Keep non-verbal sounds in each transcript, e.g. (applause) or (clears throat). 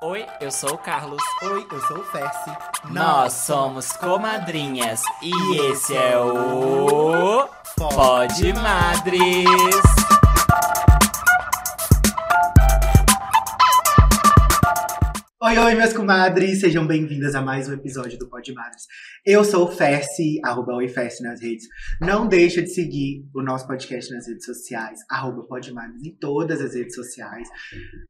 Oi, eu sou o Carlos. Oi, eu sou o Fersi. Nós somos comadrinhas e esse é o Pod Madres. Oi, oi, meus comadres, sejam bem-vindas a mais um episódio do Pod Madres. Eu sou o Fersi, arroba Oi Fersi nas redes. Não deixa de seguir o nosso podcast nas redes sociais, arroba Pod Madres em todas as redes sociais.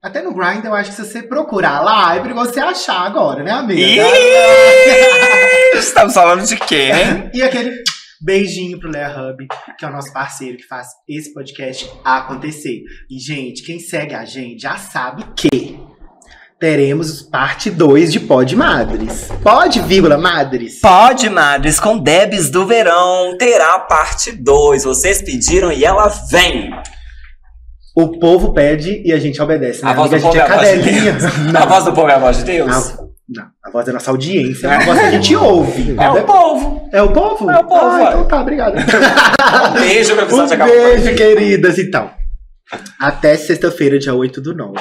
Até no Grind, eu acho que se você procurar lá, é pra você achar agora, né, amiga? (laughs) Estamos falando de quê, hein? E aquele beijinho pro Lea Hub, que é o nosso parceiro que faz esse podcast acontecer. E, gente, quem segue a gente já sabe que teremos parte 2 de Pod Madres. Pod, vírgula, Madres. Pode, Madres, com Debs do Verão, terá parte 2. Vocês pediram e ela vem. O povo pede e a gente obedece. Né? A voz amiga? do povo a é gente a voz de cadelinha. Deus. (laughs) Não, A voz do povo é a voz de Deus? a, não, a voz da nossa audiência. É a voz que a gente ouve. É o povo. É o povo? É o povo, Ah, então tá, obrigada. Um beijo, meu (laughs) Um beijo, queridas. Então, até sexta-feira, dia 8 do 9.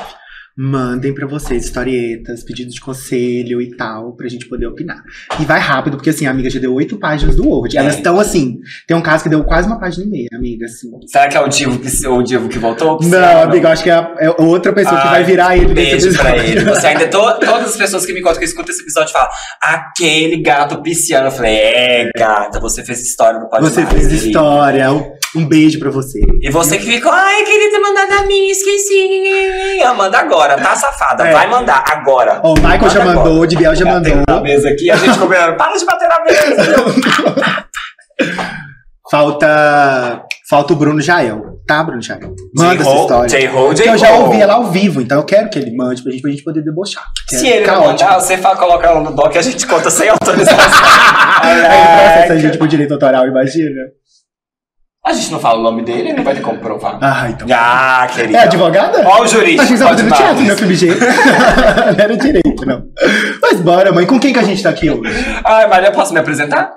Mandem pra vocês historietas, pedidos de conselho e tal, pra gente poder opinar. E vai rápido, porque assim, a amiga já deu oito páginas do Word. É. Elas estão assim. Tem um caso que deu quase uma página e meia, amiga. Assim. Será que é o Divo que, o Divo que voltou? Não, amiga, eu acho que é, é outra pessoa que Ai, vai virar ele Beijo pra ele. Você ainda, to- (laughs) todas as pessoas que me contam que escutam esse episódio falam, aquele gato pisciano. Eu falei, é, gata, você fez história no podcast. Você fez história. Um, um beijo pra você. E você que ficou, ai, queria ter mandado a mim, esqueci. Ah, Manda agora, tá safada? É. Vai mandar agora. Ó, o Michael já Manda mandou, agora. o Dibiel já Bateu mandou. na mesa aqui, a gente combinando, para de bater na mesa. (laughs) Falta. Falta o Bruno Jael, tá, Bruno Jael? Manda essa história. J-Ho, Porque eu já ouvi ela ao vivo, então eu quero que ele mande pra gente, pra gente poder debochar. Se é ele caótico. mandar, você fala, coloca ela no doc e a gente conta sem (laughs) autorização. Aí processa a gente por direito autoral, imagina. A gente não fala o nome dele, ele não vai ter como provar. Ah, então. Ah, querida. É advogada? Ó o. Achei que você tava fazendo teatro, meu FBG. (laughs) não era direito, não. Mas bora, mãe. Com quem que a gente tá aqui hoje? Ai, Maria, posso me apresentar?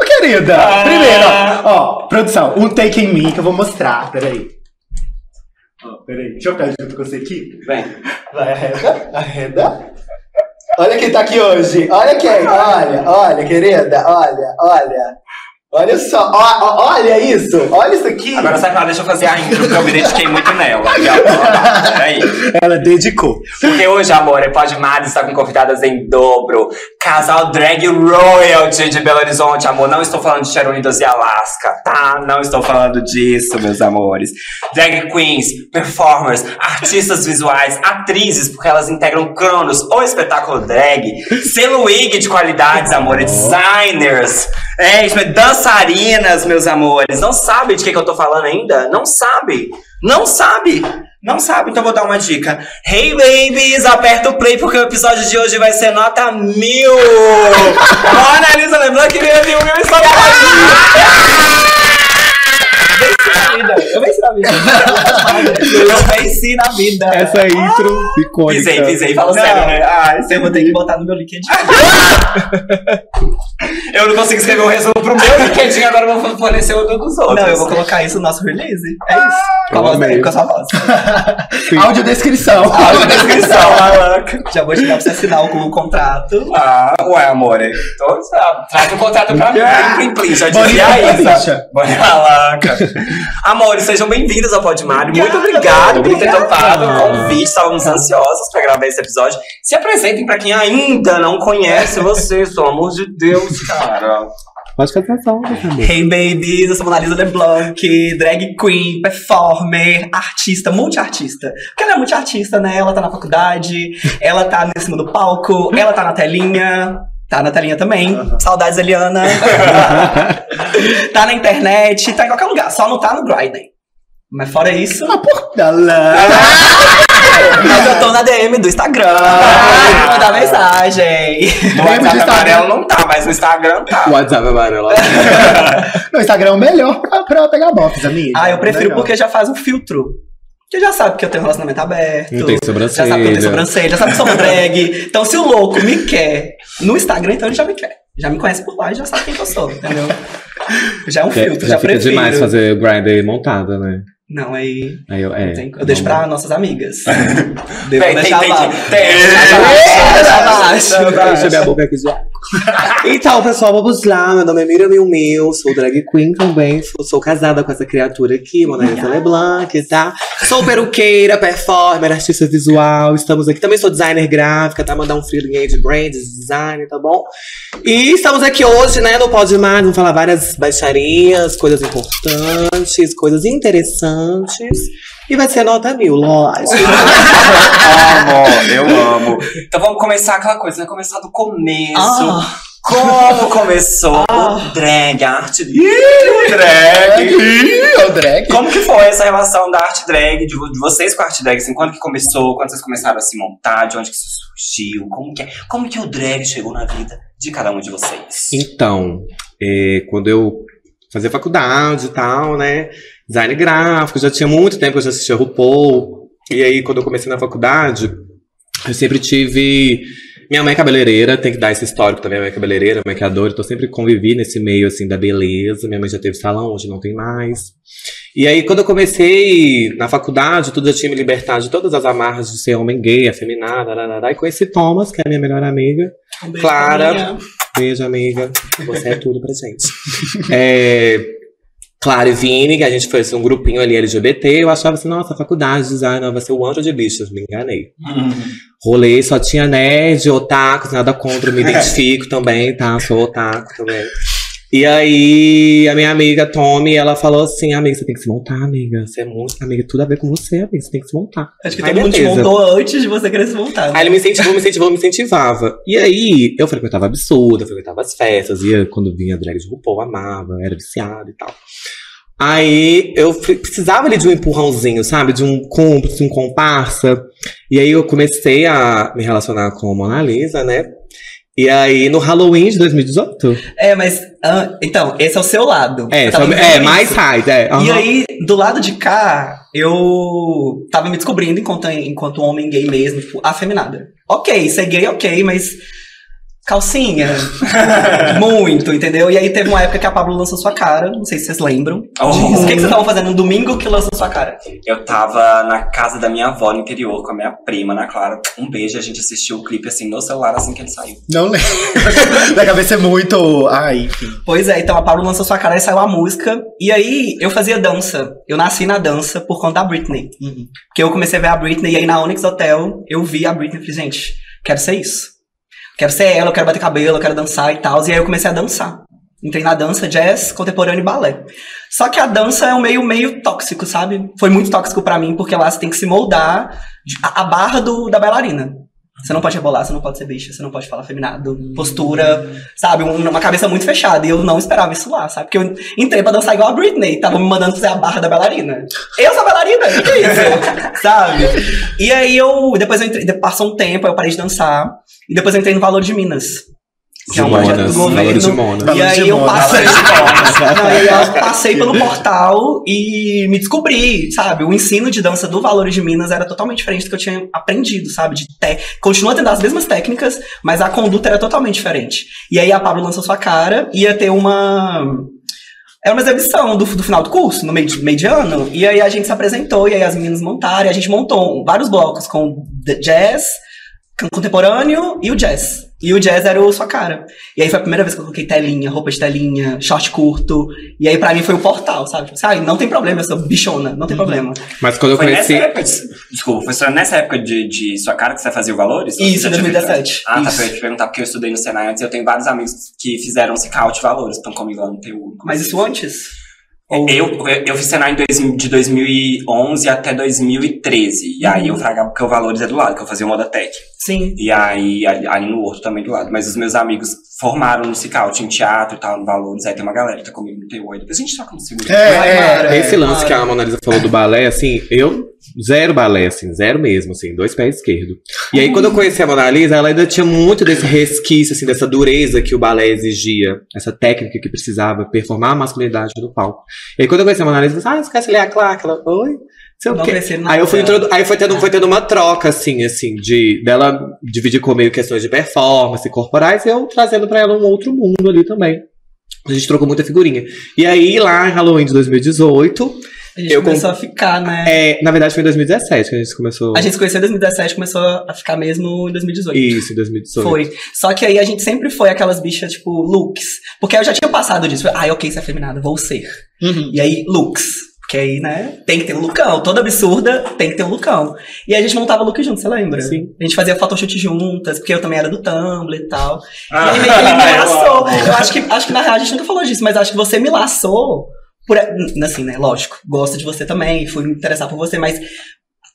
Ô, querida, Ah. primeiro, ó, ó, produção, um take em mim que eu vou mostrar, peraí. Ó, peraí, deixa eu ficar junto com você aqui. Vem. Vai, arreda, arreda. Olha quem tá aqui hoje, olha quem, olha, olha, querida, olha, olha. Olha só, ó, ó, olha isso, olha isso aqui. Agora sai pra lá, deixa eu fazer a intro, porque eu me dediquei muito nela. Peraí. Ela dedicou. Porque hoje, amor, é Pode Madre está com convidadas em dobro. Casal Drag Royalty de Belo Horizonte, amor. Não estou falando de Unidos e Alaska, tá? Não estou falando disso, meus amores. Drag queens, performers, artistas visuais, atrizes, porque elas integram Cronos, o espetáculo drag. Selo WIG de qualidades, amor. Designers. É, é dançarinas, meus amores. Não sabe de que, que eu tô falando ainda? Não sabe. Não sabe. Não sabe, então vou dar uma dica. Hey babies, aperta o play porque o episódio de hoje vai ser nota mil. Mona Lisa, lembrando que ganha mil, mil e só (laughs) Eu venci na vida. Eu venci na vida. Essa intro icônica. Pisei, pisei, fala Não. sério, né? Ai, Eu vou ter que botar no meu LinkedIn. (laughs) eu não consigo escrever um resumo pro meu LinkedIn, agora eu vou fornecer o do dos outros. Não, eu vou colocar isso no nosso release. É isso. Com a voz dele, com a sua voz. (laughs) Audiodescrição. Ah, na descrição, (laughs) maluca. Já vou te dar pra você assinar o o contrato. Ah, ué, amor. Então, sabe, traz o contrato pra mim. Plim, plim, plim. Já dizia a Isa. bicha. Amores, sejam bem-vindos ao Pod Mário. Muito obrigado por ter topado o convite. Estávamos ansiosos pra gravar esse episódio. Se apresentem pra quem ainda não conhece vocês, pelo amor de Deus, cara. Pode ficar atenção. Hey babies, eu sou Mona Lisa LeBlanc, drag queen, performer, artista, multiartista. Porque ela é multiartista, né? Ela tá na faculdade, ela tá em cima do palco, ela tá na telinha. Tá na telinha também. Saudades, Eliana. (laughs) tá na internet, tá em qualquer lugar, só não tá no Grindr. Mas fora isso, Uma portala. mas eu tô na DM do Instagram. Ah. Mandar mensagem. No de WhatsApp amarelo não tá, mas no Instagram tá. O WhatsApp amarelo. (laughs) No Instagram é o melhor pra, pra pegar bofs, amiga. Ah, eu prefiro Melhor. porque já faz um filtro. Porque já sabe que eu tenho um relacionamento aberto. Não tem Já sabe que eu tenho sobrancelha. sobrancelha, já sabe que sou uma drag. Então, se o louco me quer no Instagram, então ele já me quer. Já me conhece por lá e já sabe quem que eu sou, entendeu? (laughs) Já é um Já, filtro, já já, fica prefiro. demais fazer o grind aí montada, né? Não, aí Aí eu, é, eu, tenho- eu deixo pra nossas amigas. (laughs) Devo Tem, deixar tem, lá. tem. Deixa abaixo. Deixa minha boca aqui água. (laughs) Então, pessoal, vamos lá. Meu nome é Miriam Milmil, sou drag queen também. Sou, sou casada com essa criatura aqui, Mona Lisa LeBlanc, tá? Sou peruqueira, performer, artista visual. Estamos aqui. Também sou designer gráfica, tá? Mandar um freeling aí de brand, de design, tá bom? E estamos aqui hoje, né, no Pode Mais. Vamos falar várias baixarias, coisas importantes, coisas interessantes. E vai ser nota mil, lógico. (laughs) amo, eu amo. Então vamos começar aquela coisa, né? Começar do começo. Ah, Como começou Ah. o drag, a arte Ih, drag. o drag. Como que foi essa relação da arte drag, de, de vocês com a arte drag? Assim, quando que começou? Quando vocês começaram a se montar? De onde que isso surgiu? Como que, é- como que o drag chegou na vida de cada um de vocês? Então, é, quando eu fazia faculdade e tal, né? Design gráfico, já tinha muito tempo que eu já assistia RuPaul. E aí, quando eu comecei na faculdade, eu sempre tive. Minha mãe é cabeleireira, tem que dar esse histórico também. Minha mãe é cabeleireira, maquiadora, então sempre convivi nesse meio assim da beleza. Minha mãe já teve salão, hoje não tem mais. E aí, quando eu comecei na faculdade, tudo eu tinha me libertado de todas as amarras de ser homem gay, afeminado, ararará, e conheci Thomas, que é a minha melhor amiga. um beijo Clara. pra minha. Beijo, amiga. Você é tudo pra gente. (laughs) É, Clara e Vini, que a gente fez um grupinho ali LGBT, eu achava assim, nossa, faculdade de design vai ser o anjo de bichos, me enganei. Rolê, só tinha nerd, otaku, nada contra, me (laughs) identifico também, tá? Sou otaku também. E aí, a minha amiga Tommy, ela falou assim, amiga, você tem que se montar, amiga. Você é muito, amiga, tudo a ver com você, amiga, você tem que se montar. Acho que Aí, todo mundo te montou antes de você querer se montar. né? Aí ele me incentivou, me incentivou, me incentivava. E aí, eu frequentava absurda, frequentava as festas, ia quando vinha drag de RuPaul, amava, era viciado e tal. Aí eu precisava ali de um empurrãozinho, sabe? De um cúmplice, um comparsa. E aí eu comecei a me relacionar com a Mona Lisa, né? E aí, no Halloween de 2018. É, mas. ah, então, esse é o seu lado. É, vivendo é mais side, é. E aham. aí, do lado de cá, eu tava me descobrindo enquanto, enquanto homem gay mesmo, tipo, afeminada. Ok, ser gay, ok, mas. Calcinha. (laughs) Muito, entendeu? E aí teve uma época que a Pablo lançou sua cara, não sei se vocês lembram. Oh. disso. O que, que vocês estavam fazendo no domingo que lançou sua cara? Eu tava na casa da minha avó no interior com a minha prima, Ana Clara. Um beijo, a gente assistiu o clipe assim no celular assim que ele saiu. Não lembro. (laughs) da cabeça é muito. Ai, enfim. Pois é, então a Pablo lançou sua cara e saiu a música. E aí eu fazia dança. Eu nasci na dança por conta da Britney. Porque eu comecei a ver a Britney e aí na Onyx Hotel eu vi a Britney e falei, gente, quero ser isso. Quero ser ela, eu quero bater cabelo, eu quero dançar e tal. E aí eu comecei a dançar. Entrei na dança, jazz, contemporâneo e balé. Só que a dança é um meio meio tóxico, sabe? Foi muito tóxico pra mim, porque lá você tem que se moldar a barra do, da bailarina. Você não pode rebolar, você não pode ser bicha, você não pode falar feminado, postura, sabe? Um- uma cabeça muito fechada. E eu não esperava isso lá, sabe? Porque eu entrei pra dançar igual a Britney, tava me mandando fazer a barra da bailarina. Eu sou a bailarina? O que é isso? (laughs) sabe? E aí eu, depois eu entrei, passou um tempo, aí eu parei de dançar. E depois eu entrei no Valor de Minas. Que é um projeto do governo. (laughs) E aí eu passei, Não, eu passei pelo (laughs) portal e me descobri, sabe? O ensino de dança do Valores de Minas era totalmente diferente do que eu tinha aprendido, sabe? De te... Continua tendo as mesmas técnicas, mas a conduta era totalmente diferente. E aí a Pablo lançou sua cara, ia ter uma. Era uma exibição do, do final do curso, no meio de, meio de ano. E aí a gente se apresentou, e aí as meninas montaram, e a gente montou vários blocos com the jazz, contemporâneo e o jazz. E o jazz era o sua cara. E aí foi a primeira vez que eu coloquei telinha, roupa de telinha, short curto. E aí pra mim foi o portal, sabe? Tipo, assim, "Ai, não tem problema, eu sou bichona, não tem problema. Mas quando eu Foi nessa conheci. época, de- desculpa, foi só nessa época de, de sua cara que você fazia o Valores? Isso, em já tinha feito 2017. antes? Ah, tá, Isso. eu ia te perguntar porque eu estudei no Senai antes e eu tenho vários amigos que fizeram Cicaute Valores, estão comigo lá no TU. Mas isso antes? Eu, eu, fiz Senai de 2011 até 2013. E aí eu fragava porque o Valores é do lado, que eu fazia o Modatec. Sim. E aí, ali, ali no Horto também do lado. Mas os meus amigos formaram no Cicaute, em teatro e tal, no Valores. Aí tem uma galera que tá comigo no TU. Aí depois a gente toca no segundo. É, é, Esse é. lance que a Mona Lisa falou do balé, assim, eu zero balé, assim, zero mesmo, assim, dois pés esquerdo. E aí, quando eu conheci a Mona Lisa, ela ainda tinha muito desse resquício, assim, dessa dureza que o balé exigia, essa técnica que precisava performar a masculinidade no palco. E aí, quando eu conheci a Mona Lisa, eu falei, ah, esquece ler a claque. Ela, oi? Sei Não quê. cresceram na Aí eu fui novela. introdu- aí foi tendo, foi tendo uma troca, assim, assim, de dela dividir comigo questões de performance corporais e eu trazendo pra ela um outro mundo ali também. A gente trocou muita figurinha. E aí, lá em Halloween de 2018, A gente Eu começou a ficar, né? É, na verdade foi em 2017 que a gente começou. A gente se conheceu em 2017, começou a ficar mesmo em 2018. Isso, em 2018. Foi. Só que aí a gente sempre foi aquelas bichas, tipo, looks. Porque eu já tinha passado disso. Ai, ok, você é feminada, vou ser. Uhum. E aí, looks. Porque aí, né, tem que ter um lookão. Toda absurda tem que ter um lookão. E aí a gente montava look junto, você lembra? Sim. A gente fazia photoshoot juntas, porque eu também era do Tumblr e tal. Ah, e aí meio que ele (laughs) me laçou. Eu acho que, acho que na real a gente nunca falou disso, mas acho que você me laçou. Por, assim, né, lógico, gosto de você também, fui me interessar por você, mas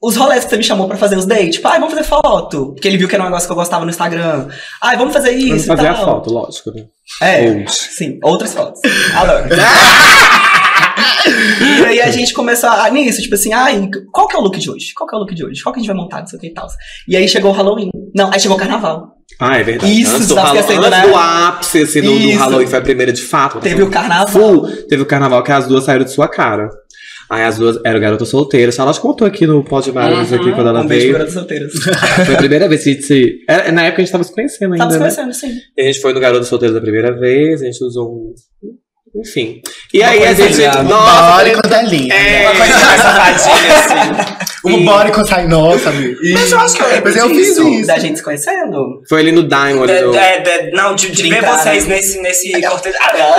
os rolês que você me chamou pra fazer os dates, tipo, ai, vamos fazer foto. Porque ele viu que era um negócio que eu gostava no Instagram. Ai, vamos fazer isso. Vamos fazer e a tal. foto, lógico, né? É, sim, outras fotos. Alô. (laughs) e (laughs) aí a gente começou a, nisso, tipo assim, ai, qual que é o look de hoje? Qual que é o look de hoje? Qual que a gente vai montar, não sei o que e tal. E aí chegou o Halloween. Não, aí chegou o carnaval. Ah, é verdade. Isso, antes do, Hall- antes né? do ápice, assim, do, do. Halloween, foi a primeira de fato. Teve o carnaval. Full. Teve o carnaval que as duas saíram de sua cara. Aí as duas eram garotas solteiras. Ela te contou aqui no Pod Maras aqui quando ela Um veio. para as solteiras. (laughs) Foi a primeira vez que a gente se. era- na época a gente tava se conhecendo ainda. Tava se né? conhecendo, sim. E a gente foi no Garoto Solteiro da primeira vez, a gente usou um. Enfim. E Uma aí a gente. Nossa, Body com telinha. É. Uma coisa mais safadinha, assim. Um body com sai nossa, amigo. Mas eu acho que eu lembro Mas eu fiz isso. Da gente se conhecendo. foi ali no Diamond. É, no- é, é, não, de, de ver vocês né? nesse, nesse cortejo. Ah, não.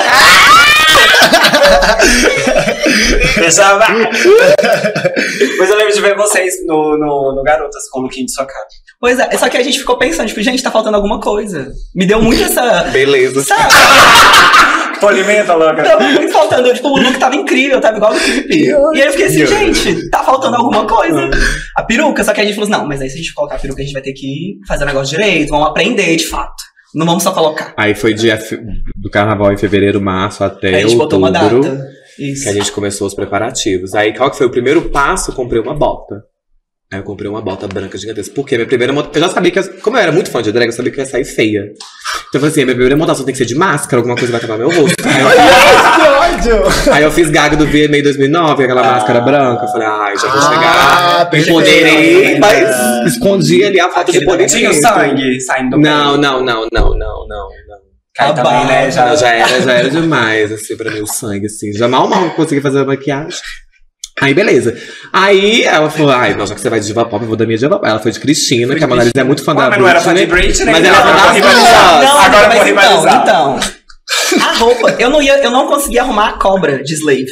(laughs) Deixa vai. Mas eu lembro de ver vocês no, no, no Garotas com o lookinho de sua cara. Pois é, só que a gente ficou pensando, tipo, gente, tá faltando alguma coisa. Me deu muito essa. Beleza. Sabe? Polimenta, louca. Tava muito faltando, tipo, o look tava incrível, tava igual do clipe. E aí eu fiquei assim, gente, tá faltando alguma coisa. A peruca, só que a gente falou assim, não, mas aí se a gente colocar a peruca, a gente vai ter que fazer o negócio direito, vamos aprender de fato. Não vamos só colocar. Aí foi dia do carnaval em fevereiro, março até aí a gente botou uma outubro. data. Isso. Que a gente começou os preparativos. Aí qual que foi o primeiro passo? Eu comprei uma bota. Aí eu comprei uma bota branca gigantesca. Por quê? Minha primeira montação. Eu já sabia que. eu- Como eu era muito fã de drag, eu sabia que ia sair feia. Então eu falei assim: minha primeira montação tem que ser de máscara, alguma coisa vai tapar meu rosto. Aí eu, (laughs) Que ódio! aí eu fiz gaga do VMA 2009, aquela máscara branca. Eu falei: ai, já vou chegar. Ah. Empoderei, mas escondi ali a falta de Aquele tinha o poder. sangue saindo do Não, não, não, não, não, não, não. Cai também, né? Já, Já, já era, já era demais, assim, pra mim, o sangue, assim. Já mal, mal consegui fazer a maquiagem. Aí, beleza. Aí ela falou, ai, não, já que você vai de diva pop, eu vou da minha diva pop. Ela foi de Cristina, que a Mona Lisa é muito fã da Ué, mas não era fã de Britney. Britney, Mas ela é não, agora das vou rivalizar. Não, Agora eu mas vou rivalizar. Então, então, a roupa, eu não, ia, eu não conseguia arrumar a cobra de slave.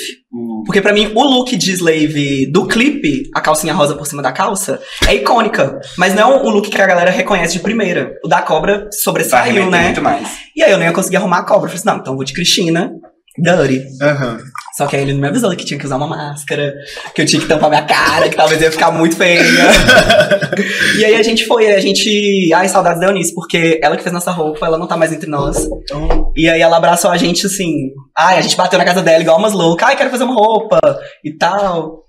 Porque pra mim, o look de slave do clipe, a calcinha rosa por cima da calça, é icônica. Mas não é um look que a galera reconhece de primeira. O da cobra Vai sobressaiu, né? muito mais. E aí eu não ia conseguir arrumar a cobra. Eu falei assim, não, então eu vou de Cristina, Dirty. Aham. Só que aí ele não me avisou que tinha que usar uma máscara, que eu tinha que tampar minha cara, que talvez ia ficar muito feia. (laughs) e aí a gente foi, a gente. Ai, saudades da Eunice, porque ela que fez nossa roupa, ela não tá mais entre nós. E aí ela abraçou a gente assim. Ai, a gente bateu na casa dela igual umas loucas. Ai, quero fazer uma roupa e tal.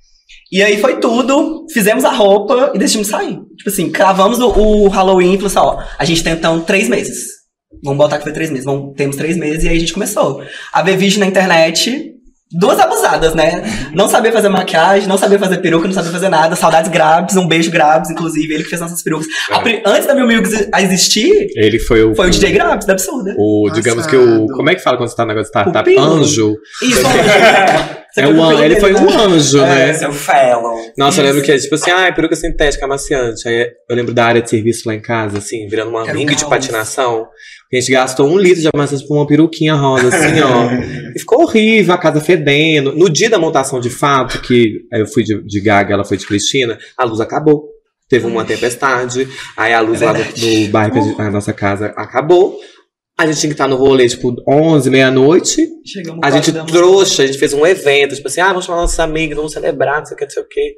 E aí foi tudo, fizemos a roupa e decidimos sair. Tipo assim, cravamos o, o Halloween e falou assim: ó, a gente tem então três meses. Vamos botar que foi três meses. Vamos, temos três meses e aí a gente começou. A ver vídeo na internet. Duas abusadas, né? Não sabia fazer maquiagem, não sabia fazer peruca, não sabia fazer nada. Saudades Grabs, um beijo Grabs, inclusive, ele que fez nossas perucas. Pri- antes da Mil Mil a existir, Ele foi o. foi o DJ Grabs, da absurda. O, digamos que o. Passado. Como é que fala quando você tá no negócio de startup? Pupilo. Anjo. Isso, (laughs) Você É foi um pro an- pelo ele foi um né? anjo, né? É, seu fellow. Nossa, eu Isso. lembro que é tipo assim, ah, peruca sintética amaciante. Aí eu lembro da área de serviço lá em casa, assim, virando uma Era um ringue de patinação. A gente gastou um litro de amaciante por uma peruquinha rosa, assim, ó. (laughs) E ficou horrível, a casa fedendo. No dia da montação de fato, que eu fui de, de Gaga, ela foi de Cristina, a luz acabou. Teve uma tempestade, aí a luz É lá no, verdade. no bairro, que a gente- a nossa casa, acabou. A gente tinha que estar no rolê, tipo, 11, meia-noite. Chegamos A gente trouxa, a gente fez um evento, tipo assim, ah, vamos chamar nossos amigos, vamos celebrar, não sei o que, não sei o que.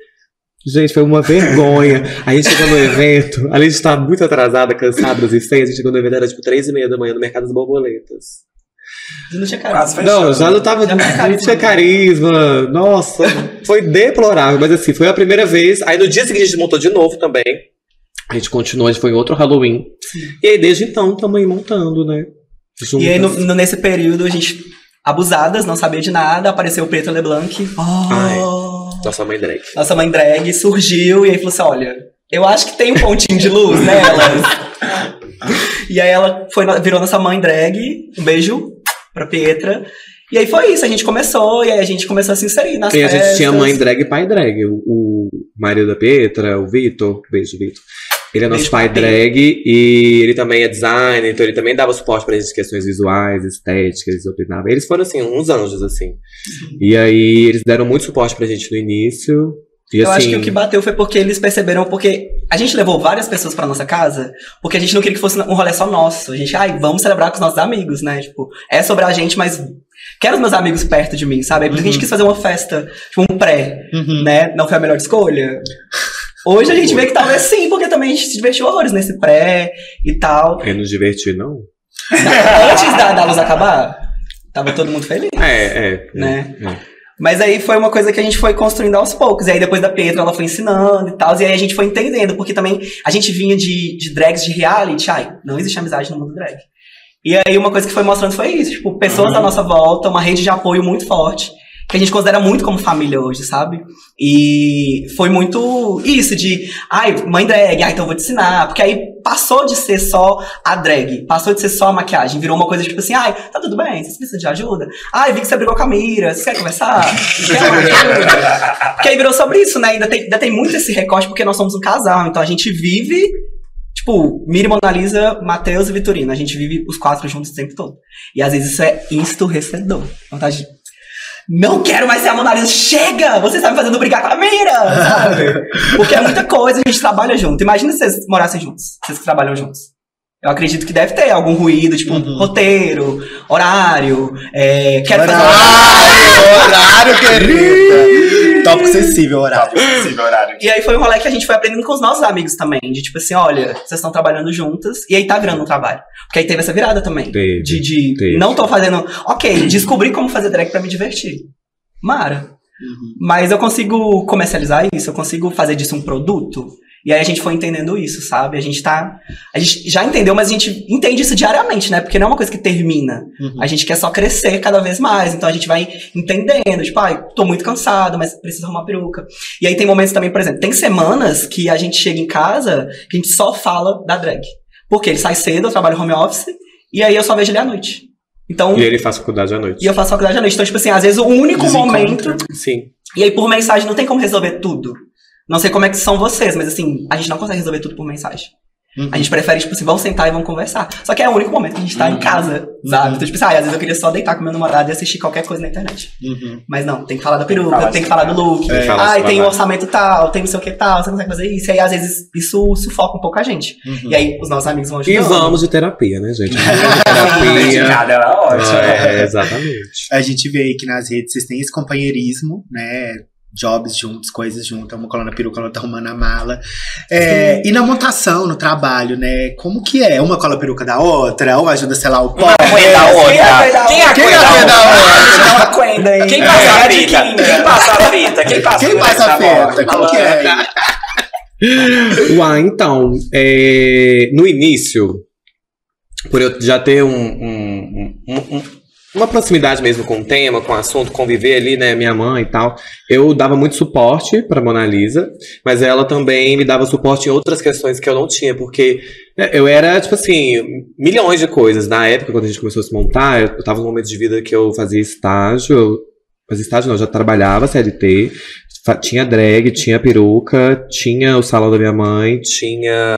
Gente, foi uma vergonha. A gente chegou no evento, além de estar muito atrasada, cansada e feia, a gente chegou no evento, era tipo três e meia da manhã no Mercado das Borboletas. Não tinha fechou. Não, já não tava, Já não tinha não tinha carisma, nossa, foi deplorável, mas assim, foi a primeira vez. Aí no dia seguinte a gente montou de novo também. A gente continuou, a gente foi em outro Halloween. E aí desde então estamos aí montando, né? E aí, no- Juntas. no- nesse período, a gente, abusadas, não sabia de nada, apareceu o Preto LeBlanc. Ai. Nossa mãe drag. nossa mãe drag surgiu e aí falou assim: olha, eu acho que tem um pontinho de luz nelas. (laughs) e aí ela foi, virou nossa mãe drag. Um beijo pra Pietra. E aí foi isso, a gente começou, e aí a gente começou a se inserir nas E a festas. gente tinha mãe drag e pai drag. O, o marido da Petra, o Vitor, beijo, Vitor. Ele é nosso Beijo pai drag e ele também é designer, então ele também dava suporte pra gente em questões visuais, estéticas, eles opinavam. Eles foram, assim, uns anjos, assim. E aí eles deram muito suporte pra gente no início. E Eu assim, acho que o que bateu foi porque eles perceberam, porque a gente levou várias pessoas pra nossa casa, porque a gente não queria que fosse um rolê só nosso. A gente, ai, vamos celebrar com os nossos amigos, né? Tipo, é sobre a gente, mas quero os meus amigos perto de mim, sabe? Aí por isso que a gente quis fazer uma festa, tipo, um pré, né? Não foi a melhor escolha. Hoje a gente vê que talvez sim, porque também a gente se divertiu horrores nesse pré e tal. Eu não diverti, não. Antes da, da luz acabar, tava todo mundo feliz. É, é. Né? é. Mas aí foi uma coisa que a gente foi construindo aos poucos. E aí depois da Petra ela foi ensinando e tal. E aí a gente foi entendendo, porque também a gente vinha de, de drags de reality. Ai, não existe amizade no mundo drag. E aí uma coisa que foi mostrando foi isso. Tipo, pessoas à nossa volta, uma rede de apoio muito forte. Que a gente considera muito como família hoje, sabe? E foi muito isso de, ai, mãe drag, ai, então eu vou te ensinar. Porque aí passou de ser só a drag, passou de ser só a maquiagem, virou uma coisa tipo assim, ai, tá tudo bem, vocês precisam de ajuda? Ai, vi que você brigou com a Mira, você (laughs) quer conversar? Quer? Porque aí virou sobre isso, né? Ainda tem, ainda tem muito esse recorte porque nós somos um casal, então a gente vive, tipo, Miri, Mona Lisa, Matheus e Vitorino, a gente vive os quatro juntos o tempo todo. E às vezes isso é esturrecedor. Vontade de não quero mais ser a Mona Lisa. Chega! Você está me fazendo brigar com a Mira! Sabe? (laughs) Porque é muita coisa, a gente trabalha junto. Imagina se vocês morassem juntos. Vocês que trabalham juntos. Eu acredito que deve ter algum ruído, tipo, roteiro, horário, é, quero fazer Horário, horário, (laughs) querida. Tópico sensível, horário. Possível horário. E aí foi um rolê que a gente foi aprendendo com os nossos amigos também. De tipo assim, olha, vocês estão trabalhando juntas e aí tá virando um trabalho. Porque aí teve essa virada também. Teve, de de teve. não tô fazendo. Ok, descobri como fazer drag pra me divertir. Mara. Mas eu consigo comercializar isso, eu consigo fazer disso um produto. E aí a gente foi entendendo isso, sabe? A gente tá. A gente já entendeu, mas a gente entende isso diariamente, né? Porque não é uma coisa que termina. A gente quer só crescer cada vez mais. Então a gente vai entendendo, tipo, ai, tô muito cansado, mas preciso arrumar peruca. E aí tem momentos também, por exemplo, tem semanas que a gente chega em casa que a gente só fala da drag. Porque ele sai cedo, eu trabalho home office, e aí eu só vejo ele à noite. Então. E ele faz faculdade à noite. E eu faço faculdade à noite. Então, tipo assim, às vezes o único momento. Sim. E aí, por mensagem, não tem como resolver tudo. Não sei como é que são vocês, mas assim, a gente não consegue resolver tudo por mensagem. A gente prefere, tipo assim, vamos sentar e vamos conversar. Só que é o único momento que a gente tá em casa, sabe? Então, tipo assim, ah, às vezes eu queria só deitar com meu namorado e assistir qualquer coisa na internet. Mas não, tem que falar da peruca, falar tem que de falar do look. Tem que falar Ai, do tem o trabalho. orçamento tal, tem não sei o que tal, você consegue fazer isso. E aí, às vezes, isso sufoca um pouco a gente. E aí, os nossos amigos vão E ajudando. vamos de terapia, né, gente? (laughs) Terapia. É ótima. É, exatamente. A gente vê aí que nas redes vocês têm esse companheirismo, né? Jobs juntos, coisas juntas, uma colando a peruca, outra arrumando a mala. É, e na montação, no trabalho, né? Como que é? Uma cola a peruca da outra, um ajuda, sei lá, o pó. Quem é a Quem é a outra? Quem é a Quem é da outra? Quenda aí. Quem passa a fita? Quem passa a fita? Quem passa Quem passa a bola? feta? Como que é? Uai, então, é, no início, por eu já ter um, um- um- um- uma proximidade mesmo com o tema, com o assunto, conviver ali, né, minha mãe e tal, eu dava muito suporte pra Mona Lisa, mas ela também me dava suporte em outras questões que eu não tinha, porque né, eu era, tipo assim, milhões de coisas. Na época, quando a gente começou a se montar, eu tava num momento de vida que eu fazia estágio, eu fazia estágio não, eu já trabalhava CLT, Tinha drag, tinha peruca, tinha o salão da minha mãe, tinha.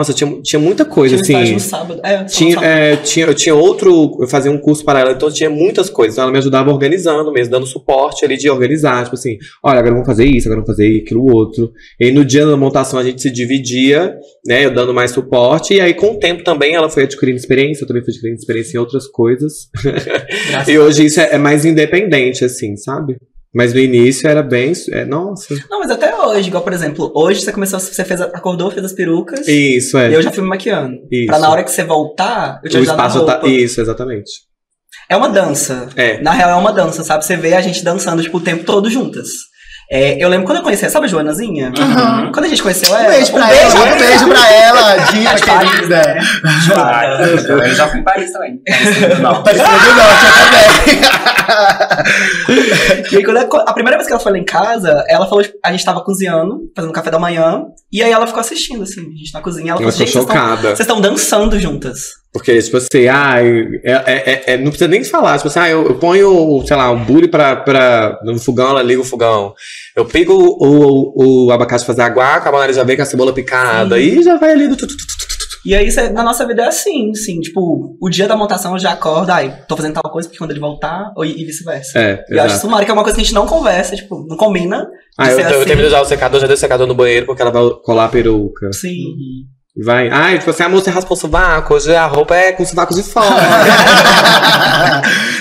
Nossa, tinha, tinha muita coisa, Tinha assim. no sábado. É, Tinha, no sábado. é, tinha, eu tinha outro, eu fazia um curso para ela, então tinha muitas coisas. Então ela me ajudava organizando mesmo, dando suporte ali de organizar. Tipo assim, olha, agora vamos fazer isso, agora vamos fazer aquilo outro. E aí, no dia da montação a gente se dividia, né? Eu dando mais suporte. E aí, com o tempo também, ela foi adquirindo experiência, eu também fui adquirindo experiência em outras coisas. (laughs) E hoje isso é, é mais independente, assim, sabe? Mas no início era bem. É, nossa. Não, mas até hoje, igual, por exemplo, hoje você começou, você fez, acordou, fez as perucas. Isso, é. E eu já fui me maquiando. Isso. Pra na hora que você voltar, eu te o ajudar na espaço tá. roupa. Isso, exatamente. É uma dança. É. Na real, é uma dança, sabe? Você vê a gente dançando, tipo, o tempo todo juntas. É, eu lembro quando eu conheci, sabe a Joanazinha? Aham. Quando a gente conheceu Um ela. beijo pra ela, um beijo pra (laughs) ela, Paris, querida. né? Ah, eu já fui em Paris também. Não. Apareceu do norte, eu também. E aí, quando eu- a primeira vez que ela foi lá em casa, ela falou, tipo, a gente tava cozinhando, fazendo café da manhã, e aí ela ficou assistindo, assim, a gente na cozinha, ela falou, vocês tão- chocada. vocês estão dançando juntas. Porque, tipo assim, ah, é, é- é- não precisa nem falar. Tipo assim, ah, eu, eu ponho, sei lá, um bule pra, pra, no fogão, ela liga o fogão. Eu pego o, o, o abacate pra fazer água, a Maria já vem com a cebola picada. E já vai ali do tu, tu, tu. E aí, na nossa vida é assim, assim, tipo, o dia da montação eu já acordo, ai, tô fazendo tal coisa porque quando ele voltar, ou, e vice-versa. É, E eu acho isso mara, que é uma coisa que a gente não conversa, tipo, não combina. Ah, eu, ser eu assim. termino já o secador, já dei o secador no banheiro porque ela vai colar a peruca. Sim. E Vai. Ah, tipo assim, a moça raspou o sovaco, hoje a roupa é com sovaco de fora. (laughs)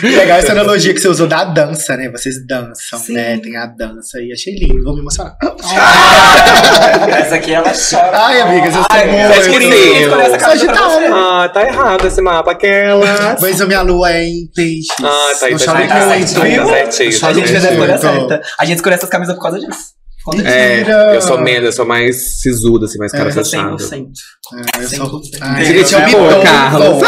Legal essa analogia que você usou da dança, né? Vocês dançam, Sim. né? Tem a dança e achei lindo, vou me emocionar. (laughs) Essa aqui ela chora. Ai, amigas, eu sou Ai, muito. é isso que eu Sagitário. ah, tá errado esse mapa, aquela. Mas a minha lua é em peixes. Ah, tá aí, tá tá muito. certinho, tá certinho. Eu A gente fez a choro escolha muito. certa. A gente escolheu essas camisas por causa disso. É, eu sou menos, eu sou mais sisuda, assim, mais cara É, fechada. 100%. É, eu sou... 100%. Ai, Diga, gente, eu amor, dou, Carlos.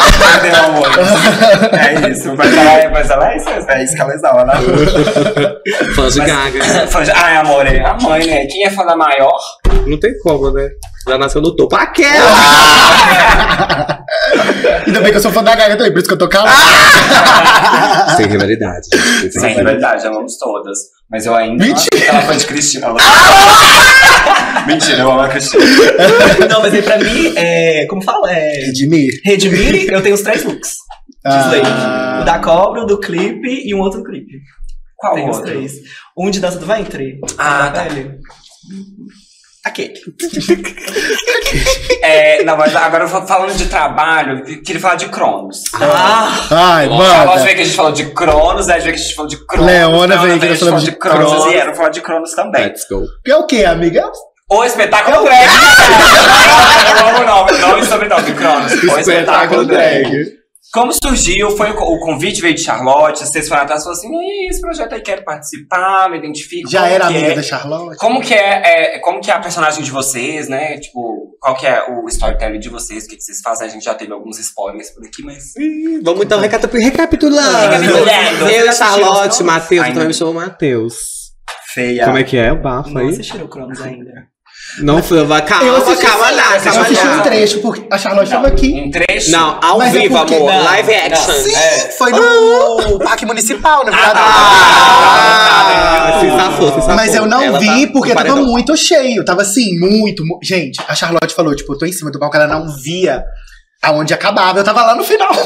É isso. Mas ela é, mas ela é isso. É isso que ela exala, né? (laughs) Fã de Mas- gaga. (laughs) Fã de- Ai, amor, é a mãe, né? Quem é fã da maior? Não tem como, né? Já nasceu no topo. Aquela! (laughs) Ainda bem que eu sou fã da Gaga também, por isso que eu tô calado. Sem rivalidade. sem é rivalidade. amamos todas. Mas eu ainda. Mentira. Não, ela fã de Cristina. Ela... (laughs) Mentira, eu amo a Cristina. Não, mas aí pra mim, é, como fala? É, Redimir. Redmire, eu tenho os três looks. Ah. O da cobra, o do clipe e um outro clipe. Qual Tem os outro? três. Um de dança do ventre. Ah, da tá. pele. Aquele. É, não, mas agora falando de trabalho, eu queria falar de Cronos. Ah! Ai, A mano. veio que a gente falou de Cronos, aí veio que a gente falou de Cronos. Leona Leona veio que a gente falou de de Cronos. Cronos. E vieram falar de Cronos também. Let's go. É o quê, amiga? O espetáculo drag. Eu amo o nome, nome e sobrenome, Cronos. O espetáculo drag. Como surgiu? Foi o, o convite veio de Charlotte, vocês foram atrás e falaram assim: "Ih, esse projeto aí quero participar, me identifico. Já era amiga é? da Charlotte? Como que é, é, como que é a personagem de vocês, né? Tipo, qual que é o storytelling de vocês, o que, que vocês fazem? A gente já teve alguns spoilers por aqui, mas. Ih, Vamos então recapi- recapitulando. Recapitulando. Eu, Vocês Charlotte, Matheus, eu Ainda. também me chamo Matheus. Feia. Como é que é o bafo Não aí? assistiram Cronos ainda. Não foi, calma, Eu assisti, calma lá, eu calma assisti um trecho, porque a Charlotte estava aqui. Um trecho? Não, ao Mas é vivo, porque- amor. não, live action. Sim, É. foi no Parque Municipal, na verdade. Ah, se safou, se safou. Mas eu não Ela vi tá porque tava muito cheio. Tava assim, muito. mu- Gente, a Charlotte falou, tipo, eu tô em cima do palco, ela não via aonde acabava. Eu tava lá no final. (laughs)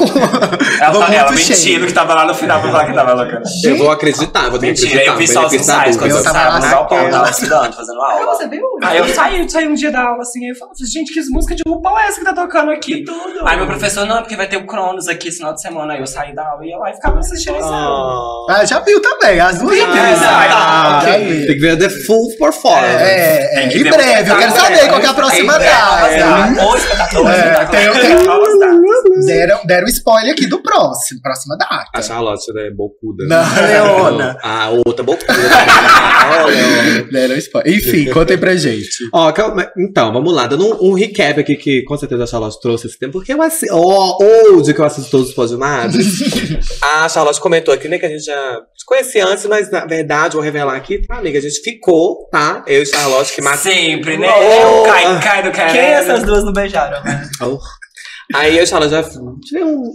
Ela, Tava tá, ela mentindo cheio. que tava lá no final pra falar que tava louca. Eu vou acreditar, vou ter que acreditar. eu vi só os ensaios quando Eu tava no naquela. tava estudando, fazendo Ah, aula. você viu? Aí eu saí, saí um dia da aula assim, aí eu falei, gente, que música de RuPaul é essa que tá tocando aqui? Tudo. Aí meu professor, não, porque vai ter o Cronos aqui esse final de semana. Aí eu saí da aula e ia lá e ficava assistindo isso. Ah, Ah, já viu também, as duas já viu. É, Ah. Tem que ver the full performance. É, é, em breve, eu quero saber é. qual que é a próxima data. é. O espetáculo, o É, espetáculo. tem- é tem- novas datas. Deram, deram spoiler aqui do próximo, próxima data. A Charlotte, né? Bocuda. Não, Leona. (laughs) A outra bocuda. Leona. Deram spoiler. Enfim, (laughs) contem pra gente. Ó, calma- então, vamos lá, dando um, um recap aqui que com certeza a Charlotte trouxe esse tempo, porque eu assisto, ó, hoje que eu assisto todos os Podmadres, (laughs) a Charlotte comentou aqui, né, que a gente já se conhecia antes, mas na verdade, vou revelar aqui, tá, amiga, a gente ficou, tá, eu e Charlotte, que matou. Sempre, né? Oh. Cai, cai do cara. Quem essas duas não beijaram, né? Aí eu e Charlotte já tivemos um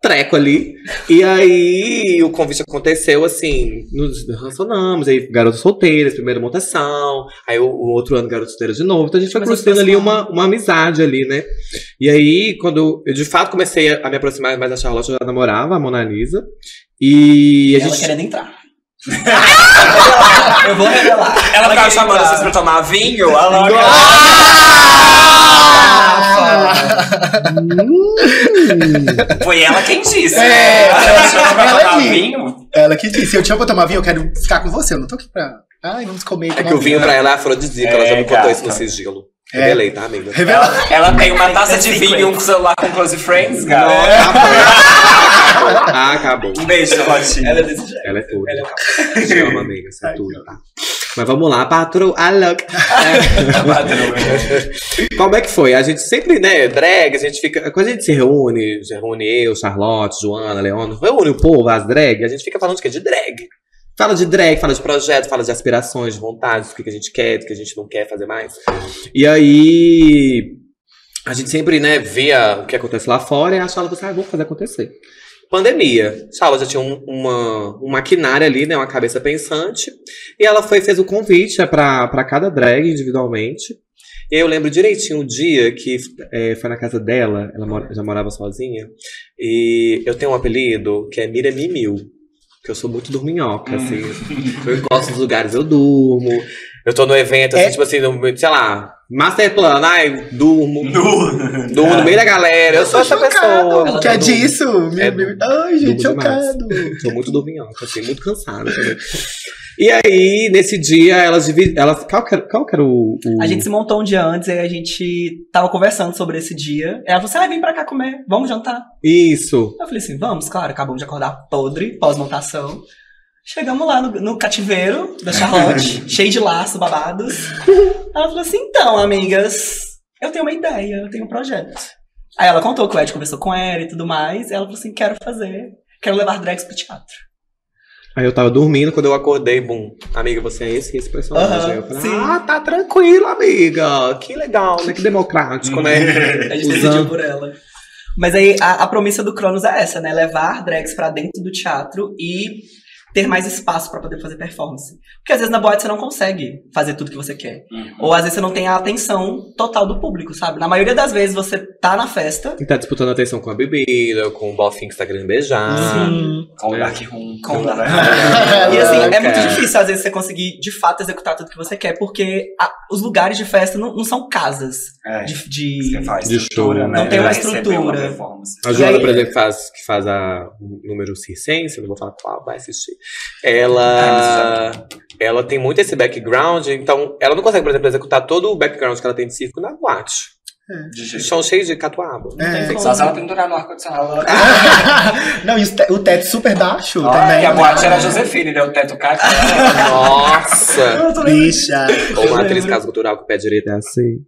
treco ali, e aí o convite aconteceu, assim, nos relacionamos, aí garotas solteiras, primeira montação, aí o, o outro ano garotas solteiras de novo, então a gente foi a construindo ali uma, uma amizade ali, né? E aí, quando eu de fato comecei a, a me aproximar mais da Charlotte, eu já namorava a Mona Lisa, e a Ela gente... querendo entrar. (laughs) eu vou revelar. Ela ficava queria chamando vocês pra tomar vinho? Ela Foi ela quem disse. É, né? Ela pra ela tomar disse. vinho. Ela que disse, eu te amo pra tomar vinho, eu quero ficar com você, eu não tô aqui pra... Ai, vamos comer. É que o vinho pra ela é afrodisíaco, ela já me É, contou isso no sigilo. É. Revelei, tá, amiga? Revela. Ela tem uma taça de vinho e um celular com Close Friends, cara. Ah, acabou. Um beijo, Rotinha. Ela é desse jeito. Ela é tudo. Ela é Te amo, amiga, você é tudo, tá? Mas vamos lá, patrão. Ah, louca. (laughs) Como é que foi? A gente sempre, né, drag, a gente fica. Quando a gente se reúne, se reúne eu, Charlotte, Joana, Leona, reúne o povo, as drag, a gente fica falando de quê? De drag. Fala de drag, fala de projeto, fala de aspirações, de vontades, o que a gente quer, o que a gente não quer fazer mais. E aí. a gente sempre, né, via o que acontece lá fora e a Charlotte ah, vou fazer acontecer. Pandemia. Charlotte já tinha um, uma, um maquinário ali, né, uma cabeça pensante. E ela foi fez o convite pra, pra cada drag individualmente. E eu lembro direitinho o dia que é, foi na casa dela, ela mora- já morava sozinha. E eu tenho um apelido que é Mira Mimil. Que eu sou muito dorminhoca, assim. Eu gosto dos lugares, eu durmo. Eu tô no evento, assim, É- tipo assim, no- sei lá, Master Plan, ai, durmo. (laughs) Durmo no meio da galera. Eu sou essa pessoa. O que é disso? Meu, É, meu- Ai, gente, durmo chocado. Tô muito dorminhoca, assim, muito cansada também. E aí, nesse dia, elas dividiram. Elas, qual, que era, qual que era o, o- A gente se montou um dia antes e a gente tava conversando sobre esse dia. Ela falou assim: ah, vem pra cá comer, vamos jantar. Isso. Eu falei assim: vamos, claro, acabamos de acordar podre, pós-montação. Chegamos lá no, no cativeiro da Charlotte, (laughs) cheio de laços babados. Ela falou assim: então, amigas, eu tenho uma ideia, eu tenho um projeto. Aí ela contou que o Ed conversou com ela e tudo mais. E ela falou assim: quero fazer, quero levar drags pro teatro. Aí eu tava dormindo, quando eu acordei, bum, amiga, você é esse esse personagem. Aí eu falei, sim. ah, tá tranquilo, amiga. Que legal, né? Que democrático, né? (laughs) A gente Usando- decidiu por ela. Mas aí a, a promessa do Cronos é essa, né? Levar drags pra dentro do teatro e ter mais espaço pra poder fazer performance. Porque às vezes na boate você não consegue fazer tudo que você quer. Ou às vezes você não tem a atenção total do público, sabe? Na maioria das vezes você tá na festa. E tá disputando atenção com a bebida, com o bofinho que tá querendo beijar. Sim. Com o Dark Room. Com o Dark Room. (laughs) E assim, é muito difícil às vezes você conseguir de fato executar tudo que você quer, porque a- os lugares de festa não, não são casas É. de, de- faz De estrutura, né? Não tem uma Pra receber estrutura. uma. A Joana, por exemplo, faz, que faz a o número circense, eu não vou falar qual, vai assistir. Ah, Ela, ela tem muito esse background, então ela não consegue, por exemplo, executar todo o background que ela tem de circo na boate. Jeito São cheios de catuaba. É. tem Só se ela pendurar no ar-condicionado. (laughs) Não, e o te- o teto super baixo Ah, também. e a boate era a Josefine, deu o teto caiu. Nossa! (laughs) Bicha. Ou uma atriz caso cultural com o pé direito é assim.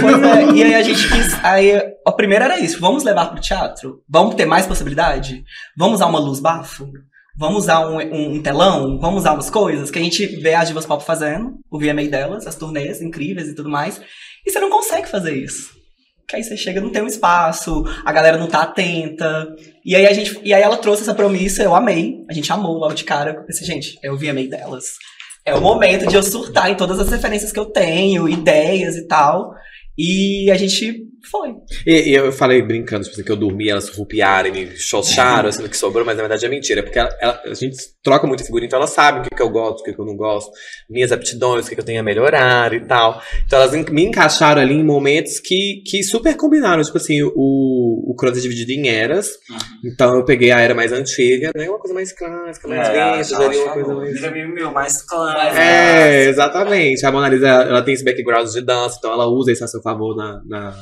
Pois é, e aí a gente quis. Aí a primeira era isso: vamos levar pro teatro? Vamos ter mais possibilidade? Vamos usar uma luz bafo? Vamos usar um, um- um telão? Vamos usar umas coisas que a gente vê as divas pop fazendo, o VMA delas, as turnês incríveis e tudo mais. E você não consegue fazer isso. Que aí você chega, não tem um espaço, a galera não tá atenta. E aí a gente. E aí ela trouxe essa promessa, eu amei. A gente amou logo de cara. Eu pensei, gente, é o VMA delas. É o momento de eu surtar em todas as referências que eu tenho, ideias e tal. E a gente foi. E, e eu falei brincando, tipo assim, que eu dormi, elas rupiaram e me xoxaram, assim, do que sobrou, mas na verdade é mentira. Porque ela- ela- a gente troca muita figurinha, então elas sabem o que, que eu gosto, o que, que eu não gosto, minhas aptidões, o que, que eu tenho a melhorar e tal. Então elas me encaixaram ali em momentos que, que super combinaram. Tipo assim, o, o Cronos é dividido em eras. Então eu peguei a era mais antiga, né? Uma coisa mais clássica, mais vintage, ali, uma coisa mais. Mil, mais clã. É, exatamente. A Mona Lisa, ela tem esse background de dança, então ela usa isso a seu favor na, na-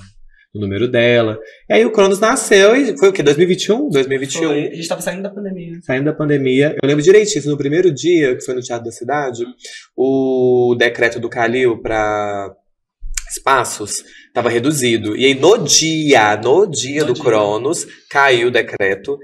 no número dela. E aí o Cronos nasceu e foi o quê? 2021? 2021. Foi. A gente tava saindo da pandemia. Saindo da pandemia. Eu lembro direitinho, no primeiro dia, que foi no Teatro da Cidade, o decreto do Calil para espaços estava reduzido. E aí, no dia, no dia No do dia. Cronos, caiu o decreto.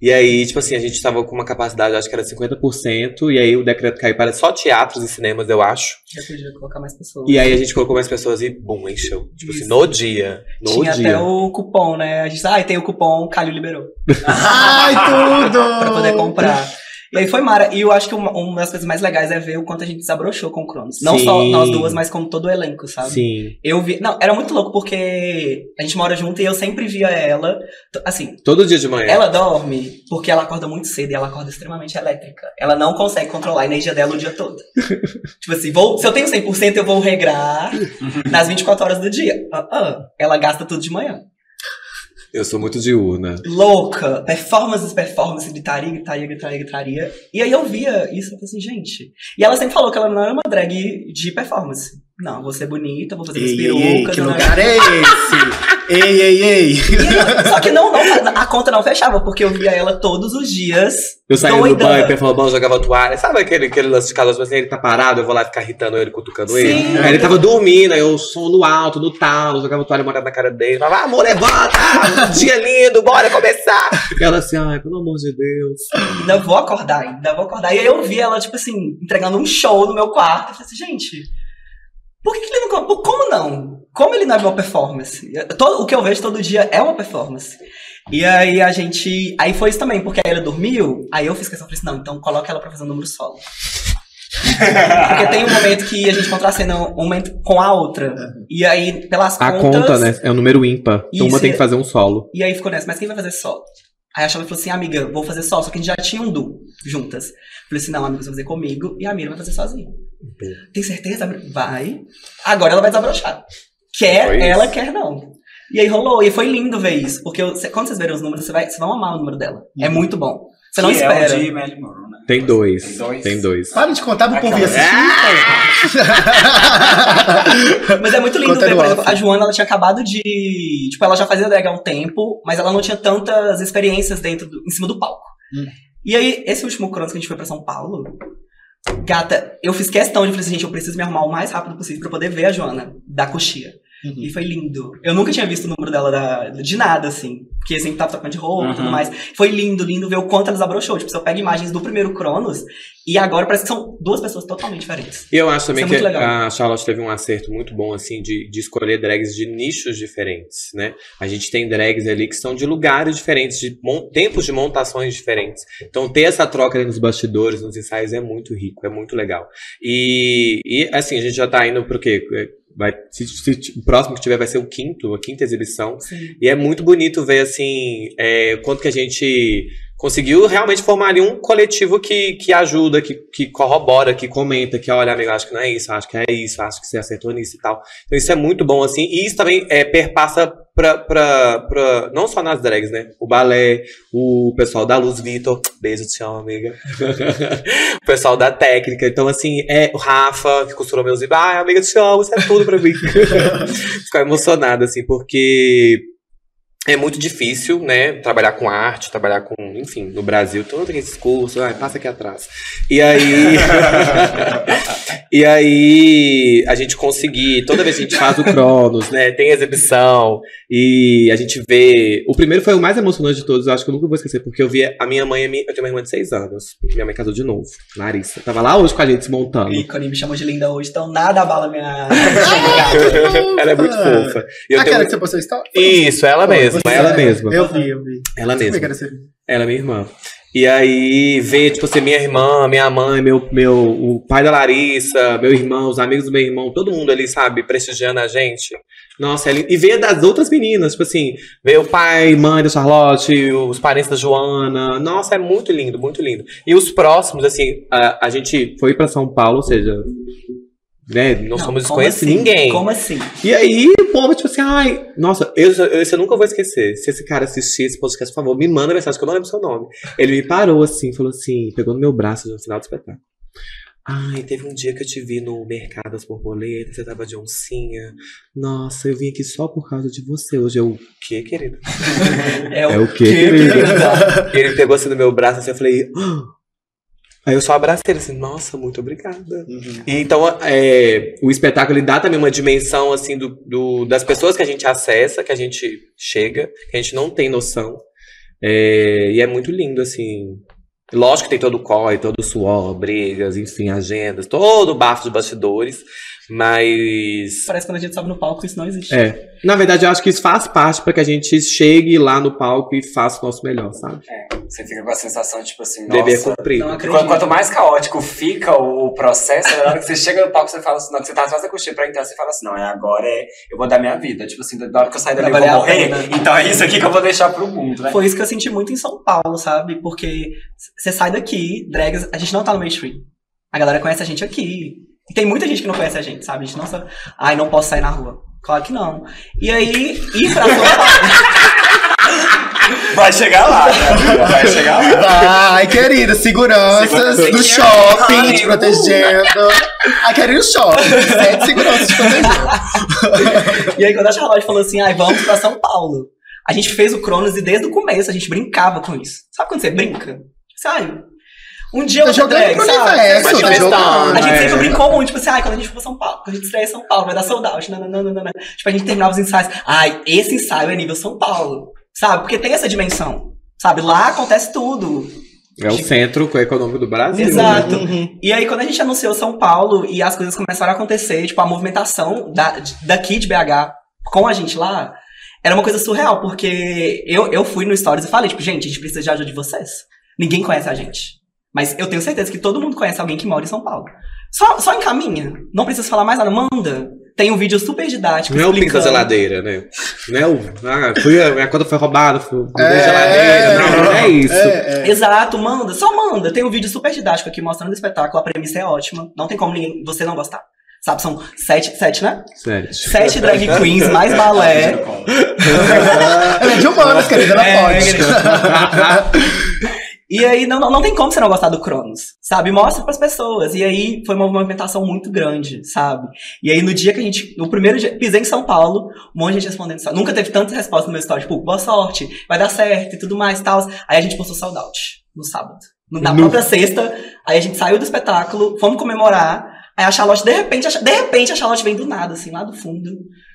E aí, tipo assim, a gente tava com uma capacidade, acho que era 50%, e aí o decreto caiu para só teatros e cinemas, eu acho. Já podia colocar mais pessoas. E aí a gente colocou mais pessoas e, bum, encheu. Tipo assim, Isso. no dia. No Tinha dia. até o cupom, né? A gente, ah, tem o cupom, Calil liberou. (laughs) Ai, tudo! (laughs) Pra poder comprar. E aí foi Mara. E eu acho que uma, uma das coisas mais legais é ver o quanto a gente desabrochou com o Cronos. Não Sim. só nós duas, mas como todo o elenco, sabe? Sim. Eu vi. Não, era muito louco porque a gente mora junto e eu sempre via ela. Assim, Todo dia de manhã. ela dorme porque ela acorda muito cedo e ela acorda extremamente elétrica. Ela não consegue controlar a energia dela o dia todo. (laughs) tipo assim, vou, se eu tenho 100%, eu vou regrar (laughs) nas 24 horas do dia. Ah, ah, ela gasta tudo de manhã. Eu sou muito diurna. louca, performances, performance, gritaria, gritaria, gritaria, gritaria. E aí eu via isso e falei assim, gente. E ela sempre falou que ela não era uma drag de performance. Não, vou ser bonita, vou fazer minhas perucas. que não- lugar é esse? (laughs) ei, ei, ei. Só que não, não, (laughs) a conta não fechava, porque eu via ela todos os dias. Eu saía do banho, performava, jogava toalha. Sabe aquele, aquele lance de tipo assim, ele tá parado, eu vou lá ficar irritando ele, cutucando Sim. ele. Aí ele tava dormindo, aí eu som no alto, no talo, jogava toalha molhada na cara dele. Falava, "Ah, amor, levanta! Dia lindo, bora começar! E ela assim, ai, pelo amor de Deus. Ainda vou acordar, ainda vou acordar. E aí eu vi ela, tipo assim, entregando um show no meu quarto. Eu falei assim, gente. Por que, que ele não. Como não? Como ele não é uma performance? Todo- o que eu vejo todo dia é uma performance. E aí a gente. Aí foi isso também, porque aí ela dormiu, aí eu fiz questão, falei assim, não, então coloca ela pra fazer um número solo. (laughs) Porque tem um momento que a gente contracena um momento com a outra. E aí, pelas A contas. conta, né? É um número ímpar. Então Isso, uma tem que fazer um solo. E aí ficou nessa, mas quem vai fazer solo? Aí a Charlotte falou assim, amiga, vou fazer solo, só que a gente já tinha um du juntas. Falei assim, não, amiga, você vai fazer comigo e a Mira vai fazer sozinha. Tem certeza? Vai. Agora ela vai desabrochar. Quer, Foi isso. ela quer não. E aí rolou, e foi lindo ver isso, porque eu- cê- quando vocês verem os números, você vai, vocês vão amar o número dela. É muito bom. Você não Que espera. É o de Marilyn Monroe, né? Tem dois. Tem dois? Tem dois. Para de contar pro povo assistir. (laughs) Mas é muito lindo Conta ver, por exemplo, a Joana, ela tinha acabado de... Tipo, ela já fazia drag há um tempo, mas ela não tinha tantas experiências dentro do, em cima do palco. Hum. E aí, esse último Cronos que a gente foi pra São Paulo, gata, eu fiz questão de falar assim, gente, eu preciso me arrumar o mais rápido possível pra poder ver a Joana, da coxia. Uhum. E foi lindo. Eu nunca tinha visto o número dela da- de nada, assim. Porque sempre tava trocando de roupa e tudo Uhum. mais. Foi lindo, lindo ver o quanto ela desabrochou. Tipo, você pega imagens do primeiro Cronos e agora parece que são duas pessoas totalmente diferentes. E eu acho também Isso é que a Charlotte teve um acerto muito bom, assim, de, de escolher drags de nichos diferentes, né? A gente tem drags ali que são de lugares diferentes, de tempos de montações diferentes. Então, ter essa troca ali nos bastidores, nos ensaios, é muito rico, é muito legal. E, e assim, a gente já tá indo pro quê? Vai, se, se- o próximo que tiver vai ser o quinto, a quinta exibição. Sim. E é muito bonito ver, assim, é, quanto que a gente conseguiu realmente formar ali um coletivo que, que ajuda, que, que corrobora, que comenta, que olha, amigo, acho que não é isso, acho que é isso, acho que você acertou nisso e tal. Então isso é muito bom, assim, e isso também é, perpassa pra, pra, pra, não só nas drags, né? O balé, o pessoal da Luz Vitor, beijo, te amo, amiga. (laughs) o pessoal da técnica, então assim, é o Rafa, que costurou meus zíper, ai, amiga, te amo, isso é tudo pra mim. (laughs) Ficar emocionada, assim, porque é muito difícil, né? Trabalhar com arte, trabalhar com, enfim, no Brasil, todo aquele discurso, ai, passa aqui atrás. E aí. (laughs) e aí, a gente conseguir, toda vez que a gente faz o Cronos, né? Tem exibição, e a gente vê. O primeiro foi o mais emocionante de todos, eu acho que eu nunca vou esquecer, porque eu vi a minha mãe, e a minha- eu tenho uma irmã de seis anos, minha mãe casou de novo, Larissa. Tava lá hoje com a gente se montando. Ícone me chamou de linda hoje, então nada abala minha. (laughs) Ela é muito fofa. E eu Aquela tenho... que você postou história? Isso, ela mesma, Você- ela mesma. Eu vi, eu vi. Ela é mesma. que era esse- Ela é minha irmã. E aí, ver, tipo assim, minha irmã, minha mãe, meu, meu, o pai da Larissa, meu irmão, os amigos do meu irmão, todo mundo ali, sabe, prestigiando a gente. Nossa, é lindo. E ver das outras meninas, tipo assim, ver o pai, mãe da Charlotte, os parentes da Joana. Nossa, é muito lindo, muito lindo. E os próximos, assim, a, a gente foi pra São Paulo, ou seja, né, não, somos como desconhecidos assim? ninguém. Como assim? E aí, o povo, tipo assim, ai, nossa, eu, eu, esse eu nunca vou esquecer. Se esse cara assistir esse podcast, por favor, me manda mensagem, que eu não lembro o seu nome. Ele me parou assim, falou assim, pegou no meu braço no final do espetáculo. Ai, teve um dia que eu te vi no mercado das borboletas, você tava de oncinha. Nossa, eu vim aqui só por causa de você. Hoje eu, o quê, querido? É É o quê, querido? (laughs) E ele pegou assim no meu braço, assim, eu falei. "Ah." Aí eu só abracei ele assim, nossa, muito obrigada. E então, é, o espetáculo ele dá também uma dimensão assim do, do- das pessoas que a gente acessa, que a gente chega, que a gente não tem noção. É, e é muito lindo, assim. Lógico que tem todo o corre, todo o suor, brigas, enfim, agendas, todo o bafo de bastidores, mas. Parece que quando a gente sobe no palco, isso não existe. É. Na verdade, eu acho que isso faz parte para que a gente chegue lá no palco e faça o nosso melhor, sabe? Você fica com a sensação, tipo assim, Dever nossa. cumprido. Quanto, quanto mais caótico fica o processo, na hora que você chega no palco, você fala assim, na hora que você tá atrás da coxinha pra entrar, você fala assim, não, é agora, é, eu vou dar minha vida. Tipo assim, na hora que eu sair dali eu vou morrer, então é isso aqui que eu vou deixar pro mundo, né? Foi isso que eu senti muito em São Paulo, sabe? Porque você sai daqui, drags, a gente não tá no mainstream. A galera conhece a gente aqui. E tem muita gente que não conhece a gente, sabe? A gente não sabe. Ai, não posso sair na rua. Claro que não. E aí, ir pra São Paulo. Vai chegar lá, né? vai chegar lá. Ai, querida, seguranças Segurança. do shopping te protegendo. Ai, querida, shopping. Sete seguranças te protegendo. (laughs) e aí, quando a Charlotte falou assim, ai, vamos pra São Paulo. A gente fez o Cronos e desde o começo a gente brincava com isso. Sabe quando você brinca? Ai, um dia eu Tá ser jogando drag, pro sabe? universo, tá tipo, jogando. A gente É. sempre brincou muito, tipo assim, ai, quando a gente for pra São Paulo, quando a gente estreia em São Paulo, vai dar sold out, nananana. Tipo, a gente terminava os ensaios, ai, esse ensaio é nível São Paulo, sabe? Porque tem essa dimensão, sabe? Lá acontece tudo. É o centro econômico do Brasil. Exato. né? E aí, quando a gente anunciou São Paulo e as coisas começaram a acontecer, tipo, a movimentação da, daqui de BH com a gente lá, era uma coisa surreal, porque eu, eu fui no Stories e falei, tipo, gente, a gente precisa de ajuda de vocês. Ninguém conhece a gente. Mas eu tenho certeza que todo mundo conhece alguém que mora em São Paulo. Só, só encaminha. Não precisa falar mais nada. Manda. Tem um vídeo super didático. Não é o explicando. geladeira, né? Não é o. Ah, fui, a conta foi roubada, fui, É, geladeira. Não, não é isso. É, é. Exato, manda, só manda. Tem um vídeo super didático aqui mostrando o espetáculo, a premissa é ótima. Não tem como ninguém, você não gostar. Sabe, são sete, sete, né? Sério. Sete drag (laughs) queens, mais balé. Ela é de humanas, querida, ela É, pode. (laughs) E aí não, não, tem como você não gostar do Cronos, sabe? Mostra pras pessoas. E aí foi uma movimentação muito grande, sabe? E aí no dia que a gente, no primeiro dia, pisei em São Paulo, um monte de gente respondendo, nunca teve tanta resposta no meu story, tipo, boa sorte, vai dar certo e tudo mais, tal. Aí a gente postou sold out no sábado. Na No- própria sexta, aí a gente saiu do espetáculo, fomos comemorar. Aí a Charlotte, de repente, a, de repente a Charlotte vem do nada, assim, lá do fundo.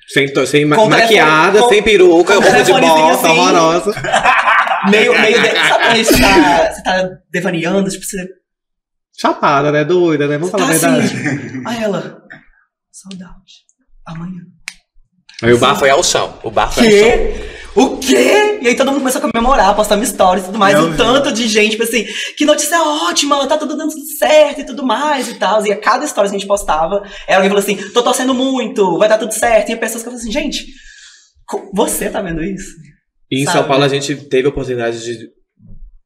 Sem, sem ma- maquiada, telefone- com- sem peruca, roupa de bosta, assim. horrorosa. (laughs) Meio, meio. (laughs) De, sabe quando você tá, você tá devaneando, tipo, você Chapada, né? Doida, né? Vamos Tá falar a verdade. assim. Aí ela. Saudade. Amanhã. Aí o bar foi ao chão. O bar foi ao chão. Quê? O quê? E aí todo mundo começou a comemorar, postando stories e tudo mais. Eu um tanto de gente, tipo assim, que notícia ótima, tá tudo dando tudo certo e tudo mais e tal. E a cada story que a gente postava, era alguém falando assim, tô torcendo muito, vai dar tudo certo. E pessoas que falavam assim, gente, você tá vendo isso? E em Sabe? São Paulo a gente teve a oportunidade de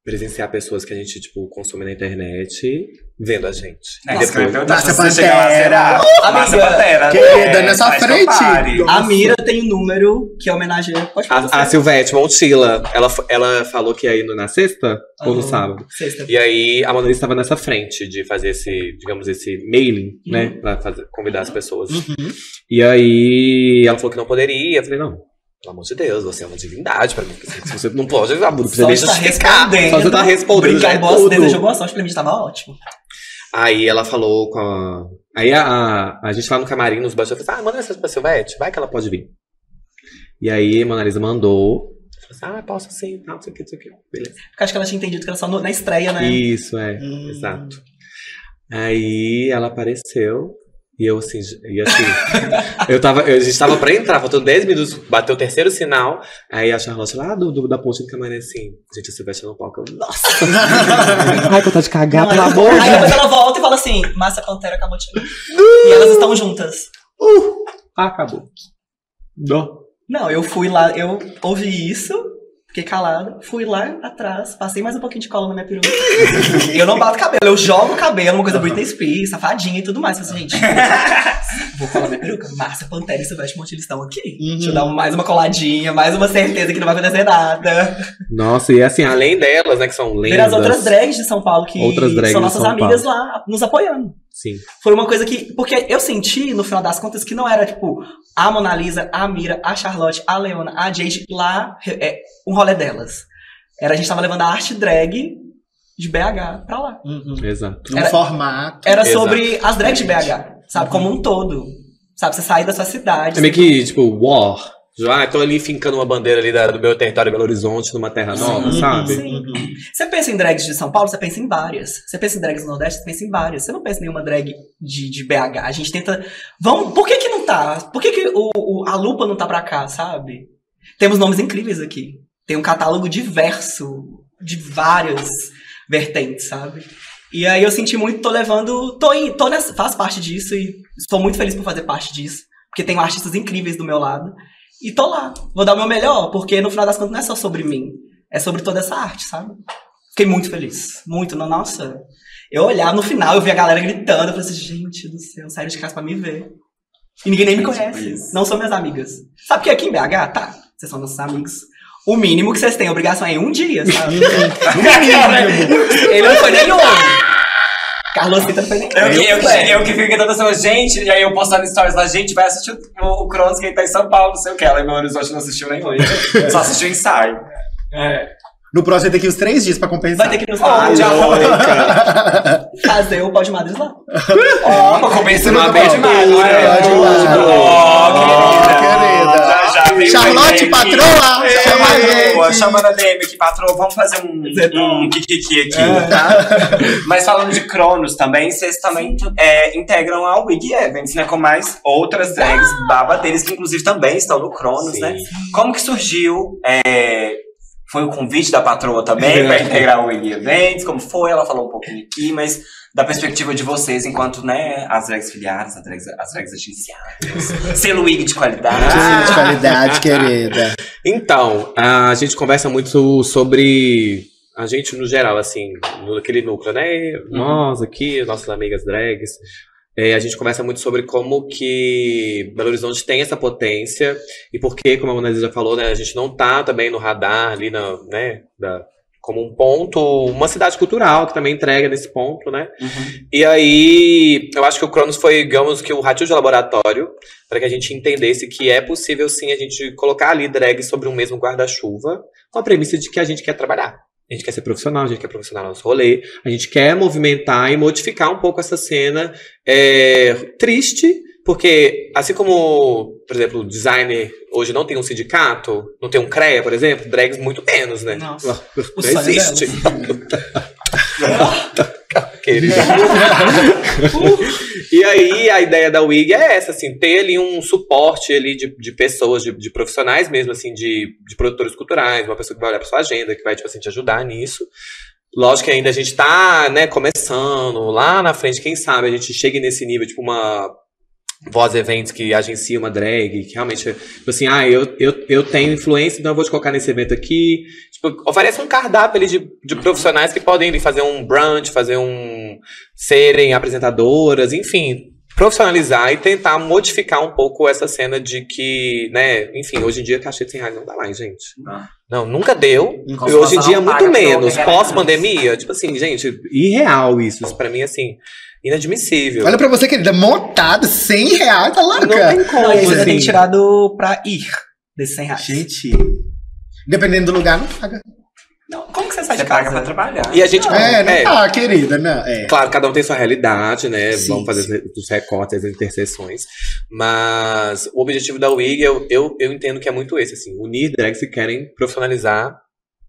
presenciar pessoas que a gente, tipo, consome na internet vendo a gente. É, depois- perguntar, se Márcia lá, Pantera. será? Márcia Pantera. querida, é, nessa eu frente. A Mira tem um número que homenageia. Pode falar. A, a Silvete Montila, ela, ela falou que ia ir no- na sexta ou no sábado. Sexta. E aí a Mona estava nessa frente de fazer esse, digamos, esse mailing, né? Pra fazer, convidar as pessoas. E aí ela falou que não poderia. Eu falei, não, pelo amor de Deus, você é uma divindade pra mim. Se você não pode, não precisa nem tá justificar. respondendo. Só você tá respondendo. Brincar é boa, tudo. desejou boa sorte pra mim, tava ótimo. Aí ela falou com a. Aí a, a, a gente lá no camarim, nos falei, ah, manda mensagem pra Silvete, vai que ela pode vir. E aí a Mona Lisa mandou. Assim, ah, posso sim, não sei o que, não sei o que. Beleza. Porque acho que ela tinha entendido que era só no- na estreia, né? Isso, é, Hum. exato. Aí ela apareceu. E eu assim, e assim, (laughs) eu tava, eu, a gente tava pra entrar, faltando 10 minutos, bateu o terceiro sinal, aí a Charlotte lá do, do- da ponte do camarim assim, gente, a Silvestre no palco, eu, nossa! (laughs) Ai, que vontade de cagar, pelo amor de Aí Deus! depois ela volta e fala assim: Márcia Pantera acabou de chegar. e elas estão juntas. Ah, acabou. Dó. Não, eu fui lá, eu ouvi isso, fiquei calada, fui lá atrás, passei mais um pouquinho de cola na minha peruca. (laughs) eu não bato cabelo, eu jogo o cabelo, uma coisa Britney Spears, safadinha e tudo mais. Falei assim, gente, (laughs) vou colar minha peruca. Márcia Pantera e Silvestre Montilho estão aqui. Deixa eu dar mais uma coladinha, mais uma certeza que não vai acontecer nada. Nossa, e assim, além delas, né, que são lendas. Ver as outras drags de São Paulo que Outras drags são nossas amigas lá nos apoiando. Sim. Foi uma coisa que. Porque eu senti, no final das contas, que não era, tipo, a Mona Lisa, a Mira, a Charlotte, a Leona, a Jade lá, é, um rolê delas. Era a gente tava levando a arte drag de BH pra lá. Uhum. Exato. Um Era- formato. Era Exato. sobre as drags de BH, sabe? Como um todo. Sabe? Você sair da sua cidade. É meio que, tipo, war. Ah, tô ali fincando uma bandeira ali da- do meu território Belo Horizonte, numa terra nova, Sim, sabe? sim. Uhum. Você pensa em drags de São Paulo, você pensa em várias. Você pensa em drags do Nordeste, você pensa em várias. Você não pensa em nenhuma drag de, de BH. A gente tenta. Vamos. Por que que não tá? Por que, que o, o- a lupa não tá pra cá, sabe? Temos nomes incríveis aqui. Tem um catálogo diverso de várias vertentes, sabe? E aí eu senti muito, tô levando. Tô, em, tô nessa, faço parte disso e estou muito feliz por fazer parte disso. Porque tenho artistas incríveis do meu lado. E tô lá. Vou dar o meu melhor, porque no final das contas não é só sobre mim. É sobre toda essa arte, sabe? Fiquei muito feliz. Muito. no- Nossa. Eu olhar no final, eu vi a galera gritando. Eu falei assim, gente do céu, saíram de casa pra me ver. E ninguém nem me conhece. Não são minhas amigas. Sabe que aqui em BH, tá, vocês são nossos amigos. O mínimo que vocês têm obrigação é em um dia, sabe? (laughs) (laughs) Ele não foi nem ontem. Carlos não foi nem Eu, que- eu, que- eu que fico tentando assim, gente, e aí eu postando stories lá, gente, vai assistir o, o Cronos que ele tá em São Paulo, não sei o que. Ela em Belo Horizonte não assistiu nem hoje. (laughs) Só assistiu o ensaio. É. No próximo tem que ir os três dias pra compensar. Vai ter que nos Ah, já (laughs) fazer o pó de Madrid lá. Ó, pra compensar é? Pode ir lá. Ó, Ó, querida. Já, Charlotte, patroa, chama aí. patroa, chama na DM aqui, patroa, vamos fazer um, um kikiki aqui, É. tá? Mas falando de Cronos também, vocês também é, integram a Wig Events, né? Com mais outras drags babadeiras, que inclusive também estão no Cronos, né? Como que surgiu? é, foi o convite da patroa também para integrar o Wig Events? Como foi? Ela falou um pouquinho aqui, mas da perspectiva de vocês, enquanto né, as drags filiadas, as drags, as drags agenciadas, (laughs) selo Wig de qualidade. Selo de qualidade, querida. Então, a gente conversa muito sobre a gente no geral, assim, no- aquele núcleo, né? Nós aqui, nossas amigas drags. é, a gente conversa muito sobre como que Belo Horizonte tem essa potência e por que, como a Mona Lisa já falou, né, a gente não tá também no radar ali, na, né, da, como um ponto, uma cidade cultural que também entrega nesse ponto, né? E aí, eu acho que o Cronos foi, digamos, que o ratinho de laboratório para que a gente entendesse que é possível sim a gente colocar ali drag sobre um mesmo guarda-chuva, com a premissa de que a gente quer trabalhar. A gente quer ser profissional, a gente quer profissional no nosso rolê, a gente quer movimentar e modificar um pouco essa cena é, triste, porque assim como, por exemplo, o designer hoje não tem um sindicato, não tem um CREA, por exemplo, drags muito menos, né? Nossa. O Não sonho existe. (laughs) E aí a ideia da WIG é essa, assim, ter ali um suporte ali de, de pessoas, de, de profissionais mesmo, assim, de, de produtores culturais, uma pessoa que vai olhar pra sua agenda, que vai, tipo assim, te ajudar nisso. Lógico que ainda a gente tá, né, começando, lá na frente, quem sabe a gente chegue nesse nível, tipo uma voz eventos que agencia uma drag, que realmente, tipo assim, ah, eu, eu, eu tenho influência, então eu vou te colocar nesse evento aqui. Tipo, oferece um cardápio ali de, de profissionais que podem ir fazer um brunch, fazer um. serem apresentadoras, enfim. Profissionalizar e tentar modificar um pouco essa cena de que, né, enfim, hoje em dia cachê de 100 reais não dá mais, gente. Não. Não, nunca deu. Como E hoje em dia não muito menos. Pós-pandemia, tipo assim, gente, irreal isso. Isso pra mim, assim, inadmissível. Olha pra você, querida, montado, 100 reais, tá não louca? tem como, Não, você assim. tem tirado pra ir desses 100 reais. Gente, dependendo do lugar, não paga. Não, como que você sai Você de paga casa? pra trabalhar. E a gente. é, não é, tá, querida, não. É. Claro, cada um tem sua realidade, né? Sim, Vamos fazer sim. os recortes, as interseções. Mas o objetivo da WIG, eu, eu, eu entendo que é muito esse, assim, unir drags que querem profissionalizar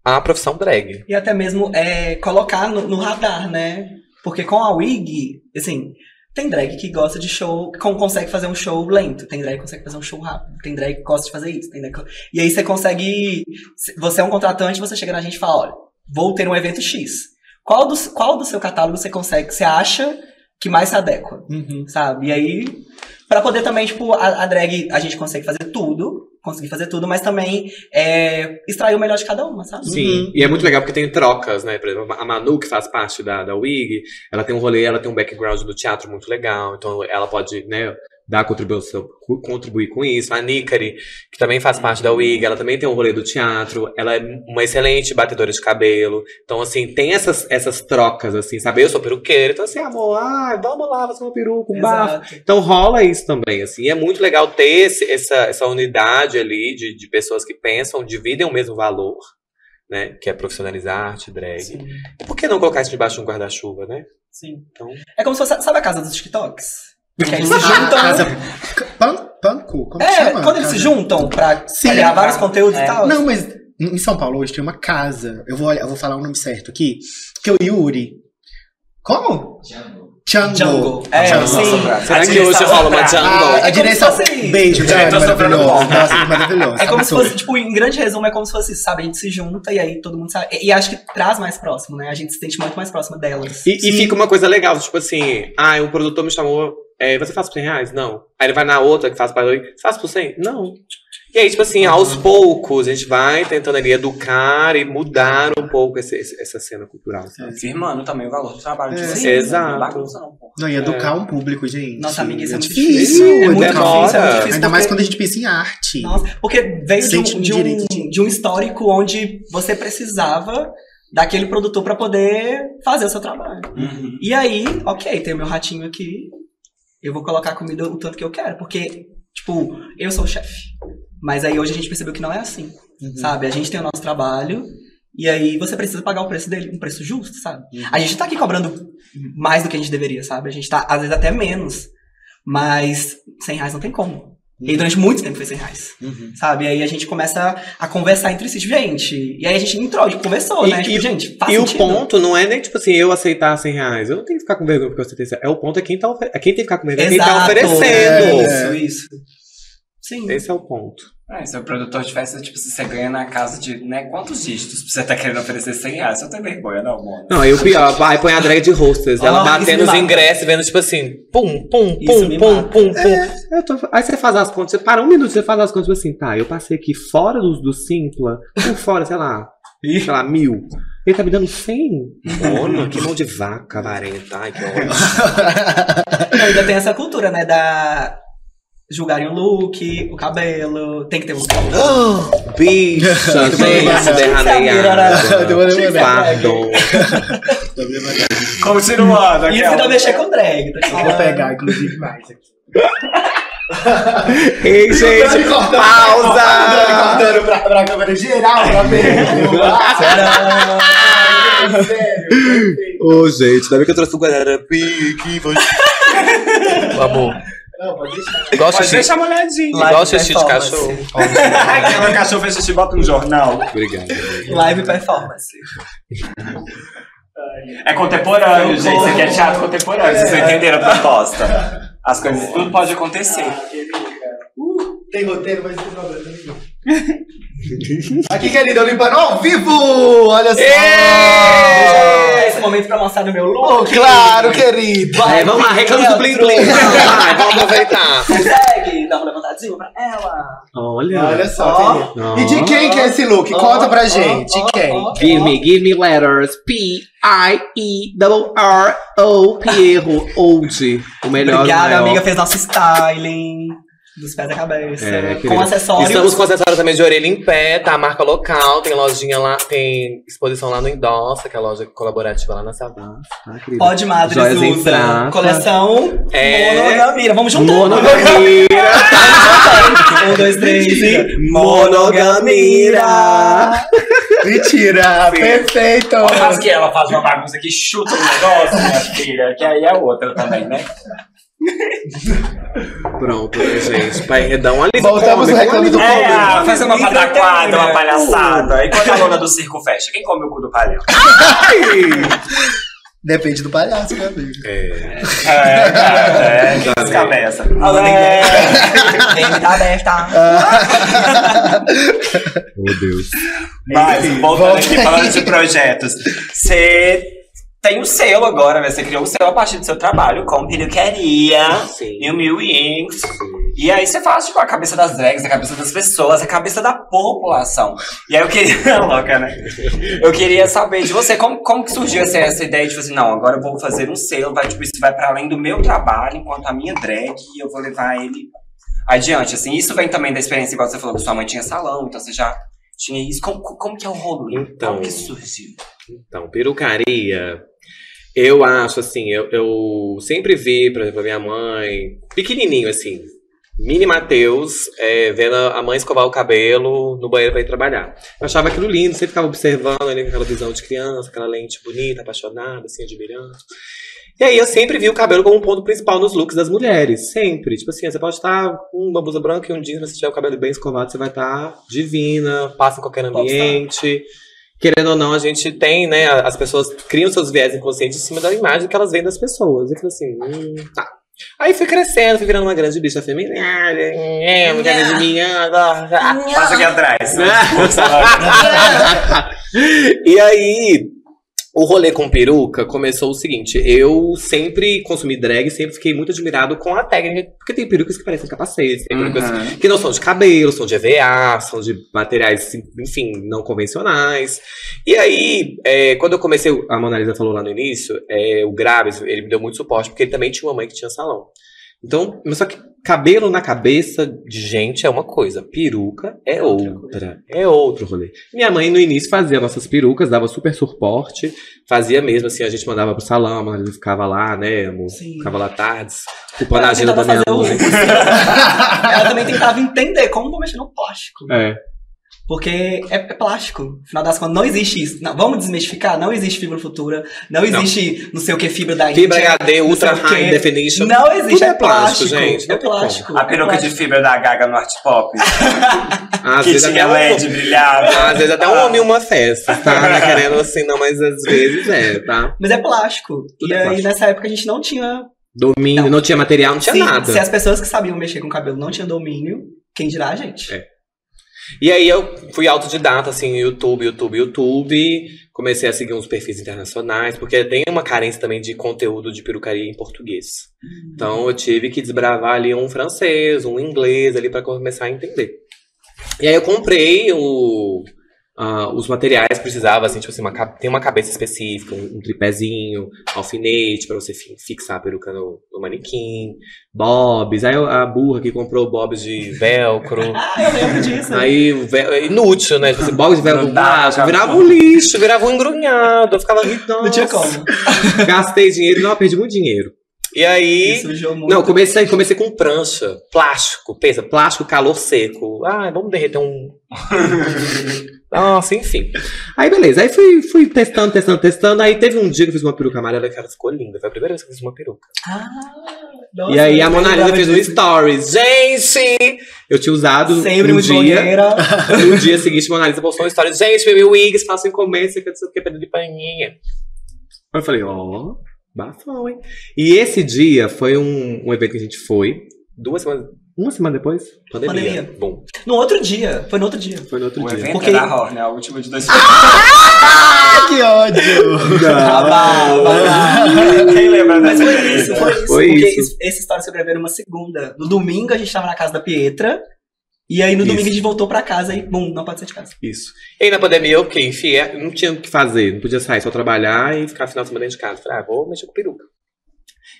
a profissão drag. E até mesmo é, colocar no, no radar, né? Porque com a Wig, assim, tem drag que gosta de show, consegue fazer um show lento, tem drag que consegue fazer um show rápido, tem drag que gosta de fazer isso, tem drag que... E aí você consegue. se- Você é um contratante, você chega na gente e fala: olha, vou ter um evento X. Qual do, qual do seu catálogo você consegue, você acha que mais se adequa? Uhum. sabe? E aí, pra poder também, tipo, a, a drag, a gente consegue fazer tudo, conseguir fazer tudo, mas também é, extrair o melhor de cada uma, sabe? Sim, e é muito legal porque tem trocas, né? Por exemplo, a Manu, que faz parte da, da WIG, ela tem um rolê, ela tem um background do teatro muito legal, então ela pode, né, dar contribuição, co- contribuir com isso. A Nikari, que também faz parte da WIG, ela também tem um rolê do teatro, ela é uma excelente batedora de cabelo. Então, assim, tem essas, essas trocas, assim, sabe? Eu sou peruqueira, então assim, amor, ai, vamos lá fazer uma peruca, um bafo. Então rola isso também, assim. E é muito legal ter esse- essa, essa unidade ali de, de pessoas que pensam, dividem o mesmo valor, né? Que é profissionalizar arte, drag. Sim, E por que não colocar isso debaixo de um guarda-chuva, né? sim. Então- É como se fosse, sabe a casa dos TikToks? Que aí eles se juntam. casa... Pan, panco? Como que É, chama? quando eles Casa- se juntam pra Sim, criar vários conteúdos É. e tal. Não, mas em São Paulo hoje tem uma casa. Eu vou, olhar- eu vou falar o nome certo aqui. Que é o Yuri. Como? Django. Jungle. É, Django. sim. Será que hoje rola uma pra- jungle? Ah, a É direção. se fosse- Beijo, Django. Maravilhoso. bom. Nossa, maravilhoso. É como se fosse, tipo, em grande resumo, é como se fosse, sabe, a gente se junta e aí todo mundo sabe. E, e acho que traz mais próximo, né? A gente se sente muito mais próximo delas. E, e fica uma coisa legal, tipo assim, ah, um produtor me chamou, é, você faz por 100 reais? Não. Aí ele vai na outra que faz para você faz por 100? Não. E aí, tipo assim, aos poucos, a gente vai tentando ali educar e mudar um pouco esse- esse- essa cena cultural. sabe? Firmando também o valor do trabalho de É. vocês. Exato. Não é bagunça, não. Não, e educar um público, gente. Nossa, amiga, isso é muito difícil. difícil. É muito demora. difícil, é muito difícil. Ainda mais porque- quando a gente pensa em arte. Nossa, porque veio de um, de, um, de- de um histórico onde você precisava daquele produtor pra poder fazer o seu trabalho. Uhum. E aí, ok, tem o meu ratinho aqui, eu vou colocar a comida o tanto que eu quero, porque, tipo, eu sou o chefe. Mas aí hoje a gente percebeu que não é assim, Uhum. sabe? A gente tem o nosso trabalho, e aí você precisa pagar o preço dele, um preço justo, sabe? A gente tá aqui cobrando mais do que a gente deveria, sabe? A gente tá, às vezes, até menos. Mas 100 reais não tem como. E aí, durante muito tempo foi 100 reais. Uhum. Sabe? E aí a gente começa a conversar entre si, tipo, gente. E aí a gente entrou, a gente conversou, E- né? Tipo, e- gente, faz E o sentido. ponto não é nem, tipo assim, eu aceitar 100 reais. Eu não tenho que ficar com vergonha porque eu aceitei 100 É o ponto é quem tá oferecendo. É quem tem que ficar com vergonha, é quem tá oferecendo. Isso, isso. Sim. Esse é o ponto. É, seu produtor de festa, tipo, se você ganha na casa de, né, quantos dígitos pra você tá querendo oferecer 100 reais? Você não tem vergonha, não, mano. Não, aí o pior, vai, põe a drag de hostess. ela Ah, batendo os ingressos, vendo, tipo assim, pum, pum, Isso pum, pum, pum, pum. Eu tô- Aí você faz as contas, você para um minuto, você faz as contas, tipo assim, tá, eu passei aqui fora dos do Simpla, por fora, sei lá, sei lá, mil. Ele tá me dando 100? Mano, que mão de vaca, varenta. Ai, que ódio. (laughs) Ainda tem essa cultura, né? Da. Julgarem o look, o cabelo. Tem que ter um cabelo. Bicha, (laughs) esse derraneado. Deu uma demorada. Pardon. (laughs) Continuando, Isso ainda mexer com drag. Tá Eu vou pegar, inclusive, mais aqui. (laughs) Ei, gente, cortando- pausa! cortando pra, pra câmera geral, pra ver. Sério. Ô, gente, ainda bem que eu trouxe o Guararapi aqui. Amor, Não, pode deixar. igual Pode deixar molhadinho. Live igual xixi de performance. cachorro. Aquela cachorro fez xixi, bota no jornal. Obrigado. Live performance. É contemporâneo, gente. Isso aqui é teatro contemporâneo. Vocês não entenderam a proposta. As coisas, tudo pode acontecer. Tem roteiro, mas não tem problema nenhum. (laughs) Aqui, querido, eu limpando ao vivo! Olha só! Esse momento pra mostrar no meu look. Oh, claro, querido! É, vamos lá, reclama do Blim Blim. Vamos aproveitar. (laughs) Consegue dar uma levantadinha pra ela. Olha. Olha só, querido. E de quem que é esse look? Conta pra gente, de quem? Give me, give me letters. P-I-E-R-R-O. Pierro. Old. O melhor. Obrigada, o amiga. Fez nosso styling. Dos pés da cabeça. É, com acessórios. Estamos com acessórios também de orelha em pé, tá? Marca local, tem lojinha lá, tem exposição lá no Endossa, que é a loja colaborativa lá na Savassi, tá, querida? Pode Madres Joias em usa. prata. Coleção É. Monogamira. Vamos juntar. Monogamira. (laughs) Um, dois, três e... Monogamira. (laughs) Mentira! Perfeito! Ó, faz que ela faz uma bagunça que chuta o negócio, minha filha. Que aí é outra também, né? (laughs) Pronto, né, gente? Paredão ali. Voltamos no reclame do É, Palmeiras. fazer uma pataquada, uma palhaçada. E quando a lona do circo fecha, quem come o cu do palhaço? Depende do palhaço, meu amigo. É. É, cara, é, quem descabeça. É. (laughs) Game (laughs) tá aberta. Meu Deus. Mas, voltando volta aqui, falando de projetos. Você tem um selo agora, né? Você criou um selo a partir do seu trabalho com peruqueria Sim. e o Mil Wings. E aí você faz, tipo, a cabeça das drags, a cabeça das pessoas, a cabeça da população. E aí eu queria... (laughs) Louca, né? Eu queria saber de você, como, como que surgiu essa, essa ideia de, tipo assim, não, agora eu vou fazer um selo, vai, tipo, isso vai para além do meu trabalho, enquanto a minha drag, e eu vou levar ele adiante, assim. Isso vem também da experiência, igual você falou, que sua mãe tinha salão, então você já tinha isso. Como, como que é o rolê? Então. Como que surgiu? Então, perucaria. Eu acho assim, eu, eu sempre vi, por exemplo, a minha mãe, pequenininho assim, mini Matheus, é, vendo a mãe escovar o cabelo no banheiro pra ir trabalhar. Eu achava aquilo lindo, sempre ficava observando ali com aquela visão de criança, aquela lente bonita, apaixonada, assim, admirando. E aí eu sempre vi o cabelo como um ponto principal nos looks das mulheres, sempre. Tipo assim, você pode estar com uma blusa branca e um dia, se tiver o cabelo bem escovado, você vai estar divina, passa em qualquer ambiente. Querendo ou não, a gente tem, né? As pessoas criam seus viés inconscientes em cima da imagem que elas veem das pessoas. E eu falei assim, hum, tá. Aí fui crescendo, fui virando uma grande bicha feminina. É, mulher de mim. ah, ah, Passa aqui atrás. (laughs) e aí, o rolê com peruca começou o seguinte: eu sempre consumi drag, sempre fiquei muito admirado com a técnica, porque tem perucas que parecem capacetes, tem perucas Uhum. que não são de cabelo, são de EVA, são de materiais, enfim, não convencionais. E aí, é, quando eu comecei, a Mona Lisa falou lá no início, é, o Graves, ele me deu muito suporte, porque ele também tinha uma mãe que tinha salão. Então, mas só que cabelo na cabeça de gente é uma coisa, peruca é outra. É outro rolê. Minha mãe, no início, fazia nossas perucas, dava super suporte, fazia mesmo, assim, a gente mandava pro salão, a Mona Lisa ficava lá, né, amor? Sim. Ficava lá tardes, culpando a agenda da minha mãe. (laughs) Ela também tentava entender como vou mexer no plástico. É. Porque é, é plástico. No final das contas, não existe isso. Não, vamos desmistificar? Não existe fibra futura. Não existe não, sei o que fibra da Fibra Índia. HD, não ultra high definition. Não existe, Tudo é é plástico, plástico. gente, não É como. plástico. A é peruca de plástico. fibra da Gaga no Art Pop. (laughs) Às que vezes tinha até um- LED brilhava. Às vezes até um homem em uma festa, tá? Não é querendo assim, não, mas às vezes é, tá? Mas é plástico. Tudo e é aí, plástico. nessa época, a gente não tinha. Domínio, não, Não. tinha material, não tinha se, nada. se as pessoas que sabiam mexer com o cabelo não tinham domínio, quem dirá a gente? É. E aí eu fui autodidata, assim, YouTube, YouTube, YouTube. Comecei a seguir uns perfis internacionais, porque tem uma carência também de conteúdo de perucaria em português. Então eu tive que desbravar ali um francês, um inglês ali pra começar a entender. E aí eu comprei o, ah, os materiais precisava, assim, tipo assim, uma, tem uma cabeça específica, um, um tripézinho, alfinete pra você fi- fixar a peruca no, no manequim, bobs. Aí a burra que comprou bobs de (laughs) velcro. Ah, eu lembro disso. Aí, vel- inútil, né? Tipo assim, box de velcro baixo, virava um lixo, virava um engrunhado. Eu ficava rindo. Não tinha como. Gastei dinheiro, não, perdi muito dinheiro. E aí. Não, comecei, comecei com prancha, plástico, pensa, plástico, calor seco. Ah, vamos derreter um. (laughs) Nossa, enfim. Aí beleza, aí fui, fui testando, testando, testando. Aí teve um dia que eu fiz uma peruca amarela que ela ficou linda. Foi a primeira vez que eu fiz uma peruca. Ah, nossa, e aí a eu Mona Lisa fez um stories. Gente! Eu tinha usado Sempre um dia. blogueira. (laughs) No dia seguinte, Mona Lisa postou uma história. Gente, meu wigs, faço encomenda, sei que não sei o que, de paninha. Aí eu falei, ó, bafão, hein? E esse dia foi um, um evento que a gente foi. Duas semanas. Uma semana depois? Pandemia. Pandemia. Bom, No outro dia. Foi no outro dia. foi no outro O dia. evento Porque- era a Horner, a última de dois (laughs) Ah, que ódio! Ah, bah, Quem lembra Mas dessa foi isso, foi isso. Foi porque isso. esse- essa história se gravou numa segunda. No domingo a gente tava na casa da Pietra. E aí no Isso. domingo a gente voltou pra casa e, bum, não pode sair de casa. Isso. E aí na pandemia eu fiquei, enfim, é, não tinha o que fazer. Não podia sair, só trabalhar e ficar final de semana dentro de casa. Falei, ah, vou mexer com peruca.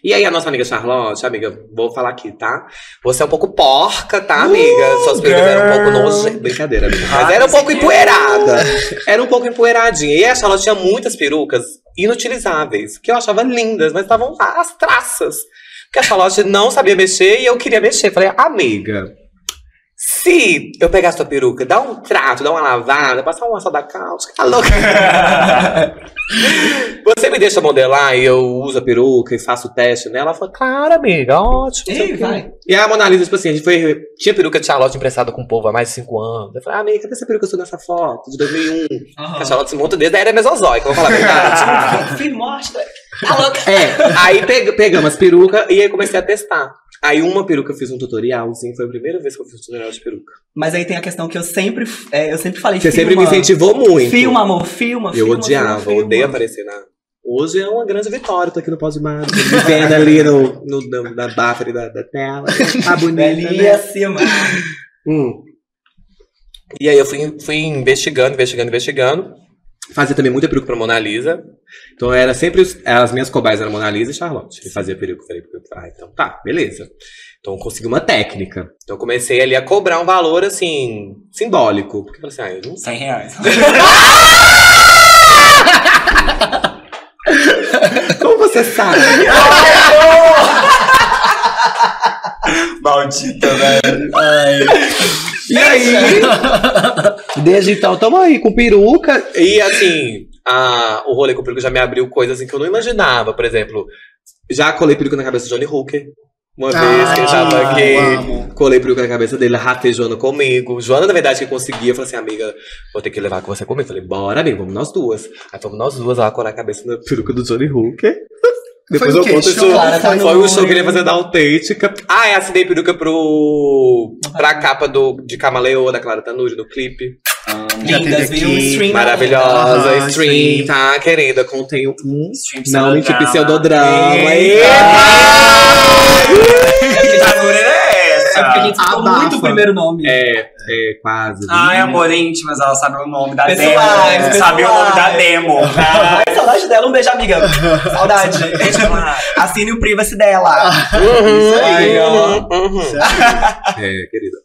E aí a nossa amiga Charlotte, amiga, vou falar aqui, tá? Você é um pouco porca, tá, amiga? Suas perucas eram um pouco nojentas. Brincadeira, amiga. Mas Ah, era um pouco empoeirada. Era um pouco empoeiradinha. E a Charlotte tinha muitas perucas inutilizáveis, que eu achava lindas, mas estavam lá as traças. Porque a Charlotte não sabia mexer e eu queria mexer. Falei, amiga, se eu pegar sua peruca, dar um trato, dar uma lavada, passar uma só da calça, tá louca? (laughs) Você me deixa modelar e eu uso a peruca e faço o teste nela? Ela falou, claro, amiga, ótimo. Ei, o quê." vai. E a Mona Lisa, tipo assim, a gente foi. Tinha peruca de Charlotte emprestada com o povo há mais de 5 anos. Eu falei, ah, amiga, cadê essa peruca sua nessa foto? De 2001. A Charlotte se monta desde a era mesozoica, vou falar a verdade. (laughs) Filho, mostra. Tá louca. É, aí peg- pegamos as perucas e aí comecei a testar. Aí uma peruca eu fiz um tutorial, assim, foi a primeira vez que eu fiz um tutorial de peruca. Mas aí tem a questão que eu sempre, é, eu sempre falei, Você sempre me filma, incentivou muito. Filma, amor, filma, Eu filma, odiava, filma, odeio filma. aparecer na. Hoje é uma grande vitória, tô aqui no Pós de Mato, vivendo ali no, no, na, na buffer da, da tela. Tá (laughs) bonita, Velhinha né? acima. Hum. E aí eu fui, fui investigando, investigando, investigando. Fazia também muita peruca pra Mona Lisa. Então era sempre. os- as minhas cobaias eram Mona Lisa e Charlotte. E fazia peruca. Falei, ah, então tá, beleza. Então eu consegui uma técnica. Então eu comecei ali a cobrar um valor assim, simbólico. Porque eu falei assim, ah, eu não 100 reais. (laughs) (laughs) Como você sabe? (laughs) Maldita, velho. E aí, (laughs) desde então, tamo aí com peruca. E assim, a, o rolê com peruca já me abriu coisas assim, que eu não imaginava. Por exemplo, já colei peruca na cabeça do Johnny Hooker. Uma vez que ele tava Ah, aqui, eu colei peruca na cabeça dele, ratejando comigo. Joana, na verdade, que conseguia, falou assim, amiga, vou ter que levar com você comigo. Falei, bora, amiga, vamos nós duas. Aí fomos nós duas lá colar a cabeça na peruca do Johnny Hooker. Depois Foi o eu conto isso. Tá Foi um show que ele ia fazer da autêntica. Ah, eu assinei peruca pro. pra capa do, de Camaleoa da Clara Tanuri no clipe. Já Lindas, viu? Stream Maravilhosa, stream, stream. tá, querida? Contém um. Stream Não, mentira, pseudodrama. pseudodrama. Eita! É essa? É porque a gente citou Abafa. muito o primeiro nome. É, é, quase. Ai, amor íntimas, ela sabe o nome da Pessoais, demo. Sabe o nome da demo. (laughs) Ai, saudade dela. Um beijo, amiga. Saudade. (laughs) Assine o privacy dela. Uhum, Isso aí, ó. uhum. (laughs) É, querida.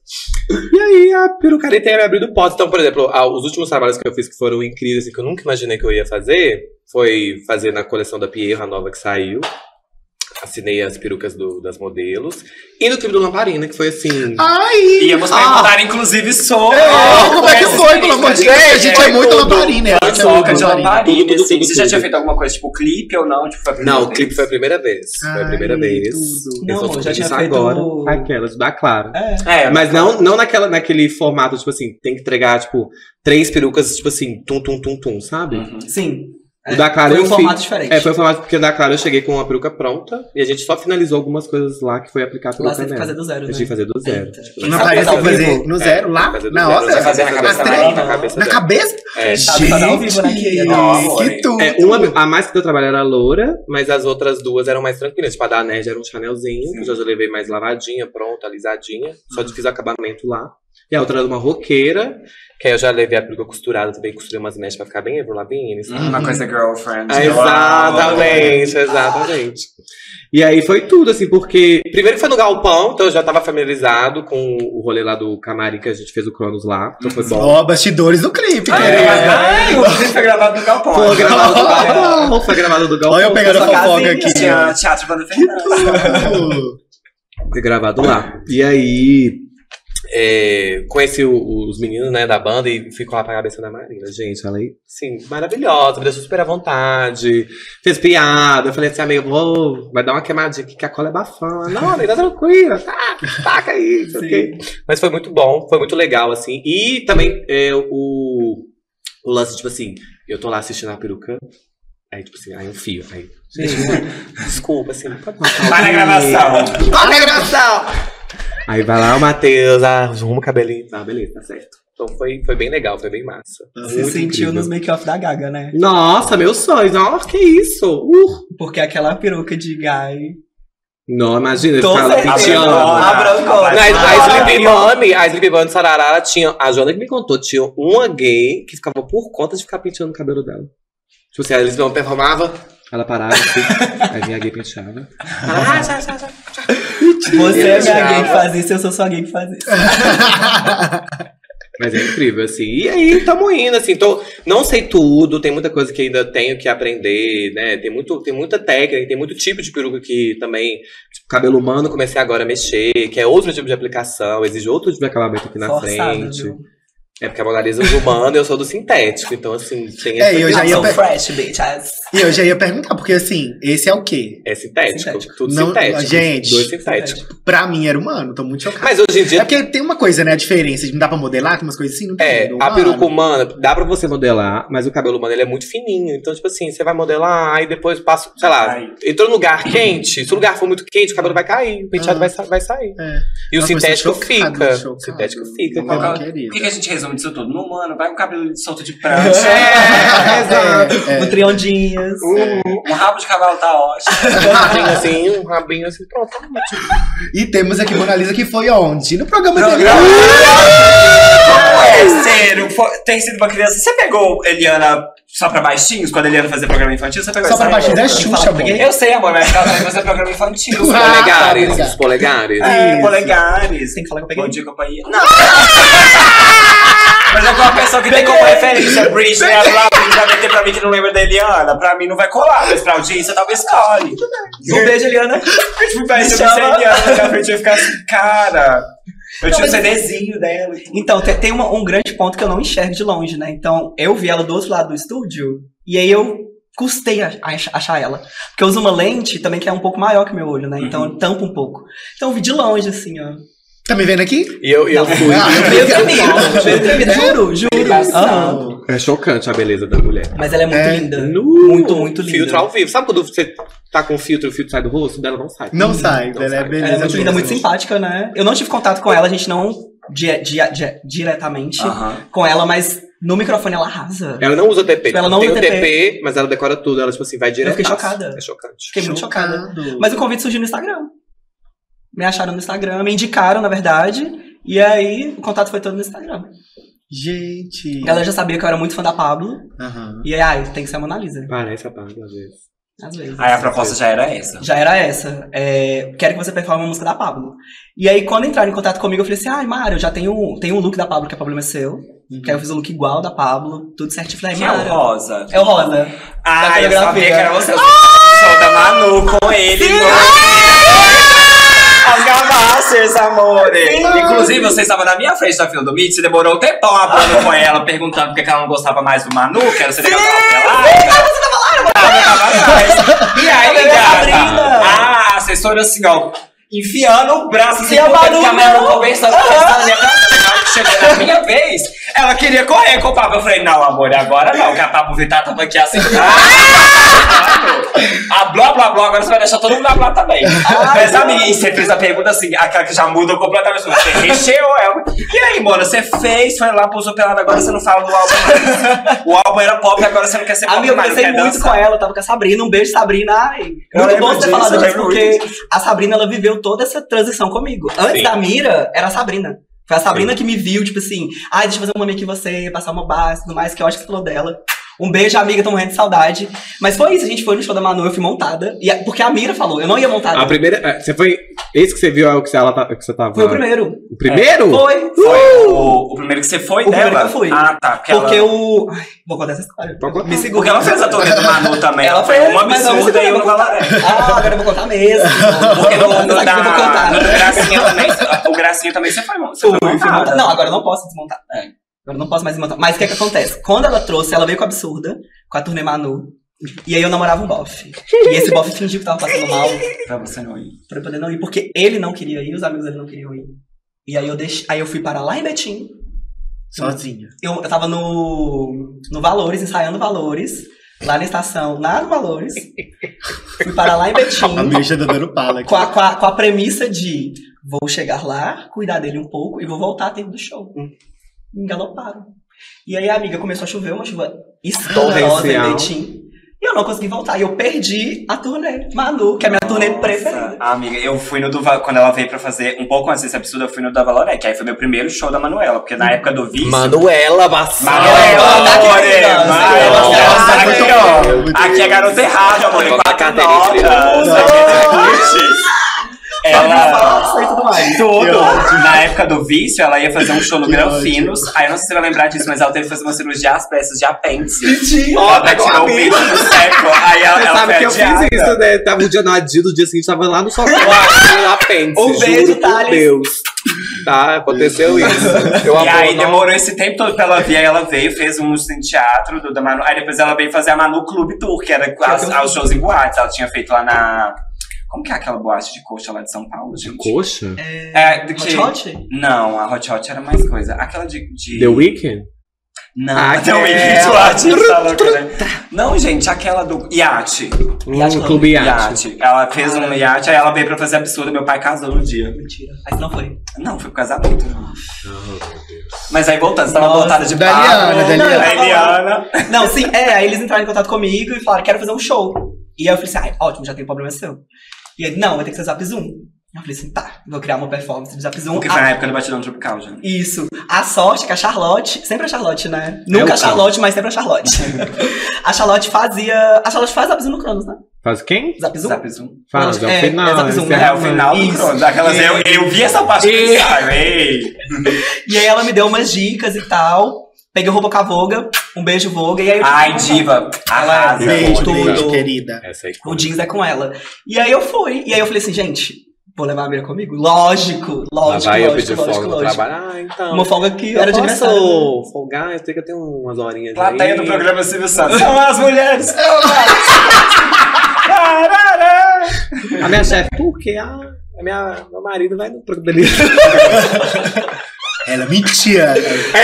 E aí, a perucaria tem me abrido portas. Então, por exemplo, ah, os últimos trabalhos que eu fiz que foram incríveis e que eu nunca imaginei que eu ia fazer foi fazer na coleção da Pierro, a nova que saiu. Assinei as perucas do- das modelos. E no clipe do Lamparina, que foi assim. Ai! Íamos perguntar, inclusive, sobre. É, como é que foi, pelo amor de Deus? A gente é muito lamparina. a gente é muito de lamparina. Tudo, assim. tudo, Você já tinha feito alguma coisa, tipo clipe ou não? Tipo, foi a primeira Não, o vez? clipe foi a primeira vez. foi a primeira Ai, vez. tudo. Eu Não, só já tinha feito- agora. Aquelas, da Clara. É. É, Mas não, não naquela, naquele formato, tipo assim, tem que entregar, tipo, três perucas, tipo assim, tum, tum, tum, tum, sabe? Uhum. Sim. O da Clara foi eu um fiz- formato diferente. É, foi o formato porque o da Clara eu cheguei com uma peruca pronta e a gente só finalizou algumas coisas lá que foi aplicar a Lá você tem que fazer do zero, A né? gente ia fazer do zero. Tipo, Não Sabe parece fazer fazer no zero É, lá? fazer do Na hora? Você fazia na cabeça A trem? Na cabeça Na cabeça? É, Sabe fazer ao vivo, né, querida? Nossa. que tudo. É, uma, a mais que deu trabalho era a loura, mas as outras duas eram mais tranquilas. Tipo, a da Nerd era um chanelzinho, que eu já levei mais lavadinha, pronta, alisadinha. Só de fiz o acabamento lá. E a outra era uma roqueira, que aí eu já levei a peruca costurada também, costurei umas mechas pra ficar bem Avril Lavigne, sabe? Uma coisa girlfriend. Ah, exatamente, exatamente. E aí foi tudo, assim, porque. Primeiro foi no Galpão, então eu já tava familiarizado com o rolê lá do camarim que a gente fez o Cronos lá. Então foi bom. Ó, bastidores do clipe, É, querida. Ai, o clipe foi gravado no Galpão. Foi gravado do Galpão. (laughs) Foi gravado do Galpão. Olha eu pegando a fofoca aqui. Tinha (laughs) teatro Banda Fernandes. Foi gravado lá. E aí. É, conheci o- os meninos, né, da banda e fui com a cabeça da Marina. Gente, ela, assim, maravilhosa, me deixou super à vontade. Fez piada. Eu falei assim, amigo, vou, vai dar uma queimadinha aqui que a cola é bafana. Não, amiga, tá tranquila, tá, taca aí, não sei o quê. Mas foi muito bom, foi muito legal, assim. E também é, o, o lance, tipo assim, eu tô lá assistindo a peruca. Aí, tipo assim, aí um fio. Aí, gente, (laughs) desculpa, assim, pode na alguém. gravação. Vai na gravação! Aí vai lá o Matheus, arruma o cabelinho. Ah, beleza, tá certo. Então foi, foi bem legal, foi bem massa. Se Muito sentiu incrível. nos make-off da Gaga, né? Nossa, meus sonhos. Nossa, que isso? Uh. Porque aquela peruca de Guy. Não, imagina, Tô certeza. penteando. A brancona. A, Ah, Sleepy Bunny, a Sleepy Bunny Sararara tinha. A Jona que me contou, tinha uma gay que ficava por conta de ficar penteando o cabelo dela. Tipo assim, a Sleepy Bunny performava, ela parava assim, aí vinha a gay penteava. Ah, já, já, já. Você é minha gay que faz isso, eu sou sua gay que faz isso. (laughs) Mas é incrível, assim. E aí, tamo indo, assim. Tô, não sei tudo, tem muita coisa que ainda tenho que aprender, né? Tem, muito, tem muita técnica, tem muito tipo de peruca que também. Tipo, cabelo humano, comecei agora a mexer, que é outro tipo de aplicação, exige outro tipo de acabamento aqui na Forçado, frente. viu? É porque a Mona Lisa é e eu sou do sintético. Então, assim, tem É, essa eu já ia Sou pe- fresh, bitches. E eu já ia perguntar, porque assim, esse é o quê? É sintético. Sintético. Tudo Não- sintético. gente. Dois sintéticos. Pra mim era humano, tô muito chocada. Mas hoje em É dia. porque tem uma coisa, né? A diferença de não dá pra modelar, tem umas coisas assim, não tem. É, a peruca humana dá pra você modelar, mas o cabelo humano ele é muito fininho. Então, tipo assim, você vai modelar, aí depois passa, sei lá, Ai. entrou num lugar quente, se o lugar for muito quente, o cabelo vai cair, o penteado Ah. vai, vai sair. É. E o Nossa, sintético chocado, fica. chocado. O sintético fica. Não, cara. Por querida. que, que a gente resume disso tudo? No humano, vai um cabelo solto de prancha. É, (laughs) exato. É, Com triondinhas. Um rabo de cavalo tá ótimo. (laughs) Um rabinho assim, um rabinho assim, pronto. tá ótimo. E temos aqui Mona Lisa que foi onde? No programa dele. Programa. Como é ser, foi- ter sido uma criança? Você pegou Eliana só pra baixinhos, quando a Eliana fazia programa infantil? Você pegou Só pra baixinho é? Xuxa, amor. Eu sei, amor, mas ela também fazia programa infantil. Os (laughs) Ah, polegares, obrigado. os polegares. É, polegares. Tem que falar que eu peguei. Bom dia, companhia. Não! Mas é uma pessoa que tem como referência Britney, a lá, vai meter pra mim que não lembra da Eliana. Pra mim não vai colar, mas pra audiência talvez cole. Um beijo, Eliana. Tipo, ser chama. a Eliana na frente, eu ia ficar assim, cara. Eu tinha um CDzinho dela. Então, tem, tem uma- um grande ponto que eu não enxergo de longe, né? Então, eu vi ela do outro lado do estúdio, e aí eu custei a, a ach- achar ela. Porque eu uso uma lente também que é um pouco maior que o meu olho, né? Então, eu tampo um pouco. Então, eu vi de longe, assim, ó. Tá me vendo aqui? E eu, eu fui. (laughs) Ah, tremido. (laughs) Juro, juro. É chocante a beleza da mulher. Mas ela é muito É. linda. Nu. Muito, muito linda. Filtro ao vivo. Sabe quando você tá com filtro e o filtro sai do rosto? Dela não sai. Não sai, Não ela é sai. beleza. Ela é muito linda, muito simpática, né? Eu não tive contato com ela, a gente não di- di- di- diretamente com ela, mas no microfone ela arrasa. Ela não usa TP. Ela não Tem usa o TP. TP, mas ela decora tudo. Ela, tipo assim, vai direto. fiquei chocada. É chocante. Fiquei muito chocada. Mas o convite surgiu no Instagram. Me acharam no Instagram, me indicaram, na verdade. E aí o contato foi todo no Instagram. Gente. A galera já sabia que eu era muito fã da Pablo. Aham. E aí, ai, tem que ser a Mona Lisa. Parece a Pablo, às vezes. Às vezes. Aí a proposta já era essa. Já era essa. É, quero que você performe uma música da Pablo. E aí, quando entraram em contato comigo, eu falei assim: ai, Mário, eu já tenho, tenho um look da Pablo, que é problema seu. Que aí eu fiz o look igual da Pablo, tudo certinho. Falei, Que é o rosa. É o rosa. Ah, eu sabia que era você. Show da Manu com ele. As Gavasses, amores. Inclusive, você estava na minha frente na fila do Meet, você demorou um tempão hablando com ela, perguntando por que ela não gostava mais do Manu, que era tava atrás. E aí, gata? Ah, a assessora assim, ó, enfiando o braço assim, E não. conversando, conversando na minha. Na chegou na minha vez, ela queria correr com o papo. Eu falei, não, amor, agora não, que a Papo Vittar tava aqui assim. (laughs) Ah, blá blá blá, agora você vai deixar todo mundo blá blá também. Mas, amiga, e você fez a pergunta assim, aquela que já muda completamente. Você recheou ela. E aí, mano, você fez, foi lá, pousou pelado, agora você não fala do álbum mais. O álbum era pop, agora você não quer ser pop Amiga, eu pensei muito dançar. com ela, eu tava com a Sabrina, um beijo, Sabrina. Ai, Eu muito bom você ter disso, porque a Sabrina, ela viveu toda essa transição comigo. Antes Sim. da Mira, era a Sabrina. Foi a Sabrina que me viu, tipo assim, ai, deixa eu fazer uma mami aqui você, passar uma base e tudo mais, que eu acho que você falou dela. Um beijo, amiga, tô morrendo de saudade. Mas foi isso, a gente foi no show da Manu, eu fui montada. E a- porque a Mira falou, eu não ia montada. A primeira. é, Você foi. Esse que você viu é o que você, ela tá, que você tava. Foi o primeiro. O primeiro? Foi. Foi o, o primeiro que você foi O dela? primeiro que eu fui. Ah, tá. Porque, Porque ela, o. Ai, vou contar essa história. Me segura. porque ela fez a turnê do Manu também. Ela foi uma absurda e eu não falarei. Ah, agora eu vou contar mesmo. Porque no, no, eu vou contar. no Gracinha também, o Gracinha também você foi, você montada. Não, agora eu não posso desmontar. É. Agora eu não posso mais desmontar. Mas o que é que acontece? Quando ela trouxe, ela veio com a absurda, com a turnê Manu. E aí eu namorava um bofe. E esse bofe fingiu que tava passando mal (laughs) Pra você não ir. pra eu poder não ir, porque ele não queria ir, os amigos dele não queriam ir. E aí eu deixei, aí eu fui para lá em Betim. Sozinha. Eu, eu tava no, no Valores, ensaiando Valores, lá na estação, lá no Valores. Fui para lá em Betim. A bicha tá dando pala aqui. com a, com, a, com a premissa de vou chegar lá, cuidar dele um pouco e vou voltar a tempo do show. Me engaloparam. E aí a amiga começou a chover, uma chuva estourosa em Torrencial. Betim. E eu não consegui voltar. E eu perdi a turnê. Manu, que é a minha turnê preferida. Ah, amiga, eu fui no do quando ela veio pra fazer um pouco antes desse absurdo, eu fui no da Valorec. Aí foi meu primeiro show da Manuela, porque na época do vício. Manuela Bassal. Manuela, Tá aqui, amore, criança. Manuela, Nossa, aqui, muito ó. Aqui é garota errada, amor. Quatro notas. Aqui, Ela. Tudo mais. Tudo. Na época do vício, ela ia fazer um show no Granfinos. Aí eu não sei se você vai lembrar disso, mas ela teve que fazer uma cirurgia às pressas de apêndice. Mentira. Ela até tirou o peito do seco. Aí ela, Você ela sabe que eu fiz isso, né? Tava um dia no Adi, do dia seguinte tava lá no sofá, (laughs) no apêndice. Um beijo, Thales. Deus. Tá, aconteceu isso. Eu E aí não- demorou esse tempo todo pra ela vir, aí ela veio, fez um em teatro do, da Manu. Aí depois ela veio fazer a Manu Clube Tour, que era os shows em boates. Ela tinha feito lá na. Como que é aquela boate de coxa lá de São Paulo, gente? Coxa? É, do que. Hot Hot? Não, a Hot Hot era mais coisa. Aquela de. de... The Weeknd? Não, Ah, The Weeknd, aquela. o né? Não, gente, aquela do Iate. Yacht Hum, Club. Clube Yacht. Iate. Ela fez um iate, aí ela veio pra fazer absurdo. Meu pai casou no dia. Mentira. Mas não foi. Não, foi pro casamento. Mas aí voltando, você tava Nossa, voltada de da papo. Eliana, da Eliana. Da Eliana. Não, sim, é, aí eles entraram em contato comigo e falaram, quero fazer um show. E aí eu falei assim, ah, ótimo, já tem problema seu. E ele, não, vai ter que ser Zap Zoom. Eu falei assim, tá, vou criar uma performance de Zap Zoom. Porque foi A- na época do Batidão Tropical, já. Isso. A sorte é que a Charlotte, sempre a Charlotte, né? Nunca o a Charlotte, mas sempre a Charlotte. (laughs) a Charlotte fazia. A Charlotte faz Zap Zoom no Cronos, né? Faz quem? Zap Zoom? Zap Zoom. Faz, é o É, final. é Zap Zoom, né? É o final do. Cronos. Aquelas, eu, eu vi essa parte do E-. Ei. E aí ela me deu umas dicas e tal. Peguei o roubo com a Voga, um beijo Voga, e aí eu Ai, diva. Arrasa. Beijo, Tudo. beijo, querida. Essa aí. O jeans é com ela. E aí eu fui. E aí eu falei assim, gente, vou levar a Mira comigo? Lógico, Lá lógico, vai eu lógico, pedir lógico, folga lógico. trabalho. Ah, então. Uma folga que eu era de aniversário. posso folgar? Eu sei que eu tenho umas horinhas Plateia aí. do programa Silvio Santos. São as mulheres. (laughs) A minha chefe, por quê? Ah, a minha, meu marido vai no programa dele. (laughs) Ela mentia.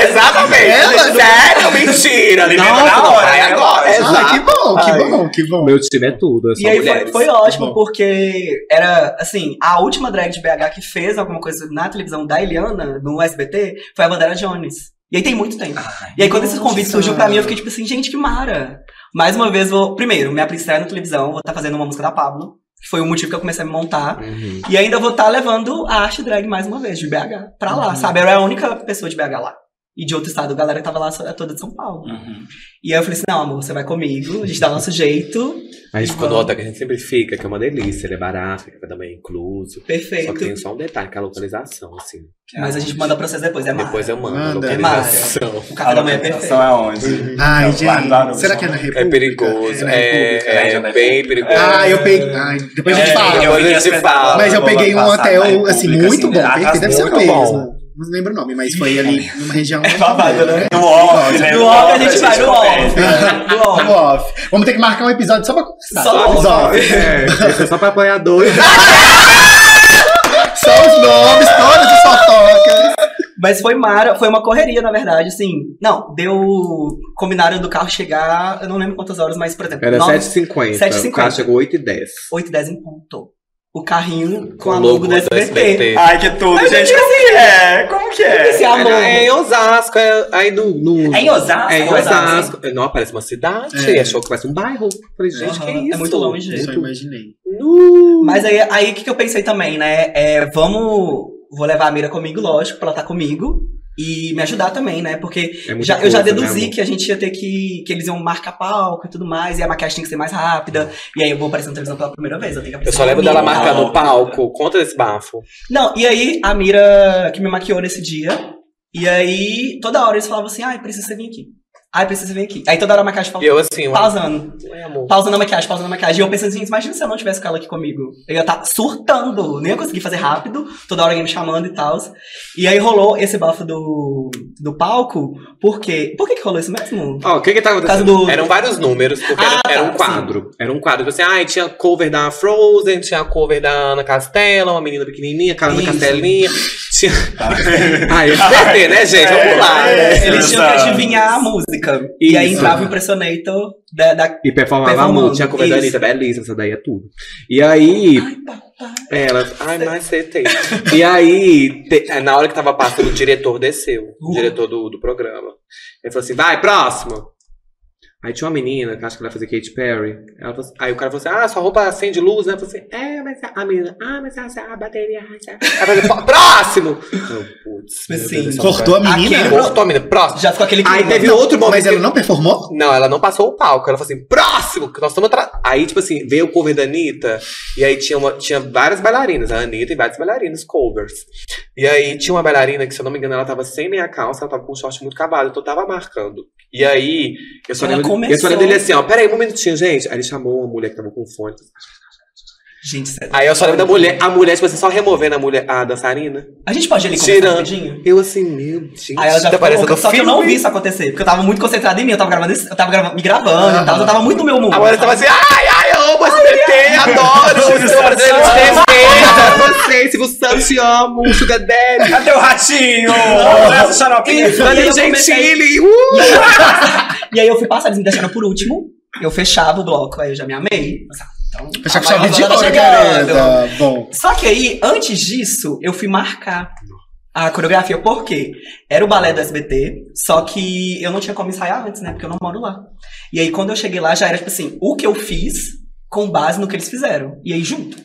Exatamente. Ela- Sério, mentira. Lembra na hora, né? agora. Ah, Exato. que bom, que Ai. bom, que bom. Meu time é tudo, é E aí foi, mulheres. foi ótimo, Bom. porque era, assim, a última drag de BH que fez alguma coisa na televisão da Eliana, no SBT, foi a Vandera Jones. E aí tem muito tempo. E aí quando esse convite surgiu pra mim, eu fiquei tipo assim, gente, que mara. Mais uma vez, vou. Primeiro, minha estreia na televisão, vou estar fazendo uma música da Pablo. Foi o motivo que eu comecei a me montar. Uhum. E ainda vou estar levando a arte drag mais uma vez, de BH, pra lá, sabe? Eu era a única pessoa de BH lá. E de outro estado, a galera tava lá é toda de São Paulo. Uhum. E aí eu falei assim, não, amor, você vai comigo, a gente dá o nosso jeito. A gente ficou no Vamos. hotel que a gente sempre fica, que é uma delícia, ele é barato, café da manhã incluso. Só Perfeito. que tem só um detalhe, que é a localização, assim. Mas a gente manda pra vocês depois, é mara. Depois eu mando Manda. a É mara. localização. O café da manhã é perfeito. localização é onde? Ai, gente. será que é na não. República? É perigoso, é, República. é, É, bem perigoso. Ah, eu peguei. Ai, depois a gente É, fala. eu Depois a gente fala. Mas eu peguei um hotel, assim, muito bom. Perfeito. Deve ser o mesmo. Não lembro o nome, mas foi ali numa região. É babado, né? No off, né? No off a gente vai no off. conversa. No off. No off. Vamos ter que marcar um episódio só pra conversar. Só no episódio. É, isso é só pra apoiadores. Só os nomes, todas as fotocas. Mas foi mara, foi uma correria, na verdade, assim. Não, deu. Combinaram do carro chegar, eu não lembro quantas horas, mas, por exemplo, Era nove- 7h50. 7h50. O carro chegou 8h10. 8 e 10 em ponto. O carrinho com, Com a o logo logo do do SBT. SBT. Ai, que tudo, gente. Como que é? Como que é? Esse amor. É, em Osasco, é, aí no, no- É em Osasco? É em Osasco. Osasco. Não, parece uma cidade. É. Achou que parece um bairro. Falei, gente, Aham, que é isso? muito longe. Isso eu imaginei. Nu. Mas aí, aí o que, que eu pensei também, né? É, vamos. Vou levar a Mira comigo, lógico, pra ela estar comigo. E me ajudar também, né? Porque É já, eu já coisa, né, deduzi amor? que a gente ia ter que. que eles iam marcar palco e tudo mais, e a maquiagem tem que ser mais rápida. E aí eu vou aparecer na televisão pela primeira vez. Eu, tenho que Eu só lembro dela marcando o palco. Conta desse bafo. Não, e aí a Mira que me maquiou nesse dia. E aí, toda hora eles falavam assim: ai, precisa você vir aqui. Ai, precisa você vir aqui. Aí toda hora a maquiagem falava. eu assim, Pausando. ué, amor. Pausando a maquiagem, pausando a maquiagem. E eu pensando assim, imagina se eu não tivesse com ela aqui comigo. Eu ia estar surtando. Nem ia conseguir fazer rápido. Toda hora alguém me chamando e tal. E aí rolou esse bafo do, do palco. Por quê? Por que, que rolou isso mesmo? Ó, o que que tá acontecendo? Do- Eram vários números, porque Ah, era, era tá, um quadro. Era um quadro. Tipo assim, ah, tinha cover da Frozen, tinha cover da Ana Castela, uma menina pequenininha, cara da Isso. Castelinha. (laughs) Tinha... (laughs) ah, SBT, né, gente? Vamos lá. É, né? Eles tinham que adivinhar a música. E aí entrava o Impressionator da. da... E performava muito. Tinha cover da. Anitta, belíssima, essa daí é tudo. E aí, Ai, ela, ai, mas você tem. (laughs) E aí, te- é, na hora que tava passando, o diretor desceu. O Uh. diretor do, do programa. Ele falou assim: vai, próximo. Aí tinha uma menina, que acho que ela ia fazer Katy Perry. Ela falou assim- aí o cara falou assim: ah, sua roupa acende luz, né? Ela falou assim: é, mas a, a menina, ah, mas a, a bateria. Ela falou assim, "Pô, próximo! Eu, putz. meu Sim. Deus, essa Cortou a menina? Aqui, Cortou a menina, próximo. Já ficou aquele Aí clima. teve outro momento. Mas ela não performou? não, ela não passou o palco. Ela falou assim, próximo, que nós estamos atrás. Aí, tipo assim, veio o cover da Anitta, e aí tinha, uma, tinha várias bailarinas, a Anitta e várias bailarinas, covers. E aí tinha uma bailarina que, se eu não me engano, ela tava sem meia calça, ela tava com um short muito cavado, então eu tava marcando. E aí, eu só, Ela lembro, eu só começou. lembro dele assim, ó, peraí um minutinho, gente. Aí ele chamou uma mulher que tava com fone. Gente, sério. Aí eu só lembro da mulher, a mulher, tipo assim, só removendo a mulher, a dançarina. A gente pode ali Tirando. Eu assim, meu Deus, Aí ela já tá parecendo só que eu não filme. vi isso acontecer, porque eu tava muito concentrada em mim, eu tava gravando, eu tava gravando, me gravando e tal, eu tava muito no meu mundo. A mulher tava assim, ai, ai, eu amo SBT, adoro, Silvio Santos, adoro você, Silvio Santos, te amo, Sugar Daddy, Cadê o ratinho? Isso. E aí Danilo Gentili, uh! E aí eu fui passar, eles me deixaram por último, eu fechava o bloco, aí eu já me amei. Então, Fechar com chave de tá ouro, chegando. querida. Bom. Só que aí, antes disso, eu fui marcar a coreografia, por quê? Era o balé do SBT, só que eu não tinha como ensaiar antes, né? Porque eu não moro lá. E aí, quando eu cheguei lá, já era tipo assim, o que eu fiz com base no que eles fizeram. E aí, junto.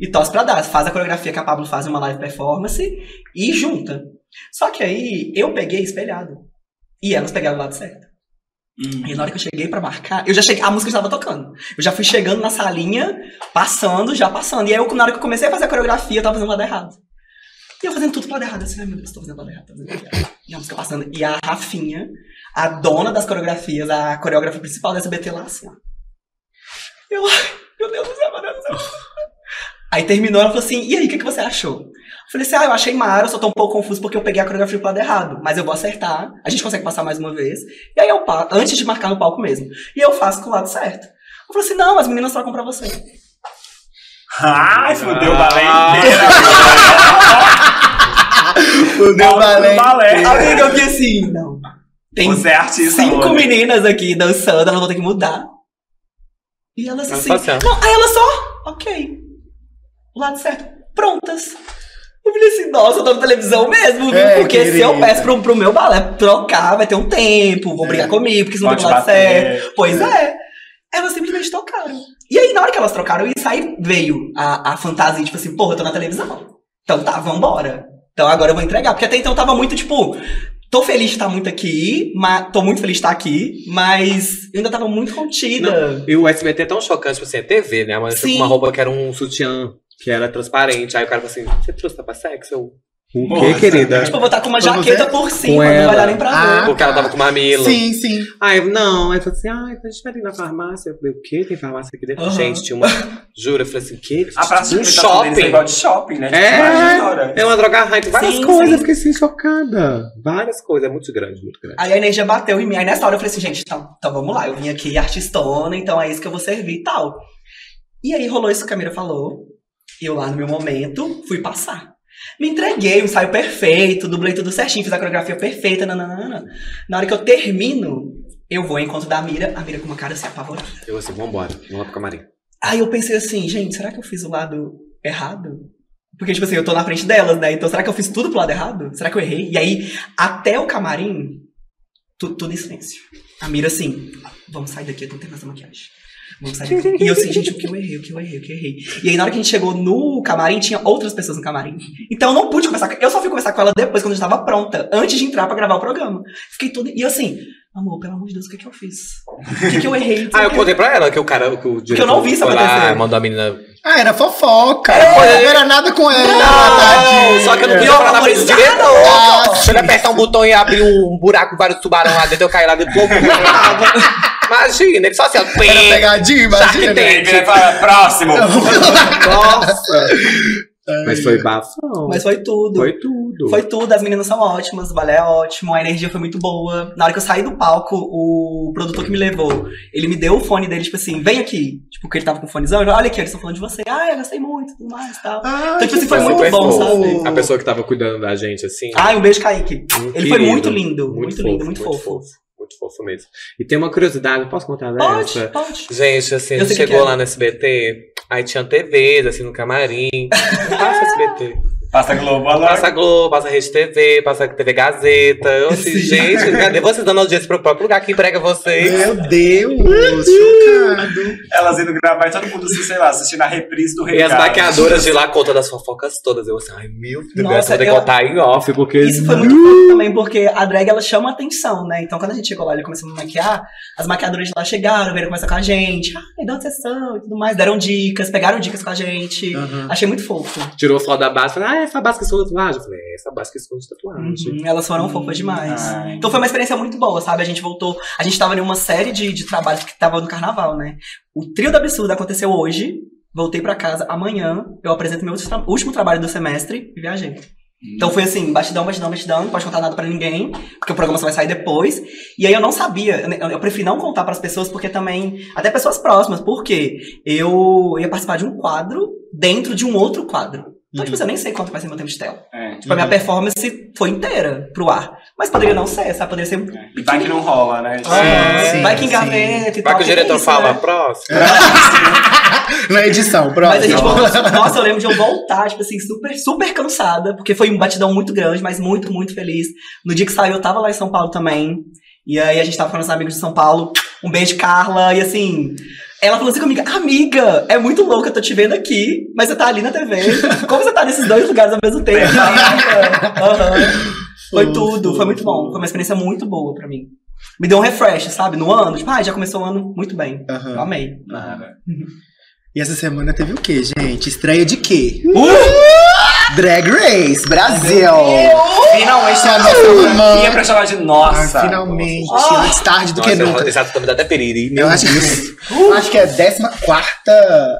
E tosse pra dar. Faz a coreografia que a Pablo faz em uma live performance e junta. Só que aí, eu peguei espelhado. E elas pegaram o lado certo. E na hora que eu cheguei pra marcar, eu já cheguei, a música já tava tocando. Eu já fui chegando na salinha, passando, já passando. E aí, eu, na hora que eu comecei a fazer a coreografia, eu tava fazendo lado errado. E eu fazendo tudo lado errado, assim, ai meu Deus, tô fazendo lado errado, tô fazendo lado errado. E a música passando. E a Rafinha, a dona das coreografias, a coreógrafa principal da SBT lá, assim, ó. Eu, meu Deus do céu, meu Deus do céu. Aí terminou, ela falou assim, e aí, o que, que você achou? Eu falei assim, ah, eu achei mara, eu só tô um pouco confuso porque eu peguei a coreografia pro lado errado. Mas eu vou acertar, a gente consegue passar mais uma vez. E aí eu passo, antes de marcar no palco mesmo. E eu faço com o lado certo. Eu falei assim, não, as meninas trocam pra você. Ai, fudeu o balé inteiro. Fudeu o balé. balé. Amiga, eu fiquei assim, não. Tem Você é artista, cinco amor. meninas aqui dançando, elas vão ter que mudar. E elas Mas assim. Não, aí elas só, ok. O lado certo, prontas. Eu falei assim, nossa, eu tô na televisão mesmo, viu? É, porque se eu querida. peço pro, pro meu balé trocar, vai ter um tempo, vão brigar comigo, porque isso não tem o lado certo. Pois é. Elas simplesmente tocaram. E aí, na hora que elas trocaram, isso aí veio a, a fantasia, tipo assim, porra, eu tô na televisão. Então tá, vambora. Então agora eu vou entregar. Porque até então tava muito, tipo, Tô feliz de estar muito aqui, mas tô muito feliz de estar aqui, mas eu ainda tava muito contida. E o SBT é tão chocante, tipo assim, é TV, né? Mas Sim. uma roupa que era um sutiã, que era transparente. Aí o cara falou assim: você trouxe tapa sexo? Eu, o Nossa. quê, querida? Tipo, eu vou estar com uma Pra jaqueta você? por cima, Com não vai dar nem pra Ah, ver. Porque ela tava com mamilo. Sim, sim. Aí eu, não. Aí eu falei assim: ah, então a gente vai ali na farmácia. Eu falei: o quê? Tem farmácia aqui dentro? Aham. Gente, tinha uma. (laughs) Jura, eu falei assim: quê? A praça de um deles é shopping. igual de shopping, né? Tipo, É. restaurantes. É uma droga hype, várias Sim, coisas. sim. Eu fiquei assim, chocada. Várias coisas. É muito grande, muito grande. Aí a energia bateu em mim. Aí nessa hora eu falei assim, gente, então, então vamos lá. Eu vim aqui artistona, então é isso que eu vou servir e tal. E aí rolou isso que a Camila falou. Eu lá no meu momento fui passar. Me entreguei, um ensaio perfeito, dublei tudo certinho, fiz a coreografia perfeita, nananana. Na hora que eu termino, eu vou ao encontro da Mira, a Mira com uma cara assim apavorada. Eu assim, vambora, vamos lá pro camarim. Aí eu pensei assim, gente, será que eu fiz o lado errado? Porque, tipo assim, eu tô na frente delas, né? Então, será que eu fiz tudo pro lado errado? Será que eu errei? E aí, até o camarim, tu- tudo em silêncio. A Mira assim, vamos sair daqui, eu tô terminando essa maquiagem. Vamos sair daqui. E eu assim, gente, o que eu errei, o que eu errei, o que eu errei. E aí, na hora que a gente chegou no camarim, tinha outras pessoas no camarim. Então, eu não pude conversar Eu só fui conversar com ela depois, quando eu já tava pronta, antes de entrar pra gravar o programa. Fiquei toda. E assim, amor, pelo amor de Deus, o que, é que eu fiz? O que, que eu errei? (laughs) Ah, eu contei pra ela que o cara, que o diretor eu não vi isso acontecer. mandou a menina... Ah, era fofoca. É. Não era nada com ela, tadinha. Só que eu não queria falar na frente do isso- diretor. Ah, Se ele apertar um botão e abrir um buraco com vários tubarão lá dentro, eu caí lá dentro. (laughs) Imagina, ele só assim, ó. Era pim. pegadinha, imagina. Shark Tank. Ele vira e fala, próximo. (laughs) Nossa. Mas foi bafão. Mas foi tudo. Foi tudo. Foi tudo, as meninas são ótimas, o balé é ótimo, a energia foi muito boa. Na hora que eu saí do palco, o produtor que me levou, ele me deu o fone dele, tipo assim, vem aqui. Tipo, que ele tava com o fonezão, olha aqui, eles estão falando de você. Ah, eu gostei muito, tudo mais e tal. Ah, Então, tipo assim, foi muito bom, fofo. sabe? A pessoa que tava cuidando da gente, assim. Ai, um beijo, Kaique. um Ele foi querido. muito lindo, muito, lindo, muito, fofo. Muito fofo mesmo. E tem uma curiosidade, posso contar Pode, dessa? pode. Gente, assim, a gente chegou é. lá no SBT, aí tinha TVs, assim, no camarim. (laughs) Passa SBT. Passa Globo, alô. Passa Globo, passa Rede TV, passa TV Gazeta. Eu assim, Sim. gente, cadê vocês dando audiência pro próprio lugar que emprega vocês? Meu Deus, chocado. Elas indo gravar e todo mundo, assim, sei lá, assistindo a reprise do E as Recado. maquiadoras de lá contam das fofocas todas. Eu assim, ai meu Deus, Nossa, essa vou ter que eu- contar em off, porque. Isso foi muito fofo também, porque a drag ela chama atenção, né? Então quando a gente chegou lá e começou a maquiar, as maquiadoras de lá chegaram, vieram conversar com a gente, ai, dá uma sessão e tudo mais, deram dicas, pegaram dicas com a gente. Uhum. Achei muito fofo. Tirou foto da base, falou, ah, essa base que esconde tatuagem. Eu falei, é, essa base que esconde tatuagem. Uhum, elas foram fofas demais. Ai. Então foi uma experiência muito boa, sabe? A gente voltou. A gente tava em uma série de, de trabalhos que tava no carnaval, né? O trio da absurda aconteceu hoje. Voltei pra casa amanhã. Eu apresento meu último tra- último trabalho do semestre e viajei. Então foi assim, batidão, batidão, batidão, não pode contar nada pra ninguém, porque o programa só vai sair depois. E aí eu não sabia, eu, eu preferi não contar pras pessoas, porque também, até pessoas próximas, porque eu ia participar de um quadro dentro de um outro quadro. Então, tipo assim, eu nem sei quanto vai ser meu tempo de tela. É. Tipo, a minha performance foi inteira pro ar. Mas poderia não ser, sabe? Poderia ser um E vai que não rola, né? Ah, sim, vai que sim. engaveta e Vai tal. que o diretor isso, fala, né? próximo. (laughs) Na edição, Mas próximo. a gente voltou. Nossa, eu lembro de eu voltar, tipo assim, super, super cansada, porque foi um batidão muito grande, mas muito, muito feliz. No dia que saiu, eu tava lá em São Paulo também. E aí a gente tava com os amigos de São Paulo. Um beijo, Carla. E assim, ela falou assim comigo: Amiga, é muito louco, eu tô te vendo aqui, mas você tá ali na TV. Como você tá nesses dois lugares ao mesmo tempo? (laughs) Amiga? Aham. Foi tudo, foi muito bom. Foi uma experiência muito boa pra mim. Me deu um refresh, sabe? No ano. Tipo, ah, já começou o ano muito bem. Aham. Eu amei. E essa semana teve o quê, gente? Estreia de quê? Uh! Drag Race Brasil! Finalmente tem a Nossa, nossa irmã. franquia pra chamar de Ah, nossa. finalmente, Ah. antes tarde do que Nossa, nunca. exato, também dá até periri. Eu Meu acho Deus. que, eu acho que é a 14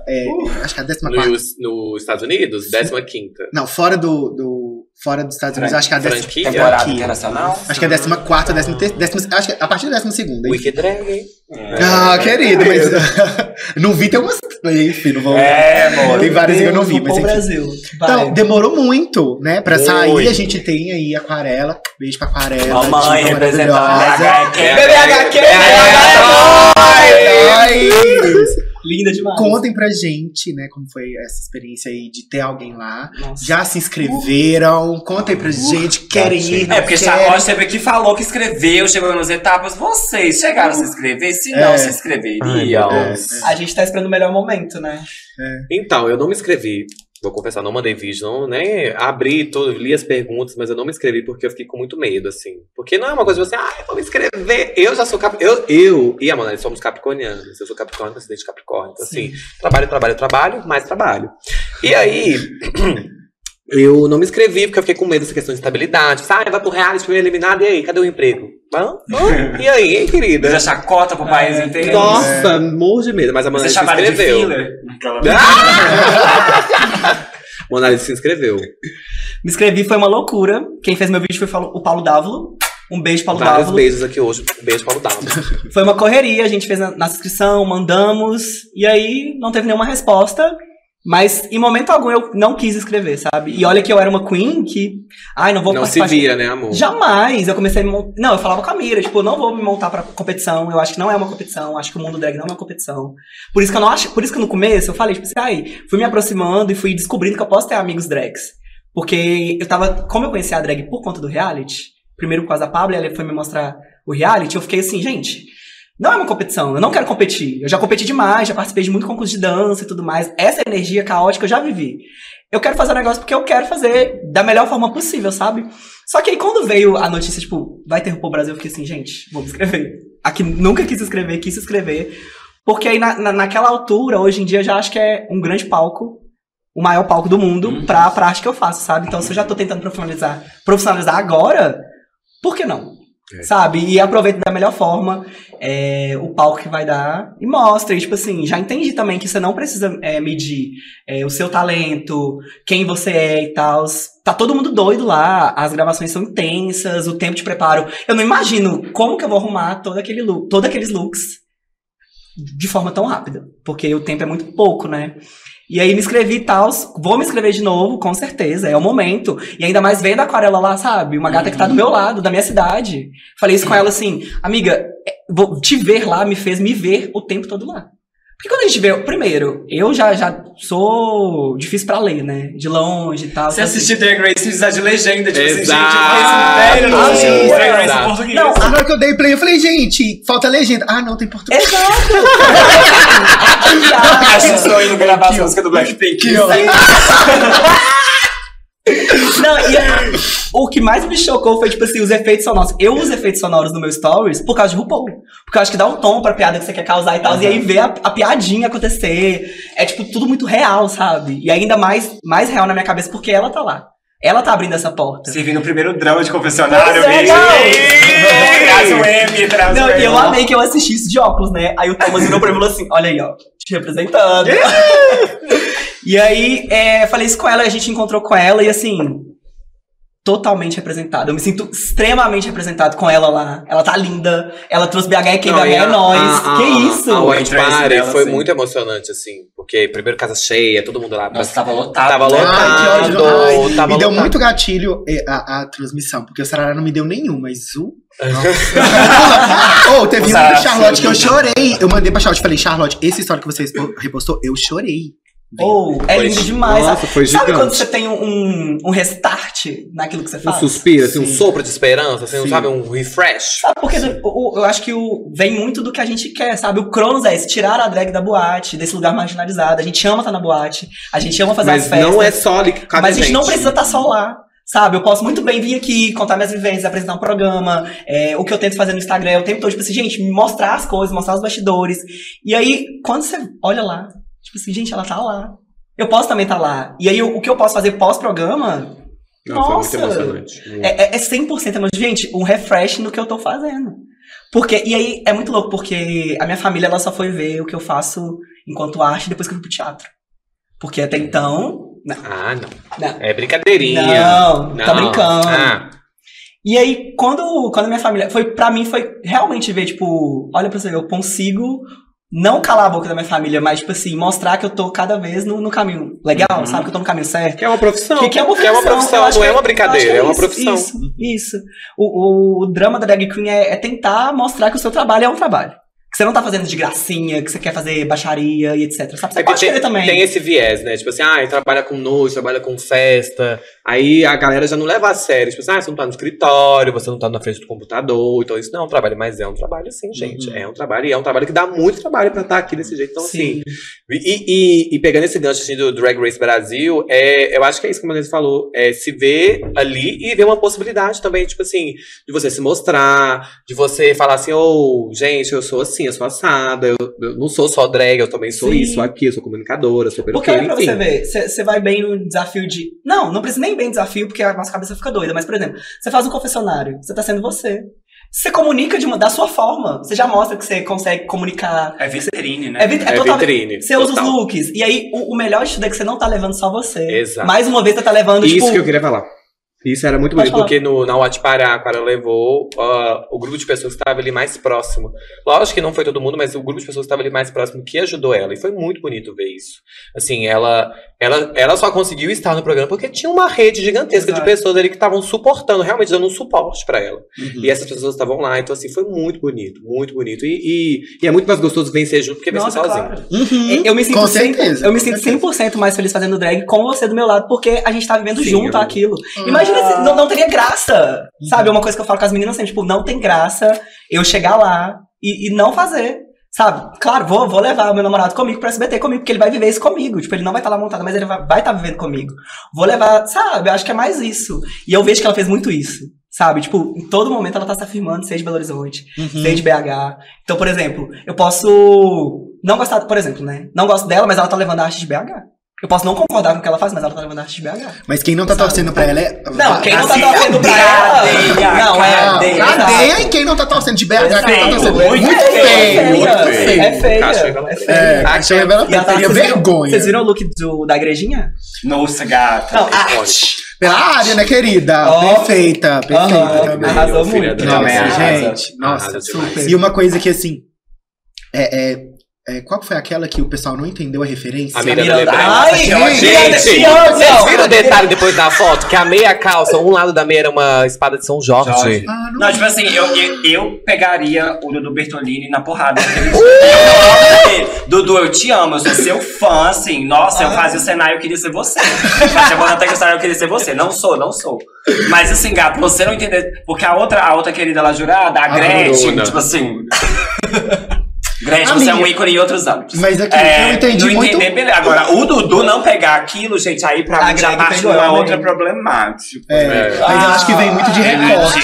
é, Acho que é a 14 Nos nos Estados Unidos, 15 Não, fora do, do. Fora dos Estados Unidos, acho que é a 10 Franquia? Temporada franquia. internacional? Acho que é a 14, 13, décima, acho que é a partir da 12 segunda. hein? Wicked Drag, hein? Ah, querido, mas. Não vi, tem umas. Enfim, não vou. É, amor. Tem várias que eu não vi, Deus, mas enfim. Brasil. Vai. Então, demorou muito, né? Pra Muito. sair, a gente tem aí Aquarela. Beijo pra Aquarela. Mamãe diva representando maravilhosa. BHQ. BBHQ, Ai, Linda demais. Contem pra gente, né, como foi essa experiência aí de ter alguém lá. Nossa. Já se inscreveram? Contem pra gente, querem ir, não É, porque. Charlotte teve aqui falou que escreveu, chegou nas etapas. Vocês chegaram a se inscrever? Se não, É. se Ai, inscreveriam. meu Deus. A gente tá esperando o melhor momento, né? Então, eu não me inscrevi. Vou confessar, não mandei vídeo, não, né? Abri tudo, li as perguntas, mas eu não me inscrevi porque eu fiquei com muito medo, assim. Porque não é uma coisa de você, ah, eu vou me inscrever. Eu já sou Capricórnio. Eu, eu e a Mona somos capricornianos. Eu sou Capricórnio, acidente de Capricórnio. Então, assim, trabalho, trabalho, trabalho, mais trabalho. E aí. (clears throat) Eu não me inscrevi porque eu fiquei com medo dessa questão de estabilidade. Ah, vai pro reality, fui eliminado, e aí, cadê o emprego? Hã? Hã? E aí, hein, querida? Você chacota pro país inteiro. Nossa, morro de medo, mas a Mona Você se de inscreveu. filler. (laughs) Mona Lisa se inscreveu. Me inscrevi, foi uma loucura. Quem fez meu vídeo foi o Paulo- o Paulo Dávolo. Um beijo, Paulo Vários Dávolo. beijos aqui hoje. Um beijo, Paulo Dávila. Foi uma correria, a gente fez a nossa inscrição, mandamos, e aí não teve nenhuma resposta. Mas em momento algum eu não quis escrever, sabe? E olha que eu era uma queen que. Ai, não vou Não se participar de- né, amor? Jamais! Eu comecei a me montar. Não, eu falava com a Mira, tipo, eu não vou me montar pra competição. Eu acho que não é uma competição. Acho que o mundo drag não é uma competição. Por isso que eu não acho. Por isso que no começo eu falei, tipo assim, ai, fui me aproximando e fui descobrindo que eu posso ter amigos drags. Porque eu tava. Como eu conheci a drag por conta do reality, primeiro por causa da Pablo, ela foi me mostrar o reality, eu fiquei assim, gente. Não é uma competição, eu não quero competir. Eu já competi demais, já participei de muito concurso de dança e tudo mais. Essa energia caótica eu já vivi. Eu quero fazer um negócio porque eu quero fazer da melhor forma possível, sabe? Só que aí quando veio a notícia, tipo, vai ter RuPaul Brasil, eu fiquei assim, gente, vou me inscrever. Aqui nunca quis escrever, quis escrever. Porque aí na, na- naquela altura, hoje em dia, eu já acho que é um grande palco, o maior palco do mundo, pra, pra arte que eu faço, sabe? Então se eu já tô tentando profissionalizar, profissionalizar agora, por que não? É. Sabe? E aproveita da melhor forma é, o palco que vai dar e mostra. E, tipo assim, já entendi também que você não precisa é, medir é, o seu talento, quem você é e tal. Tá todo mundo doido lá, as gravações são intensas, o tempo de preparo. Eu não imagino como que eu vou arrumar todo aquele look, todos aqueles looks de forma tão rápida. Porque o tempo é muito pouco, né? E aí me inscrevi e tal, vou me inscrever de novo, com certeza, é o momento. E ainda mais vendo a aquarela lá, sabe? Uma gata que tá do meu lado, da minha cidade. Falei isso com ela assim, amiga, é, te ver lá me fez me ver o tempo todo lá. Porque quando a gente vê, primeiro, eu já, já sou difícil pra ler, né? De longe e tal. Você assim, assistir Drag Race e precisar de legenda, tipo assim, gente, eu Exato. fiquei velho, não Exato. Drag Race em português. Não, Na hora que eu dei play, eu falei, gente, falta legenda. Ah, não, tem português. Exato! (laughs) A gente estou indo gravar as músicas do Blackpink. Não, e aí, o que mais me chocou foi, tipo assim, os efeitos sonoros. Eu uso efeitos sonoros no meu stories por causa de RuPaul. Porque eu acho que dá um tom pra piada que você quer causar e tal. E aí ver a, a piadinha acontecer. É, tipo, tudo muito real, sabe? E ainda mais, mais real na minha cabeça porque ela tá lá. Ela tá abrindo essa porta. Servindo o primeiro drama de confessionário, é, bicho. não. Traz o M, traz Não, o M. e eu amei que eu assisti isso de óculos, né? Aí o Thomas virou pra mim e falou assim: Olha aí, ó, te representando. (laughs) e aí, é, falei isso com ela, a gente encontrou com ela e assim. Totalmente representado. Eu me sinto extremamente representado com ela lá. Ela tá linda. Ela trouxe BH e quem BH é nós. a- a- que isso? A White Party foi assim. muito emocionante, assim. Porque primeiro casa cheia, todo mundo lá. Nossa, tava lotado. Tava né? lotado. Ai, ódio. Tava me deu lotado. muito gatilho eh, a, a transmissão, porque o Sarara não me deu nenhum, mas o. (laughs) oh, teve um Charlotte que eu chorei. Eu mandei pra Charlotte falei, Charlotte, esse história que você repostou, eu chorei. Oh, é Foi- lindo demais. Nossa, foi Sabe gigante. quando você tem um, um restart naquilo que você Um faz? suspiro, assim, um sopro de esperança, assim, Sim. sabe? Um refresh. Sabe, porque o- o- eu acho que o, vem muito do que a gente quer, sabe? O Cronos é esse, tirar a drag da boate, desse lugar marginalizado. A gente ama estar na boate, a gente ama fazer Mas as festas. não é só ali que cada mas a gente não precisa estar só lá. Sabe, eu posso muito bem vir aqui, contar minhas vivências, apresentar um programa, é, o que eu tento fazer no Instagram o tempo todo, tipo assim, gente, me mostrar as coisas, mostrar os bastidores. E aí, quando você olha lá, tipo assim, gente, ela tá lá. Eu posso também estar lá. E aí, o, o que eu posso fazer pós-programa Não, foi muito Nossa. emocionante. Muito. é, é, é 100% emocionante. Gente, um refresh no que eu tô fazendo. Porque, e aí, é muito louco, porque a minha família, ela só foi ver o que eu faço enquanto arte depois que eu fui pro teatro. Porque até então, não. Ah, não. Não. É brincadeirinha. Não, tá brincando. Ah, E aí, quando, quando a minha família. Foi, pra mim, foi realmente ver, tipo, olha pra você ver, eu consigo não calar a boca da minha família, mas, tipo assim, mostrar que eu tô cada vez no, no caminho legal, Uhum. sabe? Que eu tô no caminho certo. que é uma profissão. Que, que é uma Que é profissão, uma profissão, não é que uma brincadeira, que é uma isso, profissão. Isso, isso. O, o, o drama da drag queen é, é tentar mostrar que o seu trabalho é um trabalho. Que você não tá fazendo de gracinha, que você quer fazer baixaria e etc. Sabe? Você É, pode tem, também. tem esse viés, né? Tipo assim, ah, trabalha com noite, trabalha com festa. Aí a galera já não leva a sério. Tipo assim, ah, você não tá no escritório, você não tá na frente do computador. Então isso não é um trabalho, mas é um trabalho sim, gente. Uhum. É um trabalho e é um trabalho que dá muito trabalho pra estar aqui desse jeito. Então, Sim. assim. E, e- e pegando esse gancho assim, do Drag Race Brasil, é, eu acho que é isso que a Vanessa falou. É se ver ali e ver uma possibilidade também, tipo assim, de você se mostrar, de você falar assim, ô, gente, eu sou assim, eu sou assada, eu, eu não sou só drag, eu também sou Sim. isso, aqui, eu sou comunicadora, sou Porque olha peruqueira, pra enfim. você ver, você- vai bem no desafio de. Não, não precisa nem bem desafio, porque a nossa cabeça fica doida. Mas, por exemplo, você faz um confessionário, você tá sendo você. Você comunica de uma, da sua forma. Você já mostra que você consegue comunicar. É vitrine, né? É, vit- é É total- vitrine. Você usa os total. looks. E aí, o, o melhor de tudo é que você não tá levando só você. Exato. Mais uma vez, você tá levando, Isso tipo. que eu queria falar. Isso era muito Pode bonito, falar. porque no, na Watch Pará, quando ela levou ah, o grupo de pessoas que estava ali mais próximo. Lógico que não foi todo mundo, mas o grupo de pessoas que estava ali mais próximo que ajudou ela. E foi muito bonito ver isso. Assim, ela, ela, ela só conseguiu estar no programa porque tinha uma rede gigantesca Exato. de pessoas ali que estavam suportando, realmente dando um suporte pra ela. Uhum. E essas pessoas estavam lá. Então, assim, foi muito bonito, muito bonito. E, e, e é muito mais gostoso vencer junto que vencer Nossa, sozinho. claro. Uhum. Eu me sinto Com 100%, certeza, eu me com sinto certeza. 100% mais feliz fazendo drag com você do meu lado, porque a gente tá vivendo Sim, junto eu- aquilo. Imagina se não, não teria graça. Sabe? É uma coisa que eu falo com as meninas sempre, tipo, não tem graça eu chegar lá e, e não fazer. Sabe? Claro, vou, vou levar o meu namorado comigo pro SBT comigo, porque ele vai viver isso comigo. Tipo, ele não vai estar lá montado, mas ele vai estar vivendo comigo. Vou levar, sabe? Eu acho que é mais isso. E eu vejo que ela fez muito isso. Sabe? Tipo, em todo momento ela tá se afirmando, seja de Belo Horizonte, Uhum. seja de BH. Então, por exemplo, eu posso não gostar, por exemplo, né? Não gosto dela, mas ela tá levando a arte de BH. Eu posso não concordar com o que ela faz, mas ela tá levando a arte de BH. Mas quem não tá torcendo pra ela é. Não, quem não tá Assim, torcendo pra cadeia, ela. Não, é. cadeia. Cadeia exato. e quem não tá torcendo de BH, quem Feio, não tá torcendo. muito Muito feio, feio, muito É feio. É. Caixa, É feia. É, a Caixa Revela E ela tá- teria vocês viram- vergonha. Vocês viram o look do, da igrejinha? Nossa, gata. Não, arte. Pela área, né, querida? Ó. Perfeita, perfeita Aham, também. arrasou muito. Nossa, gente. Nossa, super. E uma coisa que, assim, é, é, é, qual que foi aquela que o pessoal não entendeu a referência? A Miranda Miranda. Lebrão. Ai, Gente, Miranda, Gente, vocês viram o detalhe depois da foto? Que a meia calça, um lado da meia era uma espada de São Jorge. Jorge. Ah, não. Não, tipo assim, eu, eu, eu pegaria o Dudu Bertolini na porrada. (laughs) Dudu, eu te amo, eu sou seu fã, assim. Nossa, eu fazia o Senai, eu queria ser você. Fazia Bonateca Senai, eu queria ser você. Não sou, não sou. Mas assim, gato, você não entender. Porque a outra, a outra querida lá jurada, a A Gretchen, tipo assim. (laughs) Gretchen, você é um ícone em outros âmbitos. Mas aqui, É, eu entendi não muito. entender, beleza. Agora, o Dudu não pegar aquilo, gente, aí pra A mim já parte amei. outra problemática. É, É. Mas eu acho que vem muito de recorte.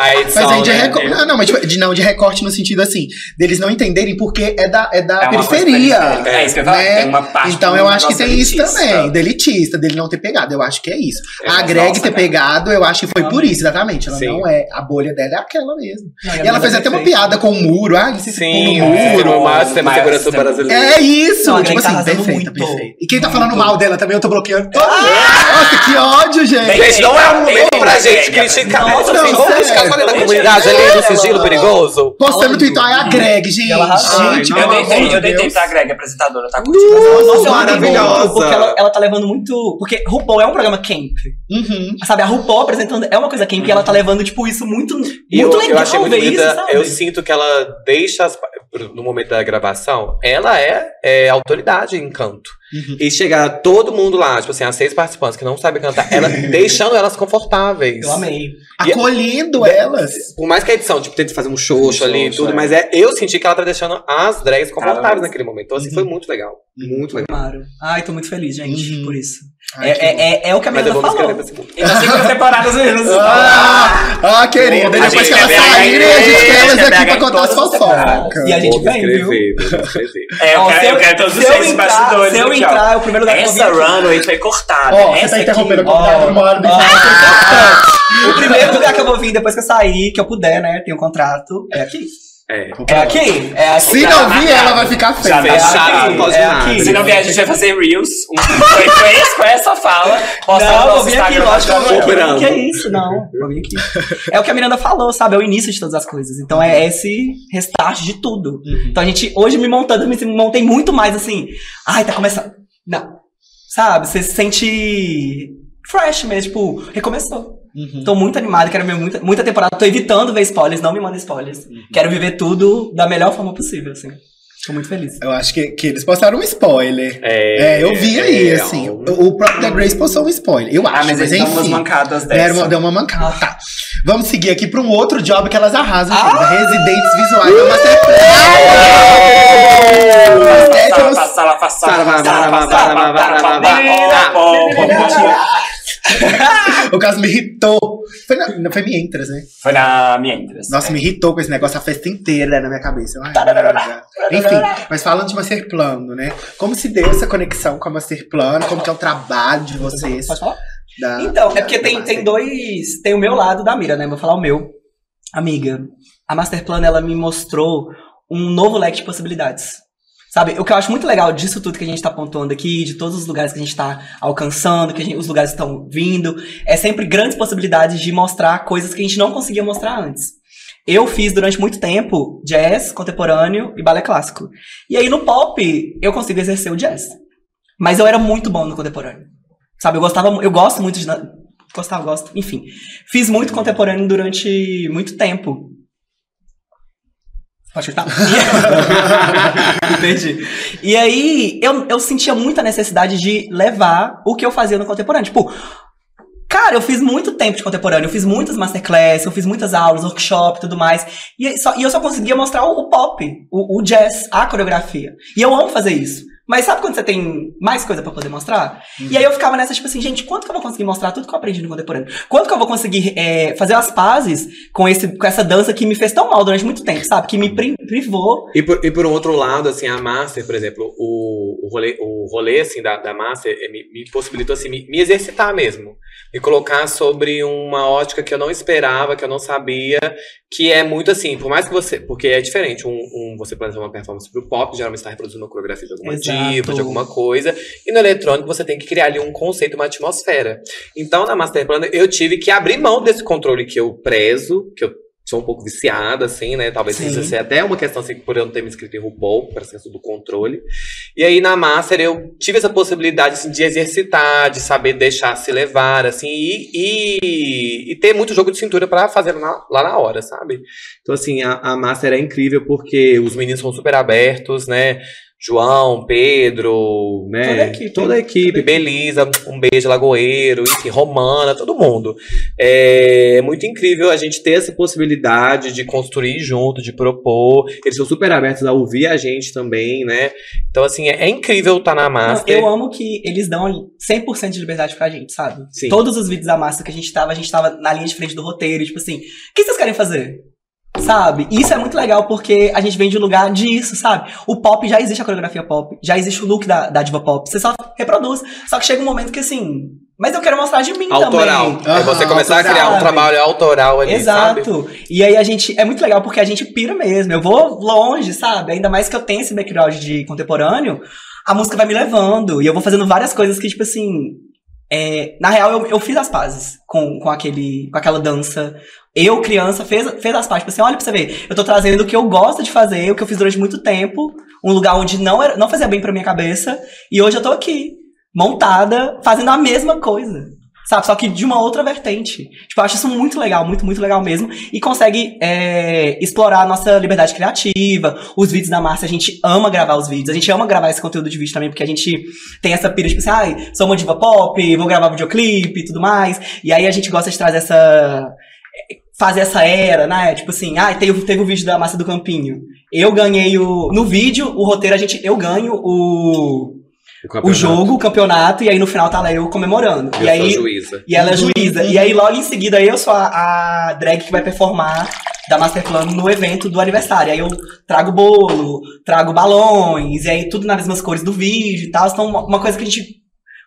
A edição, Mas aí de né? recorte. Não, não, mas tipo, de, não, de recorte no sentido assim, deles não entenderem porque é da, é da É uma periferia. É isso que eu falar, né? tem uma parte Então eu acho que tem isso também, delitista, dele não ter pegado. Eu acho que é isso. É, a Greg nossa, ter cara. pegado, eu acho que foi por isso, exatamente. Ela Sim. não é. A bolha dela é aquela mesmo. E ela fez até uma piada com o muro. Ah, ele se Sim, no o sistema, muro. o maior sistema de Mas- segurança brasileiro. É isso! Não, tipo Greg tá assim, arrasando perfeita, muito. perfeita. E quem tá falando mal dela também, eu tô bloqueando todo Ah! mundo. Nossa, que ódio, gente! Gente, não é um momento pra gente criticar. Nossa, não, assim, vamos criticar a da comunidade ali do sigilo perigoso. Postando no Twitter, ai, a Greg, gente. Gente, Eu deitei, de eu deitei Deus. pra Greg, apresentadora, tá curtindo. Nossa, amo Maravilhosa. Porque ela, tá levando muito. Porque RuPaul é um programa camp. Uhum. Sabe, a RuPaul apresentando é uma coisa camp e ela tá levando, tipo, isso muito, muito eu, legal eu achei muito bonita. Eu sinto que ela deixa as, no momento da gravação, ela é, é autoridade em canto. Uhum. E chegar todo mundo lá, tipo assim, as seis participantes que não sabem cantar, ela (laughs) deixando elas confortáveis. Eu amei. Acolhendo elas. Por mais que a edição, tipo, tente fazer um xoxo ali e tudo, é. mas é, eu senti que ela tá deixando as drags confortáveis Cara, naquele momento. Então, assim, Uhum. foi muito legal. Muito legal. Claro. Ai, tô muito feliz, gente, Uhum. por isso. Ai, é, é, é, é o que a Mas eu Miranda vou me falou. segunda. Então, cinco temporadas mesmo. (laughs) Ah, ah, querida, depois que elas saírem, a gente quer elas aqui pra ver contar as as fofocas. E a gente vem, viu? É, eu quero, eu quero todos os seis bastidores. Se eu entrar, é o primeiro lugar que eu Essa vou vir aqui. runway foi cortada. Ó, você Essa tá interrompendo a convidada ó. uma hora Ó, O primeiro lugar que eu vou vir depois que eu sair, que eu puder, né? Tenho um contrato, é aqui. É. É aqui. É aqui. Se não vir, ela vai ficar feia. Já É aqui, não pode é aqui. Se não vier, a gente vai fazer Reels. Um, foi, foi esse, com essa fala. Não, vou vir aqui, lógico que eu vou vir Cobrando. aqui. Que é isso, não. Vou vir aqui. É o que a Miranda falou, sabe? É o início de todas as coisas. Então é esse restart de tudo. Então a gente, hoje me montando, eu me montei muito mais assim. Ai, tá começando. Não. Sabe? Você se sente fresh mesmo, tipo, recomeçou. Uhum. Tô muito animado, quero ver muita, muita temporada. Tô evitando ver spoilers, não me mandem spoilers. Uhum. Quero viver tudo da melhor forma possível, assim. Tô muito feliz. Eu acho que, que eles postaram um spoiler. É, É, eu vi aí, é, assim. O, o próprio The Grace postou um spoiler. Eu acho, Ah, mas mas, eles dão umas enfim. mancadas Deram dessa. uma, deu uma mancada. Tá. Vamos seguir aqui pra um outro job que elas arrasam, Ah! Residentes visuais da Masterclass. Sala, sala, Sala, vai, vai, vai, vai, vai, vai. (laughs) O caso me irritou. Foi, na, não foi Mientras, né? Foi na minha interesse. Nossa, me irritou com esse negócio a festa inteira na minha cabeça. Ai. Enfim, mas falando de Master Plano, né? Como se deu essa conexão com a Master Plano? Como que é o trabalho de vocês? Pode falar? da- Então, é porque da tem, tem dois. Tem o meu lado da mira, né? Vou falar o meu. Amiga, a Master Plan ela me mostrou um novo leque de possibilidades. Sabe, o que eu acho muito legal disso tudo que a gente tá pontuando aqui, de todos os lugares que a gente tá alcançando, que gente- os lugares estão vindo, é sempre grandes possibilidades de mostrar coisas que a gente não conseguia mostrar antes. Eu fiz durante muito tempo jazz, contemporâneo e balé clássico. E aí no pop eu consigo exercer o jazz. Mas eu era muito bom no contemporâneo. Sabe, eu gostava, eu gosto muito de gostava, gosto, enfim. Fiz muito contemporâneo durante muito tempo. Pode chutar? (laughs) Entendi. E aí, eu, eu sentia muita necessidade de levar o que eu fazia no contemporâneo. Tipo, cara, eu fiz muito tempo de contemporâneo, eu fiz muitas masterclass, eu fiz muitas aulas, workshop e tudo mais. E, só- e eu só conseguia mostrar o, o pop, o, o jazz, a coreografia. E eu amo fazer isso. Mas sabe quando você tem mais coisa pra poder mostrar? E aí eu ficava nessa, tipo assim, gente, quanto que eu vou conseguir mostrar tudo que eu aprendi no contemporâneo? Quanto que eu vou conseguir é, fazer as pazes com, esse, com essa dança que me fez tão mal durante muito tempo, sabe? Que me pri- privou. E por, e por um outro lado, assim, a Master, por exemplo, o, o, rolê, o rolê, assim, da, da Master eh, me, me possibilitou, assim, me, me exercitar mesmo. Me colocar sobre uma ótica que eu não esperava, que eu não sabia, que é muito assim, por mais que você... Porque é diferente, um, um você planejar uma performance pro pop, geralmente está reproduzindo uma coreografia de alguma Exato. diva, de alguma coisa, e no eletrônico você tem que criar ali um conceito, uma atmosfera. Então, na Master Plan, eu tive que abrir mão desse controle que eu prezo, que eu sou um pouco viciada, assim, né? Talvez Sim. isso seja até uma questão, assim, por eu não ter me inscrito em RuPaul, para senso do controle. E aí, na Master, eu tive essa possibilidade, assim, de exercitar, de saber deixar se levar, assim, e, e, e ter muito jogo de cintura para fazer na- lá na hora, sabe? Então, assim, a, a Master é incrível porque os meninos são super abertos, né? João, Pedro, né? Toda a equipe. Toda a equipe, Belisa, um beijo, Lagoeiro, enfim, Romana, todo mundo. É muito incrível a gente ter essa possibilidade de construir junto, de propor. Eles são super abertos a ouvir a gente também, né? Então, assim, é, é incrível estar na Não, Master. eu amo que eles dão 100% de liberdade pra gente, sabe? Sim. Todos os vídeos da Master que a gente tava, a gente tava na linha de frente do roteiro, tipo assim, o que vocês querem fazer? Sabe? E isso é muito legal porque a gente vem de um lugar disso, sabe? O pop já existe a coreografia pop, já existe o look da, da diva pop, você só reproduz. Só que chega um momento que assim, mas eu quero mostrar de mim Autoral. também. É você começar a criar um autoral. trabalho autoral ali, sabe? Exato. E aí a gente. É muito legal porque a gente pira mesmo. Eu vou longe, sabe? Ainda mais que eu tenho esse background de contemporâneo, a música vai me levando. E eu vou fazendo várias coisas que, tipo assim. é, na real, eu, eu fiz as pazes com, com, aquele, com aquela dança. Eu, criança, fez, fez as pazes. Tipo assim, olha pra você ver. Eu tô trazendo o que eu gosto de fazer, o que eu fiz durante muito tempo. Um lugar onde não, era, não fazia bem pra minha cabeça. E hoje eu tô aqui, montada, fazendo a mesma coisa. Sabe? Só que de uma outra vertente. Tipo, eu acho isso muito legal, muito, muito legal mesmo. E consegue é, explorar a nossa liberdade criativa. Os vídeos da Márcia, a gente ama gravar os vídeos. A gente ama gravar esse conteúdo de vídeo também, porque a gente tem essa pira, tipo assim, ai, sou uma diva pop, vou gravar videoclipe e tudo mais. E aí a gente gosta de trazer essa. Fazer essa era, né? Tipo assim, ah, teve, teve o vídeo da Márcia do Campinho. Eu ganhei o. No vídeo, o roteiro, a gente. Eu ganho o o campeonato. jogo, o campeonato, e aí no final tá lá eu comemorando. Eu e aí, juíza. e ela é juíza. E aí logo em seguida eu sou a, a drag que vai performar da Masterplan no evento do aniversário. Aí eu trago bolo, trago balões, e aí tudo nas mesmas cores do vídeo e tal. Então uma uma coisa que a gente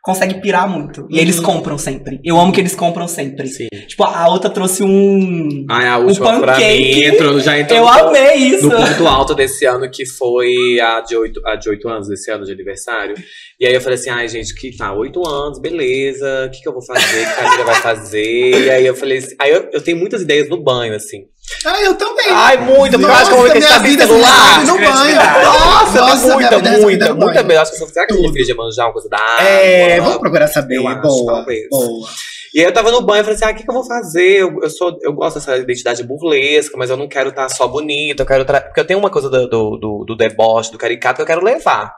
consegue pirar muito. E eles compram sempre. Eu amo que eles compram sempre. Sim. Tipo, a outra trouxe um... Ai, a última pra mim pancake. entrou, já entrou Eu no- amei isso! no ponto alto desse ano, que foi a de oito a de oito anos, desse ano de aniversário. E aí eu falei assim, ai, gente, que tá, oito anos, beleza, o que, que eu vou fazer, o que a Camila vai fazer? E aí eu falei assim, aí eu, eu tenho muitas ideias no banho, assim. Ah, eu também. Ai, muita, eu acho que eu vou ter que celular. no banho. Nossa, Nossa, muita, vida é muita, muita bem. Acho que será que Tudo. significa de manjar uma coisa da água? É, vamos procurar saber. Eu acho, boa, talvez. boa. E aí eu tava no banho e falei assim: ah, o que, que eu vou fazer? Eu, eu, sou, eu gosto dessa identidade burlesca, mas eu não quero estar só bonita, eu quero. tra- Porque eu tenho uma coisa do, do, do, do deboche, do caricato que eu quero levar.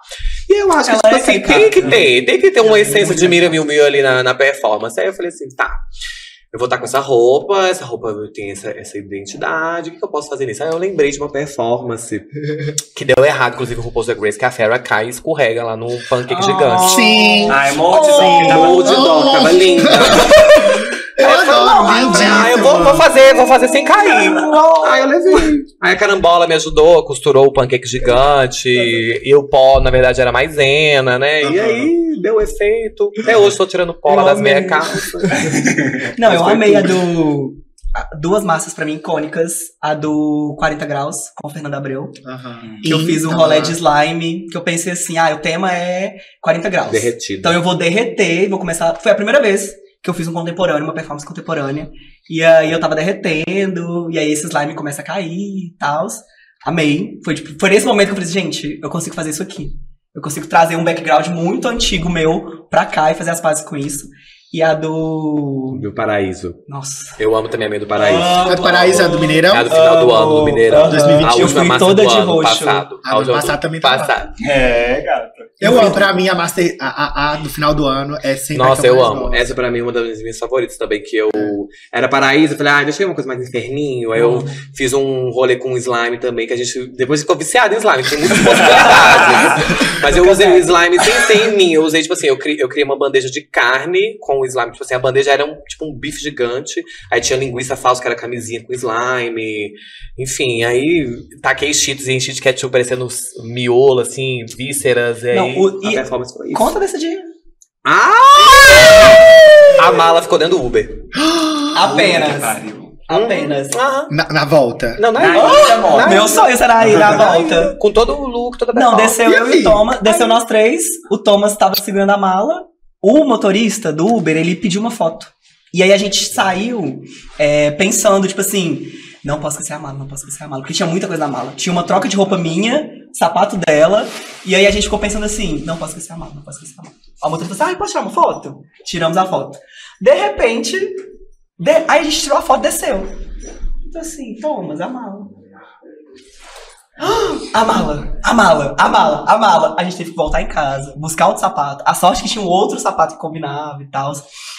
E eu acho que, Ela tipo é assim, tem caricata. que ter, tem que ter uma essência de Mira Mil Mil ali na, na performance. Aí eu falei assim: tá. Eu vou estar com essa roupa, essa roupa tem essa, essa identidade, o que, que eu posso fazer nisso? Aí eu lembrei de uma performance (laughs) que deu errado, inclusive o RuPaul's Drag Race, que a Farrah cai e escorrega lá no pancake Ah. gigante. Sim. Ai, dó. Tava Morro de dó, tava linda. (laughs) Eu adoro, Ah, eu vou, vou fazer, vou fazer sem cair. Aí eu levei. Aí a carambola me ajudou, costurou o pancake gigante. E o pó, na verdade, era maisena, né? E aí deu efeito. Até hoje tô tirando pó lá Eu das meias calças. (laughs) Não, Mas eu amei a do. a- Duas massas pra mim icônicas. A do 40 graus, com Fernanda Abreu. Aham. Que eu fiz um rolê de slime. Que eu pensei assim, ah, o tema é 40 graus. Derretida. Então eu vou derreter, vou começar. Foi a primeira vez que eu fiz um contemporâneo, uma performance contemporânea. E aí eu tava derretendo, e aí esse slime começa a cair e tal. Amei. Foi, tipo, foi nesse momento que eu falei, assim, gente, eu consigo fazer isso aqui. Eu consigo trazer um background muito antigo meu pra cá e fazer as pazes com isso. E a do. Do Paraíso. Nossa. Eu amo também a meia do Paraíso. É do Paraíso, é do Mineirão? É a do final do ano, do Mineirão. 2021. A última Eu fui massa toda do de ano roxo. passado. Ah, ano passado também tava. passado. É, gata. Eu amo, pra mim, a, master, a, a, a do final do ano é sempre a Nossa, eu amo. gosto. Essa pra mim é uma das minhas favoritas também, que eu... Era Paraíso, eu falei, ah, deixa eu ir uma coisa mais inferninho. Aí eu fiz um rolê com slime também, que a gente... Depois ficou viciado em slime, tem muitas possibilidades. Mas eu usei o slime sem ser em mim. Eu usei, tipo assim, eu criei, eu criei uma bandeja de carne com o slime. Tipo assim, a bandeja era um, tipo um bife gigante. Aí tinha linguiça falsa, que era camisinha com slime. Enfim, aí taquei cheetos e enchi de ketchup parecendo miolo, assim, vísceras. E Não, aí o- a e- performance foi isso. Conta desse dia. A mala ficou dentro do Uber. (gasps) Apenas. Apenas. Ah, Na, na volta. não, Na é ida, amor. Meu sonho será ir na volta. Com todo o look, toda a Não, desceu E eu e aí? o Thomas. Desceu nós três. O Thomas tava segurando a mala. O motorista do Uber, ele pediu uma foto. E aí a gente saiu é, pensando, tipo assim, não posso esquecer a mala, não posso esquecer a mala. Porque tinha muita coisa na mala. Tinha uma troca de roupa minha, sapato dela. E aí a gente ficou pensando assim, não posso esquecer a mala, não posso esquecer a mala. O motorista falou assim, ah, posso tirar uma foto? Tiramos a foto. De repente, de- aí a gente tirou a foto e desceu. Então assim, Thomas, a mala. (gasps) A mala, a mala, a mala, a mala. A gente teve que voltar em casa, buscar outro sapato. A sorte que tinha um outro sapato que combinava e tal.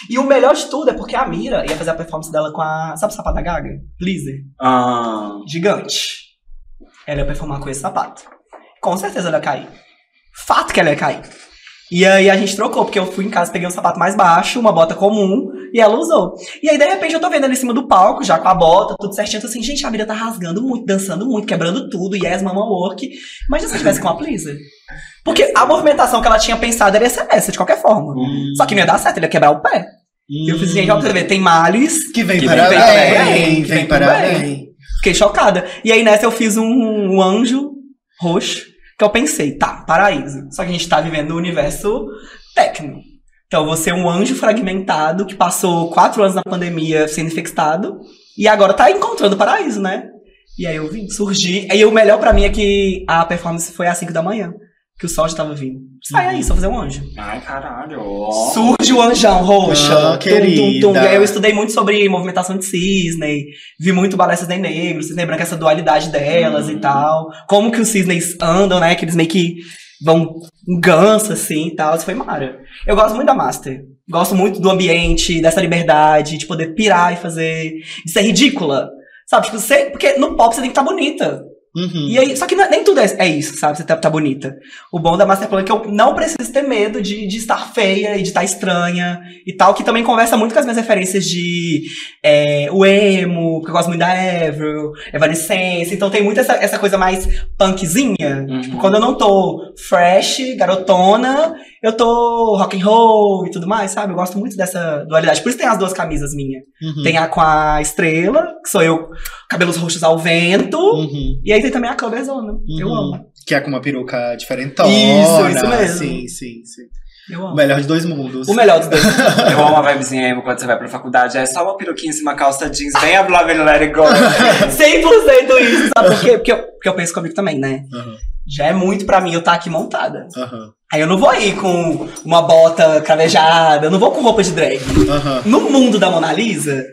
E o melhor de tudo é porque a Mira ia fazer a performance dela com a. Sabe o sapato da Gaga? Blizzard. Ah, Gigante. Ela ia performar com esse sapato. Com certeza ela ia cair. Fato que ela ia cair. E aí a gente trocou, porque eu fui em casa, peguei um sapato mais baixo, uma bota comum, e ela usou. E aí, de repente, eu tô vendo ela em cima do palco, já com a bota, tudo certinho. Eu tô assim, gente, a Mira tá rasgando muito, dançando muito, quebrando tudo, yes, mama work. Imagina se eu tivesse com a Pleaser. Porque a movimentação que ela tinha pensado era ser essa, de qualquer forma. Só que não ia dar certo, ele ia quebrar o pé. E eu fiz, gente, ó, pra você ver, tem males Que vem Que para vem bem, para bem, vem, que vem para para bem. Fiquei chocada. E aí nessa eu fiz um, um anjo roxo, que eu pensei, tá, paraíso. Só que a gente tá vivendo no universo técnico. Então vou ser um anjo fragmentado que passou quatro anos na pandemia sendo infectado e agora tá encontrando o paraíso, né? E aí eu vim, surgi. E o melhor pra mim é que a performance foi às 5 da manhã, que o sol já tava vindo. Sai aí, só fazer um anjo. ai, caralho. Surge o anjão roxa. Ah, querida. E aí eu estudei muito sobre movimentação de cisne, vi muito balé cisne negro, cisne branco, essa dualidade delas e tal. Como que os cisnes andam, né? Que eles meio que vão em ganso, assim e tal. Isso foi mara. Eu gosto muito da Master. Gosto muito do ambiente, dessa liberdade, de poder pirar e fazer. de ser ridícula. Sabe? Tipo, você, porque no pop você tem que estar bonita. Uhum. E aí, só que não é- nem tudo é, é isso, sabe? Você tá, tá bonita. O bom da Masterplan é que eu não preciso ter medo de, de estar feia e de estar estranha e tal, que também conversa muito com as minhas referências de é, o emo, porque eu gosto muito da Avril, Evanescence, então tem muito essa, essa coisa mais punkzinha. Uhum. Tipo, quando eu não tô fresh, garotona, eu tô rock and roll e tudo mais, sabe? Eu gosto muito dessa dualidade. Por isso tem as duas camisas minhas. Uhum. Tem a com a estrela, que sou eu, cabelos roxos ao vento. Uhum. E aí tem também a Clubberzona. Eu Uhum. amo. Que é com uma peruca diferentona. Isso, isso mesmo. Sim, sim, sim. Eu O melhor de dois mundos. O melhor dos dois. (laughs) Eu amo a vibezinha emo quando você vai pra faculdade. É só uma peruquinha em cima, calça jeans, bem a Love and Let It Go. (laughs) 100% isso, sabe por quê? Porque eu, porque eu penso comigo também, né? Aham, Já é muito pra mim eu estar aqui montada. aham, Aí eu não vou ir com uma bota cravejada, eu não vou com roupa de drag. aham, No mundo da Mona Lisa, é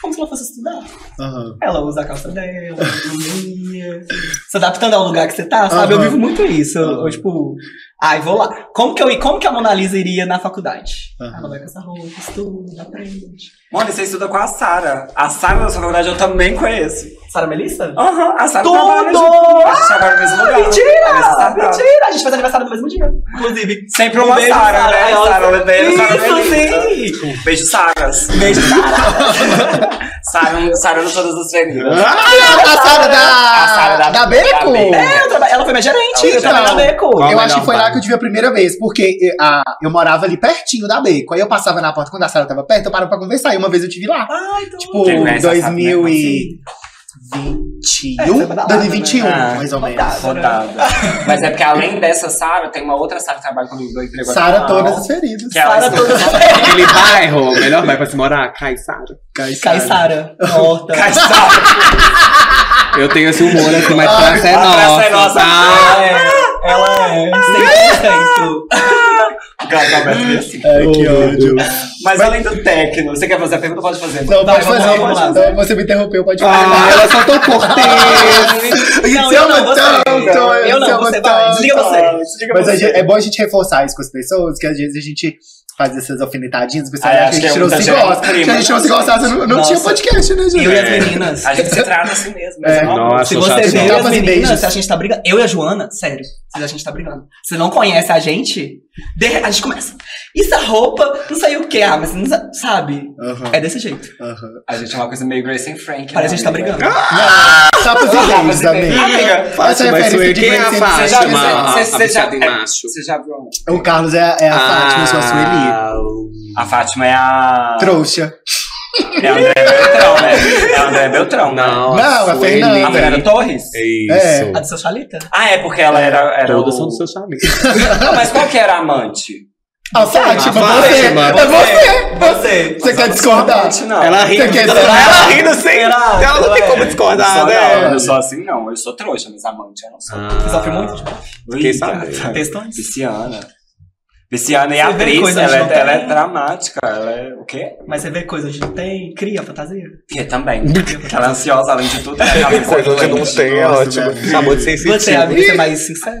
como se ela fosse estudar. aham. Ela usa a calça dela, a (laughs) se adaptando ao lugar que você tá, sabe? Eu Aham. vivo muito isso. Eu, Aham. eu, tipo, ai, vou lá. Como que, eu, como que a Mona Lisa iria na faculdade? Aham. Ela vai com essa roupa, estuda, aprende. Mano, você estuda com a Sara. A Sara da sua faculdade eu também conheço. Sara Melissa? Aham, a Sara Tudo! trabalha junto. A gente trabalha no mesmo lugar. Mentira! Mentira! A gente faz aniversário no mesmo dia. Inclusive. Sempre uma Beijo, Sara, Sara. né? Sara. Oliveira, Sara Isso, Melissa. sim! Beijo, Saras. Beijo, Sara! (laughs) Sara, Sara todas as feridas. Ah, a Sara da. A Sara da- da Beco? da Beco. É, ela foi minha gerente. Eu trabalhei na foi Beco. Qual eu acho que foi lá que eu tive a primeira vez, porque eh, a, eu morava ali pertinho da Beco. Aí eu passava na porta quando a Sara tava perto, eu parava pra conversar. Uma vez eu tive lá. Ai, então. Tipo, Quem conhece a Sara, né? 2021? É, foi badalada, 2021, né? mais ou menos. Rodada. Mas é porque além dessa Sara, tem uma outra Sara que trabalha comigo do emprego Sara todas as feridas. Que ela Sara estuda- toda. Aquele bairro, melhor bairro pra se morar, Caissara. Cai Sara. Horta. Cai Sara. Eu tenho esse humor assim, mas praça é a praça é nossa. nossa. tá? É, ela é 100%. Assim. Ai, que ódio. Mas além do técnico, você quer fazer a pergunta? Pode fazer. Não, pode vamos fazer. lá, vamos lá. Então, Você me interrompeu, pode Ah, falar. ela só tão cortês. Não, Isso é eu não, você. Eu não, é você vai. Desliga você. Mas a você. gente- é bom a gente reforçar isso com as pessoas, que às vezes a gente faz essas alfinetadinhas, o pessoal Ah, acha acho que a gente é não se gosta. Se a gente não se gostasse, não, não tinha podcast, né, gente? Eu e as É. meninas. A gente se trata assim mesmo. Mas É. não, Nossa, Se eu você vê não. as meninas, se a gente tá brigando. Eu e a Joana, sério, se a gente tá brigando. Você não conhece a gente, de- a gente começa. Isso é roupa, não sei o que. Ah, mas não sa- sabe? Aham, É desse jeito. aham. A gente é uma coisa meio Grace and Frank. Parece que a né, gente tá amiga? brigando. Tapas e beijos, Tapas e amiga. beijos. Amiga, Essa Fátima, referência de quem é a and Você já viu- Fátima? você- A você já- em é- macho. Você já viu? O Carlos é, é a Fátima, sua Sueli. Ah, A Fátima é a. Trouxa. É a André Beltrão, né? É a André Beltrão. né? Não, Não, a. Fernanda. A Fernanda Torres? É isso. É. A do seu chalita? Ah, é porque ela era. era Todas o... são do seu. Não, mas qual que era a amante? A Fátima, A você. Fátima. É você. Você. Você quer discordar? Não. Ela ri. Você quer ela, ela rindo sem. Ela não tem é. como Eu discordar, sou, não, eu né? não sou assim, não. Eu sou trouxa, mas amante eu não sou. Ah, Você sofre muito? Fiquei Ih, sabendo. gata. E Você vê atriz, ela, é, ela é dramática. Ela é o quê? Mas você vê coisas que não tem, cria fantasia. Que também. Ela é ansiosa, além de tudo. (laughs) Ela é Que coisa que não tem, é ótimo. velho. Sabor de sensitivo. Você, amiga, você é mais sincera?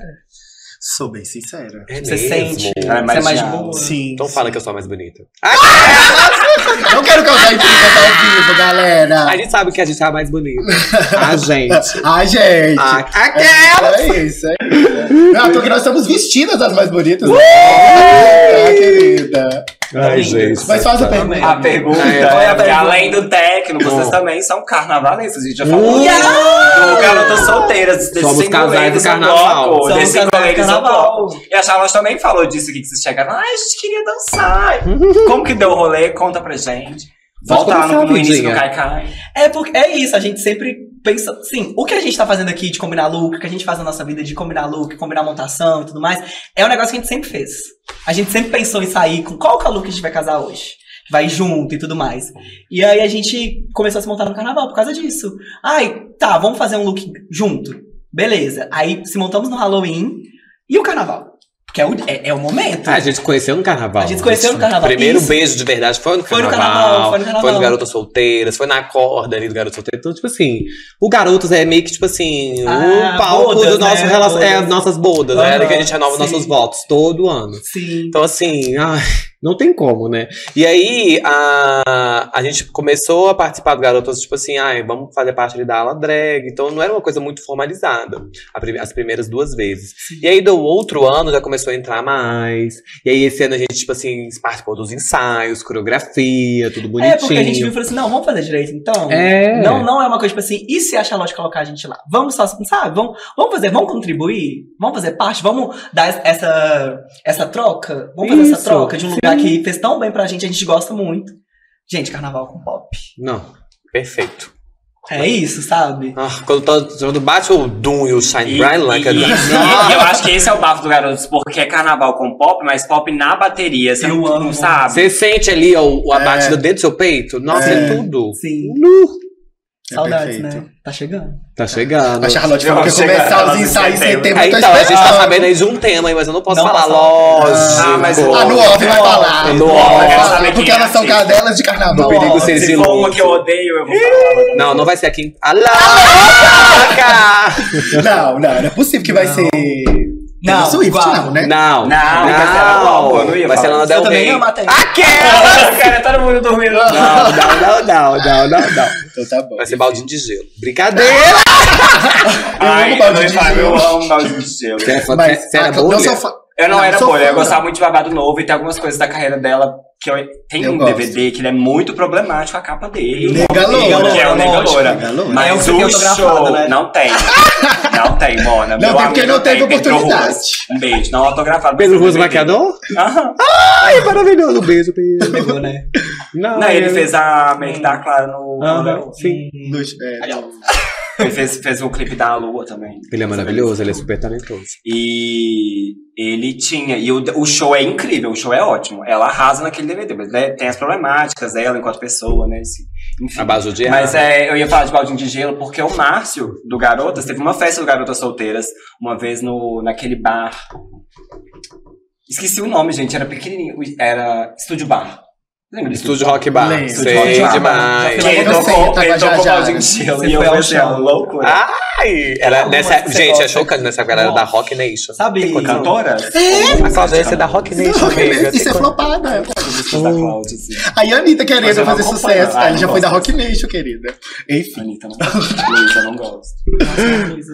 Sou bem sincera. É Você mesmo? sente? Ela é Você mais é mais boa? Sim. Então fala que eu sou a mais bonita. (laughs) Não quero causar intriga ao vivo, galera. A gente sabe que a gente é a (laughs) mais bonita. A gente. Ai, gente. A, É aquela. isso, é isso, é isso. Não, porque nós estamos vestidas as mais bonitas. né? Ah, querida. Ai, gente. Mas faz a pergunta. A pergunta É, é, é além do técnico, vocês também são carnavalistas. A gente já falou Uh! do garotas solteiras, desse Somos do no carnaval. bloco, Somos desse casais single do ladies bloco. E a Charlotte também falou disso aqui, que vocês chegaram. Ai, a gente queria dançar. (laughs) Como que deu o rolê? Conta pra gente. Volta lá no, no início do. Kai Kai. É porque é isso, a gente sempre pensa, sim, o que a gente tá fazendo aqui de combinar look, o que a gente faz na nossa vida de combinar look, combinar montação e tudo mais, é um negócio que a gente sempre fez. A gente sempre pensou em sair com qual que é o look que a gente vai casar hoje. Vai junto e tudo mais. E aí a gente começou a se montar no carnaval por causa disso. Ai, tá, vamos fazer um look junto. Beleza. Aí se montamos no Halloween e o carnaval. Porque é o, é, é o momento. Ah, a gente se conheceu no carnaval. A gente se conheceu no carnaval, Primeiro isso. beijo de verdade foi no Foi no carnaval. carnaval, foi no carnaval. Garotas Solteiras, foi na corda ali do Garoto Solteiro. Então, tipo assim, o Garotos é meio que, tipo assim, Ah, o palco bodas, do nosso né? relacionamento. É, Bodas. nossas bodas, né? Aham, Que a gente renova sim. nossos votos todo ano. Sim. Então, assim, ai, não tem como, né? E aí, a, a gente começou a participar do Garotos, tipo assim, ai, vamos fazer parte ali da ala drag. Então, não era uma coisa muito formalizada, as primeiras duas vezes. E aí, do outro ano, já começou a entrar mais. E aí, esse ano, a gente, tipo assim, participou dos ensaios, coreografia, tudo bonitinho. É, porque a gente viu e falou assim, não, vamos fazer direito então. É. Não, não é uma coisa tipo assim, e se a Charlotte colocar a gente lá? Vamos só, sabe? Vamos, vamos fazer, vamos contribuir? Vamos fazer parte? Vamos dar es- essa, essa troca? Vamos fazer Isso, essa troca de um sim. lugar que fez tão bem pra gente, a gente gosta muito. Gente, carnaval com pop. Não, perfeito. É isso, sabe? Ah, quando, tá- bate o Doom e o Shine Bright Like e- a e eu acho que esse é o bafo do Garotos, porque é carnaval com pop, mas pop na bateria. Você Eu não, amo. não sabe? Você sente ali ó, o- a É. batida dentro do seu peito? Nossa, é, É. tudo. Sim. Nu. É Saudades, perfeito. né? Tá chegando. Tá chegando. A Charlotte falou que ia começar os ensaios em setembro. É, então, a gente tá sabendo aí de um tema aí, mas eu não posso Não falar, lógico. Ah, mas o- Ah, no off vai falar. No Vai off. Porque quem é elas são cadelas de carnaval. No perigo ser Se for uma que eu odeio, eu vou falar. Não, não vai ser aqui. Alá! Não, não, não é possível que vai ser. Não, Taylor Swift, igual. não, né? Não, Não, não, eu não ia Vai ser falar Lana isso. Del Eu também Rey. amo a Taylor. Aquela! Cara, todo mundo dormindo. Não, não, não, não, não, não, não. Então tá bom. Vai ser baldinho de gelo. Brincadeira! Ai, amo balde eu de gelo. Eu amo balde de gelo. Você é era não bolha? Eu não, Não, era bolha, eu gostava não. muito de babado novo e tem algumas coisas da carreira dela que eu, tem Eu um gosto. DVD que ele é muito problemático a capa dele. Nega Loura. Que é o Nega Lógico, Loura. Nega Loura. Mas É o show né? não tem. Não tem, Mona. (laughs) Não Meu tem porque amigo não teve oportunidade. Um beijo. Não autografado. Pedro Russo. Maquiador? Aham. Ai, maravilhoso. Um beijo, Pedro. Pegou, né? Não, Não, ele fez a make da Clara no. Sim. No- é, no- Ele fez, fez o clipe da Lua também. Ele é maravilhoso, ele é super talentoso. E ele tinha. E o, o show é incrível, o show é ótimo. Ela arrasa naquele DVD, mas né, tem as problemáticas dela enquanto pessoa, né? esse- enfim. A base de Mas é, eu ia falar de baldinho de gelo porque o Márcio, do Garotas, teve uma festa do Garotas Solteiras, uma vez no, naquele bar. Esqueci o nome, gente, era pequenininho. Era Estúdio Bar. Lembra Estúdio Rock Bar. Lembro. Sei Rock Bar. demais. Que ele Eu sei, tocou, já, tocou já. baldinho de gelo. Você E eu foi pensei, chão. loucura. Ai! Era Como nessa, você gente, é chocante nessa galera da Rock Nation. Sabe? Cantora? A Cláudia ia ser da Rock Nation, amiga. Isso é flopada. Músicas da Cláudia, assim. A Anitta querendo fazer sucesso. Ah, Ela não já foi da gosto. Rock Nation, querida. Enfim. Anitta não gosta. Luísa não gosta.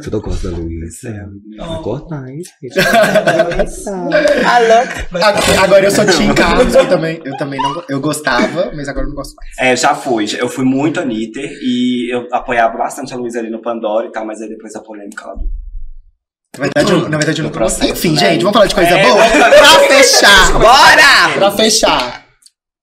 Eu não gosto (laughs) da Luísa. Não. Corta isso, (laughs) Alô? Agora eu sou Tim Carlos, que também, eu também não, eu gostava, mas agora eu não gosto mais. É, já fui. Eu fui muito Anitta e eu apoiava bastante a Luísa ali no Pandora e tal, mas aí depois a polêmica ela. Na verdade, eu, na verdade, eu processo, Enfim, né? gente, vamos falar de coisa É, boa? falar- Pra fechar! Bora! Pra fechar.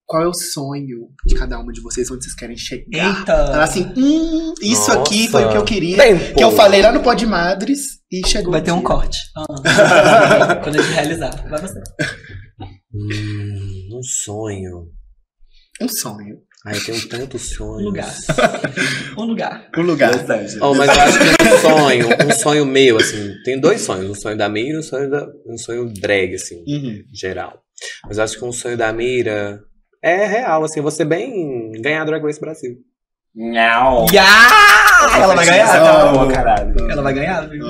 Qual é o sonho de cada uma de vocês, onde vocês querem chegar? Falar Eita! assim, hum, isso Nossa. aqui foi o que eu queria. Tempo. Que eu falei lá no Pod Madres e chegou. Vai ter um dia. corte. (laughs) Ah. (laughs) Quando a gente realizar. Vai você. Hum, um sonho. Um sonho. Ai, eu tenho tantos sonhos. Um lugar. (laughs) Um lugar. Um lugar. Oh, mas eu acho que um sonho, um sonho meu, assim, tem dois sonhos, um sonho da Mira e um sonho, da, um sonho drag, assim, Uhum. geral. Mas eu acho que um sonho da Mira é real, assim, você bem ganhar Drag Race Brasil. Não. Yeah! Ela vai ganhar. Ela- Boa, caralho. Ela vai ganhar, viu?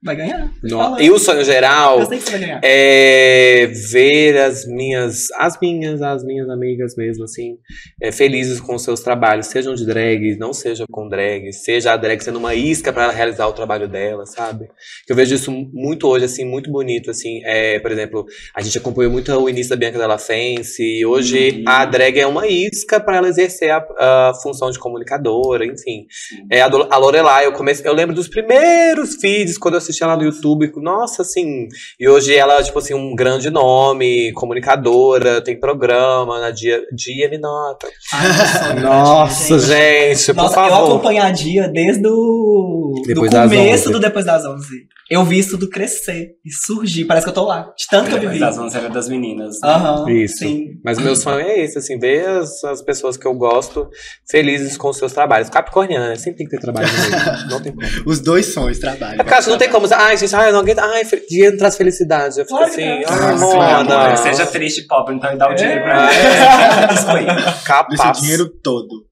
Vai ganhar. Falando. E o sonho geral Eu sei que você vai ganhar. é ver as minhas, as minhas, as minhas amigas mesmo, assim, é, felizes com os seus trabalhos, sejam de drag, não seja com drag, seja a drag sendo uma isca para ela realizar o trabalho dela, sabe? Que eu vejo isso muito hoje, assim, muito bonito, assim, é, por exemplo, a gente acompanhou muito o início da Bianca Della Fence, e hoje Uhum. a drag é uma isca para ela exercer a, a função de comunicadora, enfim. É, a, a Lorelai, eu, comecei, eu lembro dos primeiros feeds quando eu assistia ela no YouTube. Nossa, assim. E hoje ela, tipo assim, um grande nome, comunicadora, tem programa na Dia, Dia Me Nota. Ai, Nossa, gente. gente, por Nossa, eu favor. acompanho a Dia desde o do começo 11. do Depois das 11. Eu vi isso tudo crescer e surgir. Parece que eu tô lá. De tanto que eu vivi. Das 11 era das meninas. né? Aham. Isso. Sim. Mas meu sonho é esse, assim, ver as, as pessoas que eu gosto felizes com os seus trabalhos. Capricorniana, né? Sempre tem que ter trabalho. (laughs) Não tem como. Os dois sonhos, trabalho. Cássio, não tem como. Ai, gente, ai, não aguento. Ai, fe- dinheiro traz felicidade. Eu fico Claro assim, ai, Nossa, Mona. Amor, Seja triste pobre, então e dá o dinheiro pra mim. É. (laughs) Isso aí. Desse Capaz. dinheiro todo.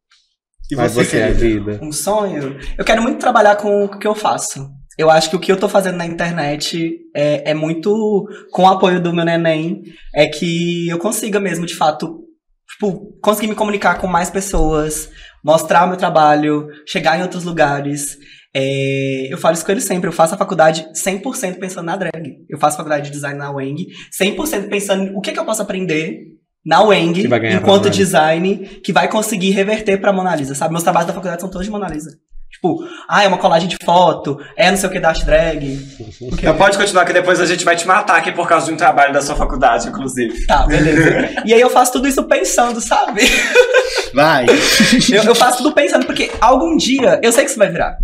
E Mas você é a querida? vida. Um sonho? Eu quero muito trabalhar com o que eu faço. Eu acho que o que eu tô fazendo na internet é, é muito com o apoio do meu neném. É que eu consiga mesmo, de fato, tipo, conseguir me comunicar com mais pessoas, mostrar o meu trabalho, chegar em outros lugares. É, eu falo isso com ele sempre. Eu faço a faculdade 100% pensando na drag. Eu faço a faculdade de design na Weng, 100% pensando o que, que eu posso aprender na pra enquanto design, que vai conseguir reverter pra Mona Lisa, sabe? Meus trabalhos da faculdade são todos de Mona Lisa. Tipo, ah, é uma colagem de foto, é não sei o que da drag. (laughs) Então pode continuar que depois a gente vai te matar aqui por causa de um trabalho da sua faculdade, inclusive. Tá, beleza. e aí eu faço tudo isso pensando, sabe? Vai. (laughs) Eu, eu faço tudo pensando, porque algum dia eu sei que isso vai virar.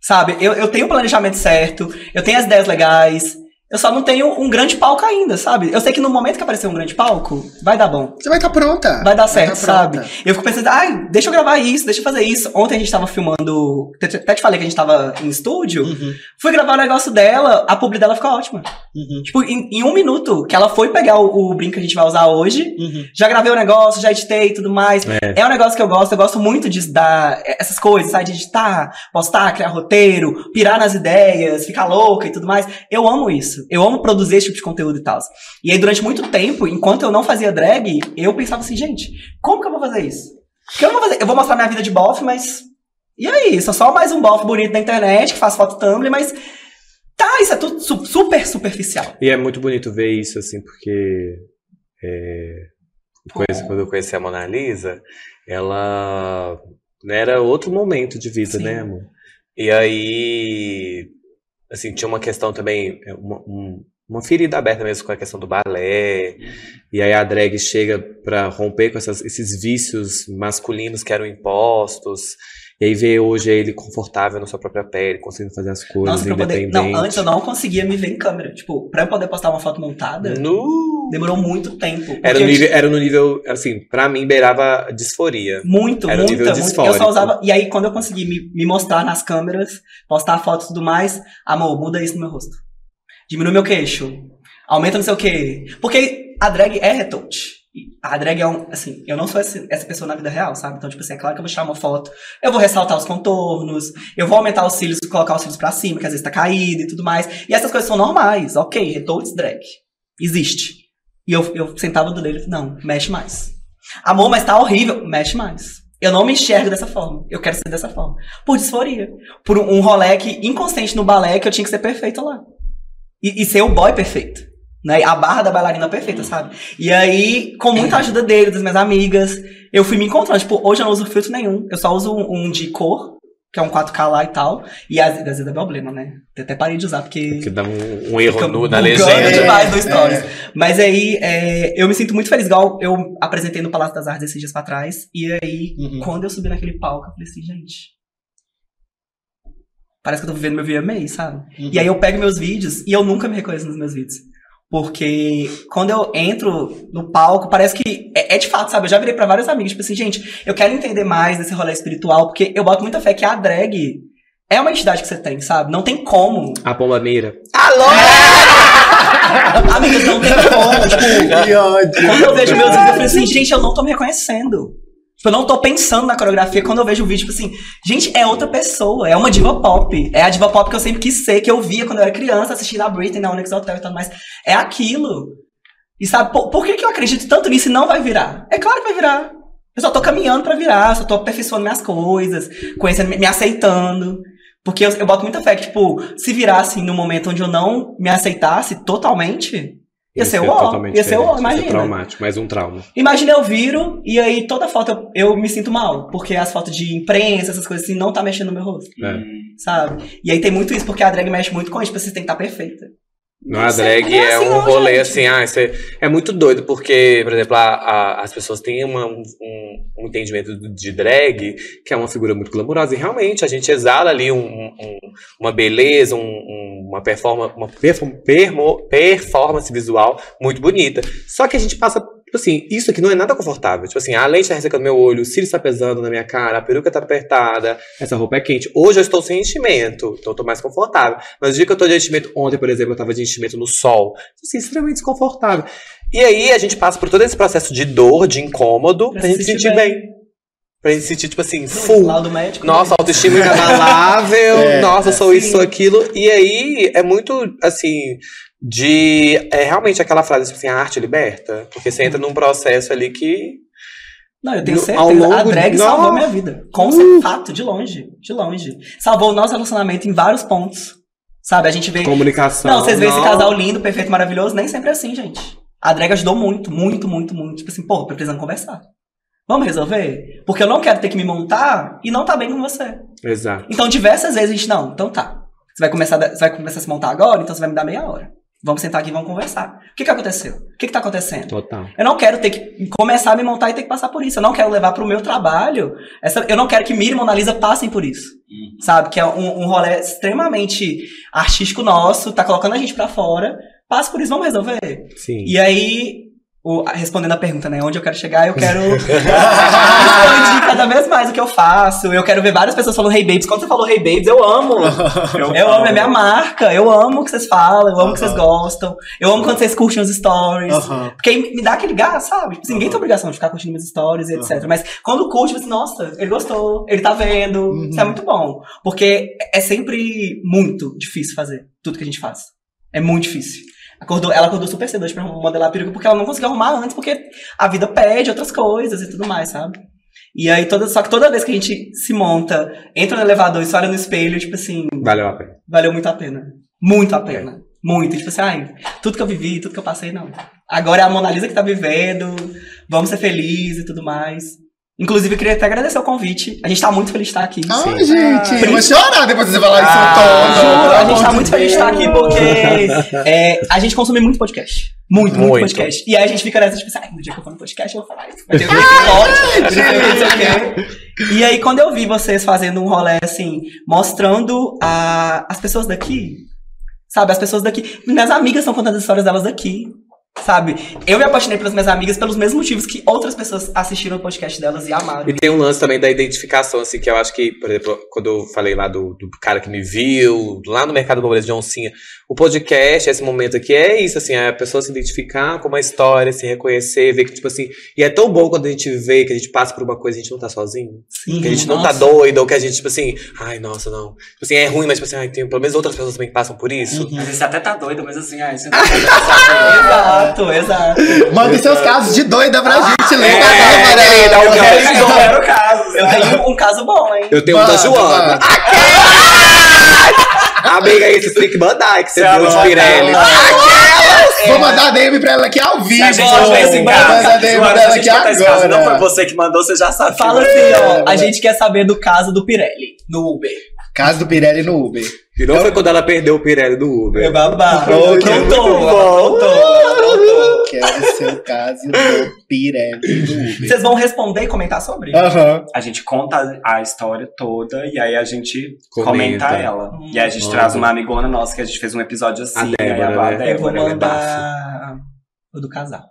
Sabe? Eu, eu tenho o planejamento certo, eu tenho as ideias legais. Eu só não tenho um grande palco ainda, sabe? Eu sei que no momento que aparecer um grande palco, vai dar bom. Você vai estar pronta. Vai dar certo, tá sabe? Eu fico pensando, ai, deixa eu gravar isso, deixa eu fazer isso. Ontem a gente tava filmando. Até te falei que a gente tava em estúdio. Uhum, Fui gravar o negócio dela, a publi dela ficou ótima. uhum, Tipo, em, em um minuto que ela foi pegar o, o brinco que a gente vai usar hoje, uhum. já gravei o negócio, já editei e tudo mais. É. um negócio que eu gosto, eu gosto muito de dar essas coisas, sabe? De editar, postar, criar roteiro, pirar nas ideias, ficar louca e tudo mais. Eu amo isso. Eu amo produzir esse tipo de conteúdo e tal. E aí, durante muito tempo, enquanto eu não fazia drag, eu pensava assim, gente, como que eu vou fazer isso? Porque eu não vou fazer. Eu vou mostrar minha vida de bofe, mas. E aí? Sou só mais um bofe bonito da internet que faz foto Tumblr, mas. Tá, isso é tudo su- super superficial. E é muito bonito ver isso, assim, porque é, quando eu conheci a Mona Lisa, ela era outro momento de vida, Sim. né, amor? E aí, assim, tinha uma questão também, é, uma, um- uma ferida aberta mesmo com a questão do balé. E aí a drag chega pra romper com essas- esses vícios masculinos que eram impostos. E aí vê hoje ele confortável na sua própria pele, conseguindo fazer as coisas Nossa, pra eu poder. independente. Não, antes eu não conseguia me ver em câmera. Tipo, pra eu poder postar uma foto montada, Nu! demorou muito tempo. Era no, eu nível, era no nível, assim, pra mim beirava disforia. Muito, Era o nível muita, muito. Eu só usava. E aí, quando eu consegui me, me mostrar nas câmeras, postar foto e tudo mais, amor, muda isso no meu rosto. Diminui meu queixo. Aumenta não sei o quê. Porque a drag é retouch. A drag é um. Assim, eu não sou esse- essa pessoa na vida real, sabe? Então, tipo assim, é claro que eu vou tirar uma foto, eu vou ressaltar os contornos, eu vou aumentar os cílios, colocar os cílios pra cima, que às vezes tá caído e tudo mais. E essas coisas são normais, ok, retouch drag. Existe. E eu, eu sentava do dele e não, mexe mais. Amor, mas tá horrível. Mexe mais. Eu não me enxergo dessa forma. Eu quero ser dessa forma. Por disforia. Por um, rolê que, inconsciente no balé, que eu tinha que ser perfeita lá. E, e ser o boy perfeito. Né? A barra da bailarina perfeita, sabe? E aí, com muita ajuda dele, das minhas amigas, eu fui me encontrando. Tipo, hoje eu não uso filtro nenhum. Eu só uso um, um de cor, que é um 4K lá e tal. E às, vezes é problema, né? Eu até parei de usar, porque. Que dá um, um erro no- na legenda. demais no É, Stories. Mas aí, é, eu me sinto muito feliz. Igual eu apresentei no Palácio das Artes esses dias pra trás. E aí, Uhum. quando eu subi naquele palco, eu falei assim, gente. Parece que eu tô vivendo meu VMA, sabe? Uhum. E aí eu pego meus vídeos e eu nunca me reconheço nos meus vídeos. Porque quando eu entro no palco, parece que é, é de fato, sabe? Eu já virei pra vários amigos, tipo assim, gente, eu quero entender mais desse rolê espiritual, porque eu boto muita fé que a drag é uma entidade que você tem, sabe? Não tem como. A pomba mira. (laughs) Amigas, não tem como. Tipo, Que ódio. quando eu vejo meus vídeos, eu falei assim, (laughs) gente, eu não tô me reconhecendo. Tipo, eu não tô pensando na coreografia. Quando eu vejo o vídeo, tipo assim, gente, é outra pessoa. É uma diva pop. É a diva pop que eu sempre quis ser, que eu via quando eu era criança, assistindo a Britney na Onyx Hotel e tudo mais. É aquilo. E sabe, por, por que, que eu acredito tanto nisso e não vai virar? É claro que vai virar. Eu só tô caminhando pra virar, só tô aperfeiçoando minhas coisas, conhecendo, me aceitando. Porque eu, eu boto muita fé que, tipo, se virasse no momento onde eu não me aceitasse totalmente, ia ser ó. totalmente Ia ser o ó, ia ser imagina. traumático, mais um trauma. Imagina eu viro e aí toda foto eu, eu me sinto mal. Porque as fotos de imprensa, essas coisas assim, não tá mexendo no meu rosto, É. sabe? E aí tem muito isso, porque a drag mexe muito com isso, tipo, você tem que estar perfeita. Não, a Isso drag não é é assim um não, rolê gente. assim, ah, isso é, é muito doido, porque, por exemplo, a- a- as pessoas têm uma- um, um entendimento de drag, que é uma figura muito glamurosa, e realmente a gente exala ali um- um- uma beleza, um- um- uma, performa, uma perform- performance visual muito bonita. Só que a gente passa, tipo assim, isso aqui não é nada confortável. Tipo assim, a lente tá ressecando meu olho, o cílio está pesando na minha cara, a peruca tá apertada, essa roupa é quente. Hoje eu estou sem enchimento, então eu tô mais confortável. Mas o dia que eu tô de enchimento, ontem, por exemplo, eu tava de enchimento no sol. Assim, extremamente desconfortável. E aí a gente passa por todo esse processo de dor, de incômodo, pra, Pra gente se se sentir sentir bem. Pra gente se sentir, tipo assim, full. Médico. Nossa, né? autoestima inabalável. (laughs) É, nossa, sou isso, sim. sou aquilo. E aí é muito, assim, de. É realmente aquela frase, assim, a arte liberta. Porque você entra num processo ali que. Não, eu tenho certeza. longo a drag de- salvou minha vida. Com certeza, fato, de longe. De longe. Salvou o nosso relacionamento em vários pontos. Sabe, a gente vê. Comunicação. Não, vocês veem esse casal lindo, perfeito, maravilhoso, nem sempre é assim, gente. A drag ajudou muito, muito, muito, muito. Tipo assim, pô, tô precisando conversar. Vamos resolver? Porque eu não quero ter que me montar e não tá bem com você. Exato. Então, diversas vezes a gente, não, então tá. Você vai começar, você vai começar a se montar agora, então você vai me dar meia hora. Vamos sentar aqui e vamos conversar. O que que aconteceu? O que que tá acontecendo? Total. Eu não quero ter que começar a me montar e ter que passar por isso. Eu não quero levar pro meu trabalho. Essa, eu não quero que Miriam e Mona Lisa passem por isso. Sabe? Que é um, um rolê extremamente artístico nosso, tá colocando a gente pra fora. Passa por isso, vamos resolver. Sim. E aí, o- respondendo a pergunta, né? Onde eu quero chegar, eu quero (laughs) expandir cada vez mais o que eu faço. Eu quero ver várias pessoas falando Hey Babes. Quando você falou Hey Babes, eu amo. (laughs) Eu, amo, é minha marca. Eu amo o que vocês falam, eu amo o que vocês gostam. Eu amo quando vocês curtem os stories. Aham. Porque aí me dá aquele gás, sabe? Tipo, assim, ninguém tem obrigação de ficar curtindo minhas stories e etc. Mas quando curte, você, nossa, ele gostou, ele tá vendo. Isso é muito bom. Porque é sempre muito difícil fazer tudo que a gente faz. É muito difícil. Acordou, ela acordou super cedo hoje pra modelar a peruca porque ela não conseguiu arrumar antes, porque a vida pede outras coisas e tudo mais, sabe? E aí, toda, só que toda vez que a gente se monta, entra no elevador e se olha no espelho, tipo assim, Valeu a pena. valeu muito a pena. Muito a pena. Muito. Tipo assim, ai, tudo que eu vivi, tudo que eu passei, não. Agora é a Mona Lisa que tá vivendo, vamos ser felizes e tudo mais. Inclusive, eu queria até agradecer o convite. A gente tá muito feliz de estar aqui. Ai, gente, eu vou chorar depois de você falar isso Ah, todo. juro, a gente tá muito feliz de estar aqui porque é, a gente consome muito podcast. Muito, muito, Muito. podcast. E aí a gente fica nessa, tipo assim, ai, no dia que eu for no podcast eu vou falar isso. Um episódio, o quê. E aí, quando eu vi vocês fazendo um rolê assim, mostrando a, as pessoas daqui, sabe, as pessoas daqui. Minhas amigas estão contando as histórias delas daqui. Sabe? Eu me apaixonei pelas minhas amigas pelos mesmos motivos que outras pessoas assistiram o podcast delas e amaram. E tem um lance também da identificação, assim, que eu acho que, por exemplo, quando eu falei lá do, do cara que me viu, lá no Mercado Pobreza de Oncinha, o podcast, esse momento aqui, é isso, assim, é a pessoa se identificar com uma história, se reconhecer, ver que, tipo assim, e é tão bom quando a gente vê que a gente passa por uma coisa e a gente não tá sozinho. Sim, Que a gente não nossa. tá doido, ou que a gente, tipo assim, ai, nossa, não. Tipo assim, é ruim, mas, tipo assim, ai, tem pelo menos outras pessoas também que passam por isso. Uhum. Às vezes você até tá doido, mas assim, ai, você não (laughs) tá (laughs) Exato, exato. Mandem seus casos de doida pra gente ler. É, Bárbara? eu quero- casos. Eu tenho um caso bom, hein? Eu tenho um da Joana. Amiga, aí você tem que mandar, que você viu de. Pirelli. Vou mandar DM pra ela aqui ao vivo. Se a gente não fez em Vou casa, mandar DM pra a ela aqui esse caso, não foi agora. você que mandou, você já sabe. Fala assim, ó. A gente quer saber do caso do Pirelli, no Uber. Caso do Pirelli no Uber. E não foi quando ela perdeu o Pirelli do Uber. babado. Oh, que Aprontou, Quero ser o caso do Pirelli Uber. Vocês vão responder e comentar sobre? Aham. A gente conta a história toda e aí a gente Comenta. comenta, ela. E aí a gente Hum. traz uma amigona nossa que a gente fez um episódio assim. A aí Débora, a né? Eu vou Débora, ela é bafo. mandar o do casal.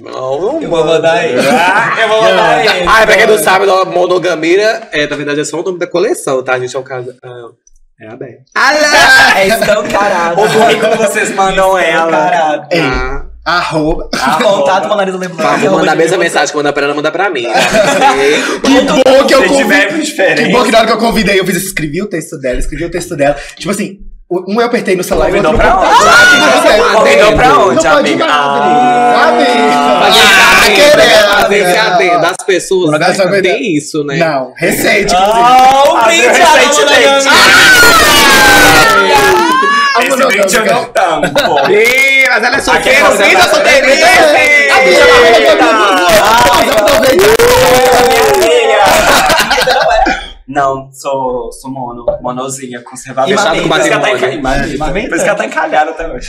Não, não Eu vou mandar ele. Ah, eu vou mandar ele. Ah, pra quem não sabe, a monogamia, é, na verdade, é só o nome da coleção, tá? A gente é um caso. Ah, é a Beth. É escancarado. O currículo vocês mandam ela. Ei, Ah, arroba. Contato Mona Lisa Leblanc. Tá, vou arroba mandar a mesma mensagem que manda pra ela, manda pra mim. (laughs) Que bom que eu convidei. diferente. Que bom que na hora que eu convidei, eu fiz, escrevi o texto dela, escrevi o texto dela. Tipo assim, um eu apertei no celular e o Convidou outro pra não. onde? Ah, Convidou pra Não onde, pode amiga? Madre. Fazer Ah, esse querendo. adendo. Das pessoas, essa né, coisa- tem isso, né? Não, inclusive. Ah, um Ah, brinde recentemente. Esse eu não. Ih, mas ela é solteira, Aquela sim, da- tá solteirinha. A bicha Não, sou, sou mono, monozinha, conservadora. Por isso que ela tá. Por isso que ela tá encalhada até hoje.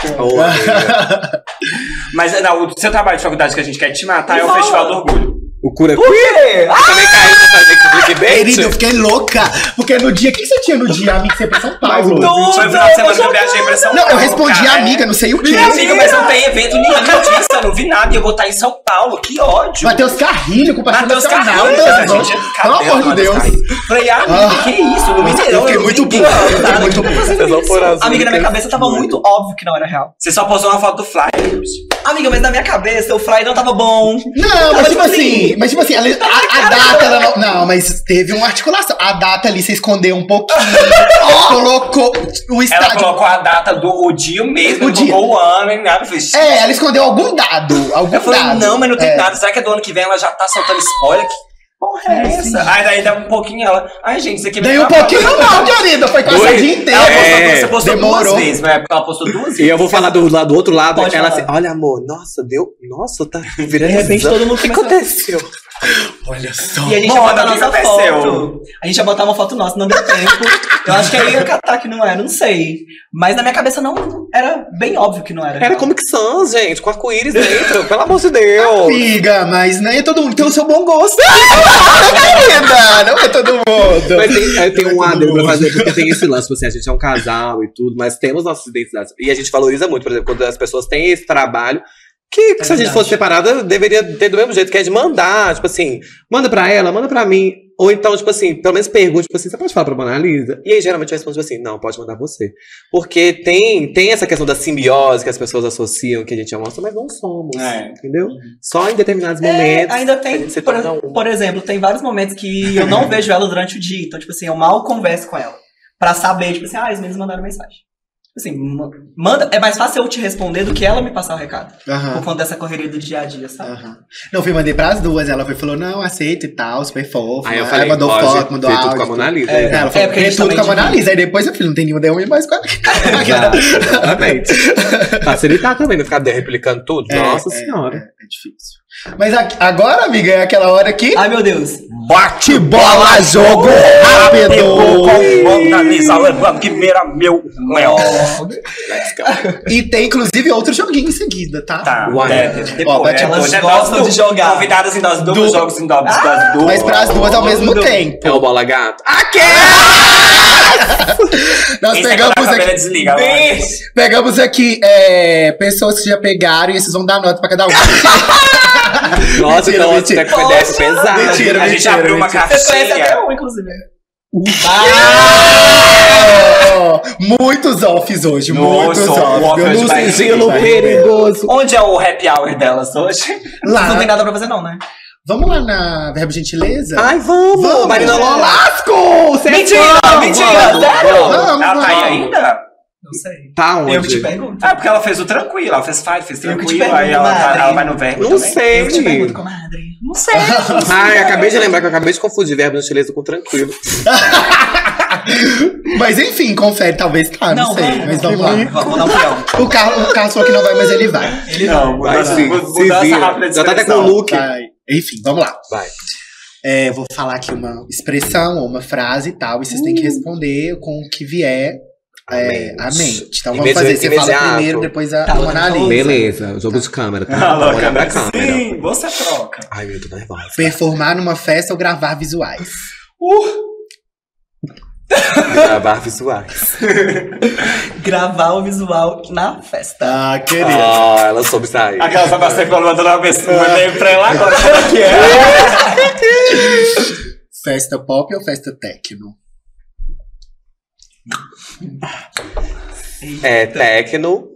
Mas não, o seu trabalho de faculdade que a gente quer te matar é o fala. Festival do Orgulho. O cura Por quê? Você também caiu nessa clickbait? Querido, eu fiquei louca. Porque no dia. O que você tinha no dia, amiga? Você ia pra São Paulo. Tudo, Foi no final de semana eu que eu viajei pra São Não, Paulo. eu respondi cara. a amiga, não sei o quê. Minha amiga, mas não tem evento nenhum eu não vi nada e eu vou estar em São Paulo. Que ódio. Matheus Carrilho com o pastor Matheus nacional. Carrilho, Pelo amor de Deus. Falei, amiga, Ah. que isso? No Mineirão, Eu fiquei não muito puto, nada, eu fiquei muito eu Eu as Amiga, na minha cabeça tava muito óbvio que não era real. Você só postou uma foto do Flyer. Amiga, mas na minha cabeça o Fly não tava bom. Não, mas tipo tipo assim, mas tipo assim, ela- a, a data ela não. Não, mas teve uma articulação. A data ali você escondeu um pouquinho. (laughs) colocou o Ela estádio. colocou a data do o dia mesmo, O dia. o ano nem nada. Falei, É, ela escondeu algum dado. Algum Eu falei, dado. não, mas não tem É. nada. Será que é do ano que vem ela já tá soltando spoiler? Que porra é, É, essa? sim. Aí daí dá um pouquinho ela. Ai, gente, isso aqui Dei um pouquinho, não, querida. Foi quase o dia inteiro. Ela postou, É, você postou demorou. duas vezes, mas é porque ela postou duas vezes. E eu vou falar do, lado- do outro lado. Pode ela falar. assim, olha amor, nossa, deu. Nossa, tá De virando. repente todo mundo O que aconteceu? Olha só. E a gente Mona, ia botar nossa aconteceu? foto. A gente ia botar uma foto nossa, não deu tempo. Eu acho que aí ia catar que não era, não sei. Mas na minha cabeça não era bem óbvio que não era. Era Comic Sans, gente, com arco-íris dentro, pelo amor de Deus. Amiga, mas nem todo mundo tem o seu bom gosto. Querida, não é todo mundo. Mas tem, eu tenho um Todo adendo pra fazer, porque tem esse lance, assim, a gente é um casal e tudo, mas temos nossas identidades. E a gente valoriza muito, por exemplo, quando as pessoas têm esse trabalho, que, que se a gente fosse separada, deveria ter do mesmo jeito, que é de mandar, tipo assim, manda pra ela, manda pra mim. Ou então, tipo assim, pelo menos pergunte, tipo assim, você pode falar pra Mona Lisa? E aí, geralmente, eu respondo, tipo assim, não, pode mandar você. Porque tem, tem essa questão da simbiose que as pessoas associam, que a gente é monstro, mas não somos, É. entendeu? Só em determinados É, momentos. ainda a tem, por, um. por exemplo, tem vários momentos que eu não (laughs) vejo ela durante o dia. Então, tipo assim, eu mal converso com ela. Pra saber, tipo assim, ah, os meninos mandaram mensagem. Assim, ma- manda, é mais fácil eu te responder do que ela me passar o recado. Por Aham. conta dessa correria do dia a dia, sabe? Aham. Não, fui, mandei pras duas. Ela foi, falou, não, aceito e tal, super fofo. Aí eu falei, mandou pode foto, mandou áudio. tudo com a Mona Lisa. É, né? Ela falou, É, porque tudo com a Mona. Lisa. Aí depois eu falei, não tem nenhum DM mais com ela. Exatamente. (laughs) Facilitar também, não ficar replicando tudo. É, Nossa é, senhora. É, é difícil. Mas agora, amiga, é aquela hora que... Ai, meu Deus. Bate bola, jogo rápido! Com que mira meu mel. E tem, inclusive, outro joguinho em seguida, tá? Tá, Uai. é, Ó, depois, bate- depois elas é gostam de jogar. Convidadas em dose dupla, Du- jogos em doses dose dupla. Mas pras duas ao mesmo tempo. É o bola gato. (laughs) Nós Esse é pegamos aqui, desliga. Bem- pegamos aqui é, pessoas que já pegaram e esses vão dar nota pra cada um. (laughs) Nossa, Mentira, então mentira. foi dessa pesada. Mentira, A gente mentira, abriu uma mentira. Você conhece até caixinha. um, inclusive. Oh, muitos offs hoje, Nossa, muitos offs. off Eu hoje não vai sei ser se vai- perigoso. Onde é o happy hour delas hoje? Lá. Não tem nada pra fazer, não, né? Vamos lá na Verbo Gentileza? Ai, vamos! Vamos, Marina é. Lolasco! Você Mentira, é mentira, vamos, sério? vamos. Vamos, Ela tá aí ainda? Não sei. Tá onde? Eu que te pergunto. Ah, porque ela fez o tranquilo, ela fez five, fez tranquilo, aí ela, tá- ela vai no verbo Não também. sei. Eu que te pergunto, comadre. Não sei. (laughs) Ai, acabei de lembrar que eu acabei de confundir verbo gentileza com tranquilo. Mas enfim, confere, talvez tá, não, sei. vamos, mas vamos lá. Vamos, vamos dar um peão. O Carlos, o Carlos falou que não vai, mas ele vai. Ele Não, Vai mudança, sim, mudança se vira. rápida de Já tá até com o look. Vai. Enfim, vamos lá. Vai. É, vou falar aqui uma expressão ou uma frase e tal, e vocês têm que responder com o que vier é, À à mente. Então vamos fazer, você fala primeiro, depois a Tá, Mona Lisa. Beleza, jogo de câmera, tá? (laughs) Ah, pra né? câmera. Sim, você troca. Ai, meu, tô nervosa. Performar numa festa ou gravar visuais. Gravar visuais. (laughs) Gravar o visual na festa. Ah, querido. Ah, ela soube sair. Aquela só pra ser quando mandando uma pessoa, mandei pra ela agora, como é que é? (laughs) Festa pop ou festa techno? É tecno.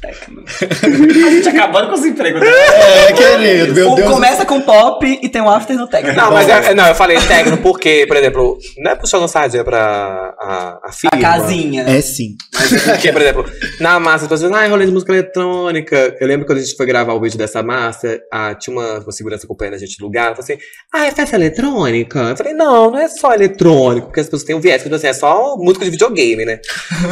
Tecno. (laughs) A gente acabando com os empregos. né? É, querido, meu O- Deus. começa com pop e tem um after no técnico. Não, mas é- não, eu falei tecno porque, por exemplo, não é puxando sardinha pra a, a firma. A casinha. É sim. Mas é porque, por exemplo, na massa, as pessoas dizem, ah, rolê de música eletrônica. Eu lembro quando a gente foi gravar o vídeo dessa massa, ah, tinha uma, uma segurança acompanhando a gente no lugar. Ela falou assim, ah, é festa eletrônica? Eu falei, não, não é só eletrônico, porque as pessoas têm um viés, que tipo assim, é só música de videogame, né?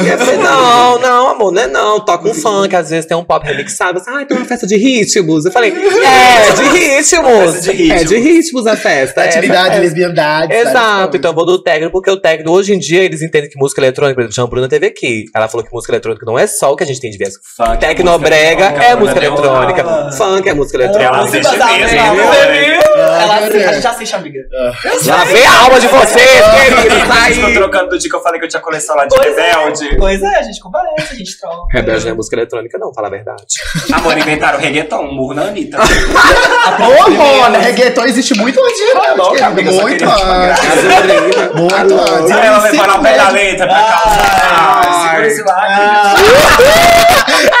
E aí eu falei, não, não, amor, não é não. Toca um funk, às vezes tem um pop remixado. Assim, ah, então é uma festa de ritmos. Eu falei, (laughs) é, de ritmos. Festa de ritmos. É de ritmos a festa. é, Atividade, é, lesbiandade. Exato, então eu vou do técnico, porque o técnico, hoje em dia, eles entendem que música eletrônica, por exemplo, Jean Bruna teve aqui. Ela falou que música eletrônica não é só o que a gente tem de viés. Funk, Tecnobrega é música Bruna eletrônica, Ah. funk é música Ela eletrônica. assiste Você mesmo, viu? Ah, Ela assiste, querido. a gente já assiste, amiga. Lá vem a alma de vocês, queridos, tá A gente ficou trocando do dia que eu falei que eu tinha coleção lá de é. Rebelde. Pois é, a gente comparece, a gente troca. Rebelde não é música eletrônica, não, fala a verdade. (laughs) Amor, inventaram o reggaeton, um murro na Anitta. (laughs) Ô, mano, reggaeton existe muito antes de Tá louca, amiga, só Muito queria te antes. (laughs) Muito antes. Aí ela vai parar o pé da letra pra causar. Ai. Segura esse lá.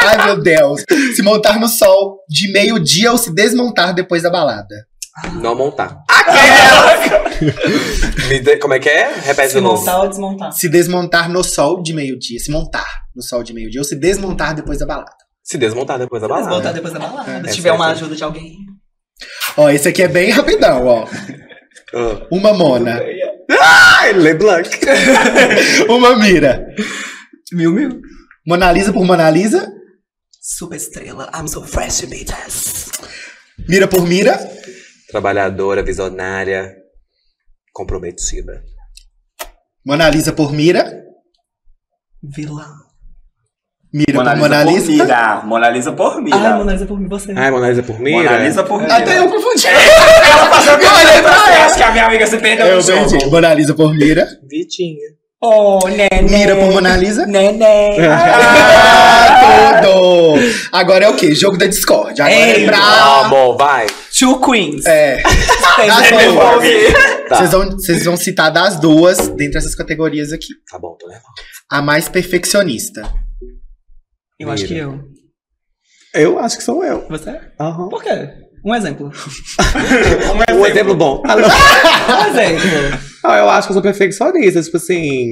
Ai, meu Deus. Se montar no sol de meio-dia ou se desmontar depois da balada. Não montar. (laughs) Dê- como é que é? Repete Se montar ou desmontar. Se desmontar no sol de meio-dia. Se montar no sol de meio-dia ou se desmontar depois da balada. Se desmontar depois da Desmontar balada. depois da balada. É, Se essa tiver é uma ajuda de alguém. Ó, esse aqui é bem rapidão, ó. Ah. Uma Mona. Ai, LeBlanc. (laughs) Uma Mira. Mil, mil. Mona Lisa por Mona Lisa. Super estrela. I'm so fresh, bitches. Mira por mira. Trabalhadora, visionária, comprometida. Mona Lisa por mira. Vilã. Mira Mona por Lisa Mona por Lisa. mira. Mona Lisa por mira. Ai, Mona Lisa por mim, você. Ai, Mona Lisa por mira? Mona Lisa por mira. Até eu confundi. Ela passou a olhei pra ela. Acho que a minha amiga se perdeu Eu perdi. Mona Lisa por mira. Vitinha. Oh, neném. Mira por Mona Lisa. Neném. (laughs) Ah, tudo! Agora é o quê? Jogo da Discord. Agora é Ei, pra... Amor, vai. Two Queens. É. (laughs) Duas. Tá. Vocês vão, vocês vão citar das duas dentre essas categorias aqui. Tá bom, tô levando. A mais perfeccionista. Eu acho que eu. Eu acho que sou eu. Você? Aham. Por quê? Um exemplo. (laughs) Um exemplo bom. Um exemplo. Ah, eu acho que eu sou perfeccionista. Tipo assim.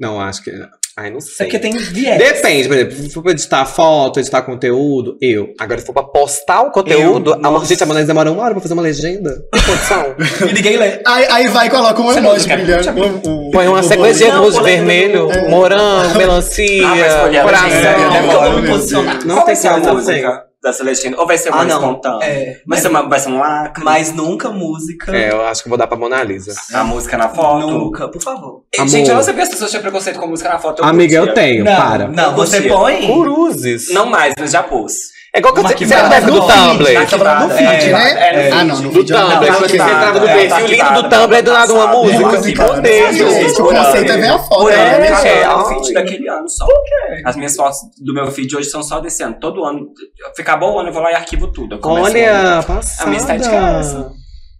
Não, acho que. Ai, não É sei. porque tem viés. Depende, por exemplo, se for pra editar foto, editar conteúdo, eu. Agora, se for pra postar o conteúdo, Eu, a gente, a Mona demora uma hora pra fazer uma legenda. Tem condição? E ninguém lê. Aí, aí vai e coloca um não emoji. Um, um, Põe uma um sequência de Não, luz pô, vermelho, é. morango, melancia, Ah, coração. né? Como eu vou me meu posicionar? Não Qual tem como, música da Celestina? Ou vai ser Ah, mais não. espontânea? É. Vai Mas, ser, uma, vai ser um lacre? mas nunca música. É, eu acho que eu vou dar pra Mona Lisa. A música na foto? Nunca, por favor. Amor. Gente, eu não sabia se as pessoas tinham preconceito com música na foto. Amiga, eu tenho, não, para. não, você põe. Cruzes. Não mais, mas já pus. É igual que Uma você, arquivada deve no do Tumblr. É, feed, é, né? é, ah, no não, no Do. Tumblr, quando você entrava no é, perfil lindo do Tumblr, do nada uma música. Deus. Gente, o conceito é a né? ano, É, é, é, é o feed daquele ano só. Por quê? As minhas fotos do meu feed hoje são só desse ano. Todo ano. Ficar bom o ano, eu vou lá e arquivo tudo. Olha, A passada. minha estética é essa.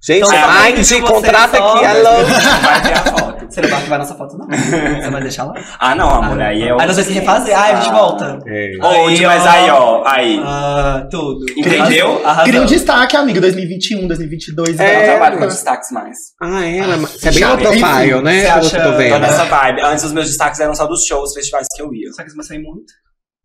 Gente, Então, Mind, que contrata aqui, (laughs) a foto. Você não vai arquivar nossa foto, não. Você vai deixar lá? Ah, não, amor. Aí é Aí nós vamos se refazer. Ah, a gente volta. É. Onde, Aí, mas ó. aí, ó. Aí. Ah, tudo. Entendeu? Arrasou. Queria um destaque, amigo. 2021, 2022. Eu É, não né? trabalho com destaques mais. Ah, ela. Você é bem low profile, né? você acha- eu tô Tô vendo. nessa vibe. Antes os meus destaques eram só dos shows, festivais que eu ia. Só que você vai muito.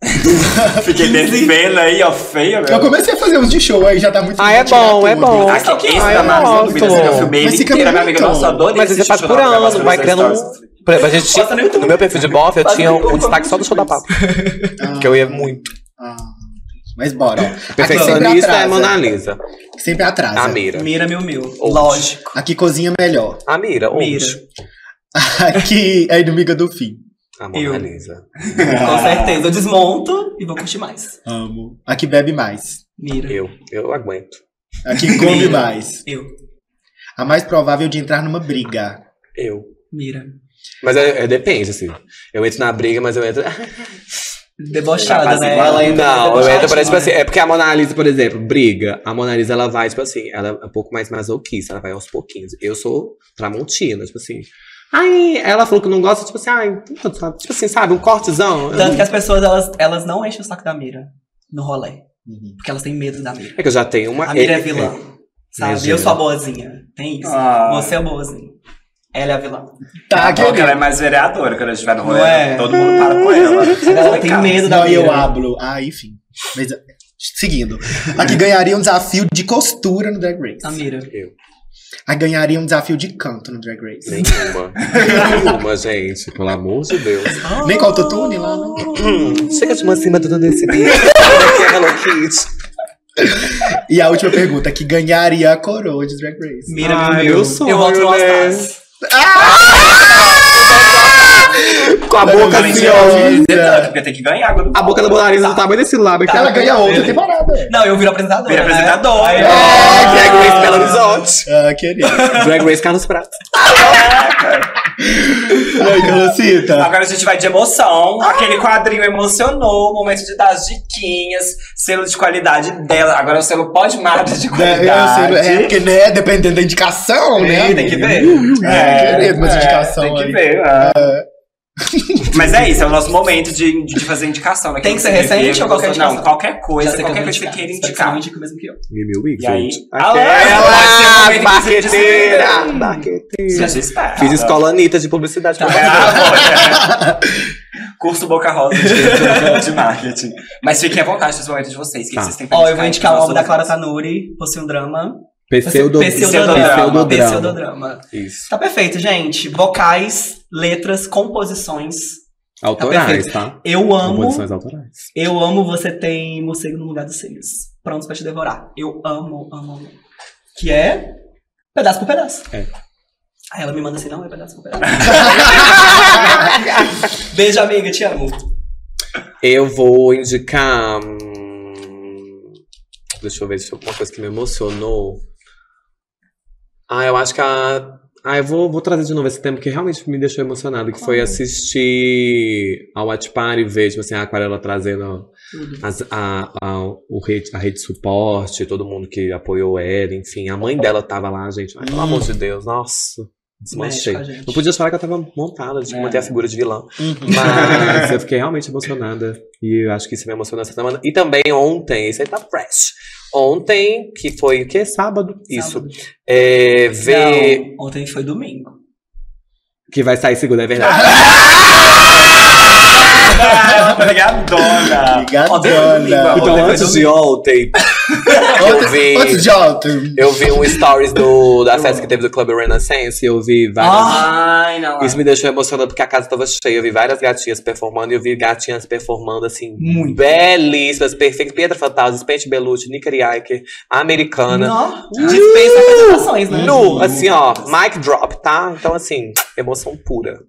(laughs) Fiquei devendo aí, ó, feia, Eu meu. comecei a fazer uns de show, aí já tá muito Ah, é bom, é tudo. bom. Ah, que, que é isso Ai, da eu. Dúvidas? Eu filmei Mas ele inteira, minha amiga. Nossa, eu adorei Mas você faz por ano, vai criando um. stories. Por exemplo, a gente tinha, YouTube. no meu perfil de bofe, eu tinha um destaque só do show da Papo. (laughs) Ah, Que eu ia muito. ah, mas bora. ó. Aqui sempre Perfeccionista é. Mona Lisa. Sempre atrasa. A Mira. Mira mil mil. Oxe. Lógico. Aqui cozinha melhor. A Mira, Mira. Aqui é inimiga do fim. A Mona Eu. Lisa. Com certeza. Eu desmonto e vou curtir mais. Amo. Aqui bebe mais. Mira. Eu. Eu aguento. Aqui come mais. Eu. A mais provável de entrar numa briga. Eu. Mira. Mas é, é- depende, assim. Eu entro na briga, mas eu entro. (laughs) Debochada, né? Ela Ela entra Não, eu entro para, tipo assim, é porque a Mona Lisa, por exemplo, briga. A Mona Lisa, ela vai, tipo assim, ela é um pouco mais masoquista, ela vai aos pouquinhos. Eu sou tramontina, tipo assim. Aí ela falou que não gosta, tipo assim, ai, puta, sabe? tipo assim, sabe, um cortezão. Tanto que as pessoas, elas, elas não enchem o saco da Mira no rolê. Uhum. Porque elas têm medo da Mira. É que eu já tenho uma. A Mira é vilã. Sabe? Imagina. Eu sou a boazinha. Tem isso. Ah. Você é a boazinha. Ela é a vilã. Tá, querido. que ela é mais vereadora quando a gente vai no rolê. É? Todo mundo para com ela. (laughs) Ela tem medo da Não, Mira. eu hablo. Ah, enfim. Mas, seguindo. Aqui ganharia um desafio de costura no Drag Race. A Mira. Aqui ganharia um desafio de canto no Drag Race. Nenhuma. Nenhuma, gente. Pelo amor de Deus. Nem com autotune lá, não. Hum, chega de uma cima do desse é Hello Kitty. E a última pergunta, que ganharia a coroa de Drag Race. Mira, Ai, meu, meu sonho, Eu volto no né? All-Stars. Com a boca assim, ó. Tanto, porque tem que ganhar. A boca da Mona Lisa do tamanho desse lábio. Ela ganha outra temporada. Não, eu viro apresentadora. Vira né? apresentadora. Aí, É. É, Drag Race Belo Horizonte. Ah, querida. Drag Race Carlos Prato. Aí, Carlosita? Agora a gente vai de emoção. Aquele quadrinho emocionou. Momento de dar as diquinhas. Selo de qualidade dela. Agora o selo pode madre de É, qualidade. sei, é porque, né, dependendo da indicação, né? tem que ver. É, querido, mas é, indicação Tem que aí. ver. (laughs) Mas é isso, é o nosso momento de, de fazer indicação. Né? Tem que ser recente ou qualquer gostou- Não, indicação? qualquer coisa. Qualquer que coisa que você queira indicar. indica o mesmo que eu. E mil Wix, E aí? Aquela que Marqueteira. Seja esperta. Fiz escola Anitta de publicidade. Tá. Ah. Curso Boca Rosa de, de marketing. Mas fiquem à vontade nesse momento de vocês. O que Tá. vocês têm pra Ó, eu vou indicar o álbum da Clara? Tanuri, Possui um Drama. Pseudo, Pseudodrama. Pseudodrama. Pseudodrama. Isso. Tá perfeito, gente. Vocais, letras, composições. Autorais, perfeito. tá? Eu amo. Composições autorais. Eu amo você tem morcego no lugar dos seios. prontos pra te devorar. Eu amo, amo, amo. Que é pedaço por pedaço. É. Aí ela me manda assim, não, é pedaço por pedaço. (laughs) Beijo, amiga, te amo. Eu vou indicar. hum, Deixa eu ver se alguma coisa que me emocionou. Ah, eu acho que a. Ah, eu vou, vou trazer de novo esse tema que realmente me deixou emocionado, que foi assistir ao Watch Party, ver, tipo assim, a Aquarela trazendo as- a, a, o rede, a rede de suporte, todo mundo que apoiou ela, enfim. A mãe dela tava lá, gente. Ai, pelo amor de Deus, nossa. Desmanchei. Não podia falar que ela tava montada, de É. manter a figura de vilã. Mas eu fiquei realmente emocionada. E eu acho que isso me emocionou essa semana. E também ontem, isso aí tá fresh. Ontem, que foi o quê? Sábado? Isso. Sábado. É, ver. Não, ontem foi domingo. Que vai sair segunda, é verdade. (laughs) Obrigadona. Obrigadona. Então, antes de ontem, (laughs) eu vi. Antes de ontem. Eu vi um stories do, da festa que teve do Club Renaissance e eu vi várias. Ai, não. Isso me deixou emocionado porque a casa tava cheia. Eu vi várias gatinhas performando e eu vi gatinhas performando assim, Muito. belíssimas, perfeitas. Pietra Fantasma, Spente Belucci, Nicari Eicher, Americana. Não, dispensa apresentações, né? Nu, assim, ó, mic drop, tá? Então, assim, emoção pura.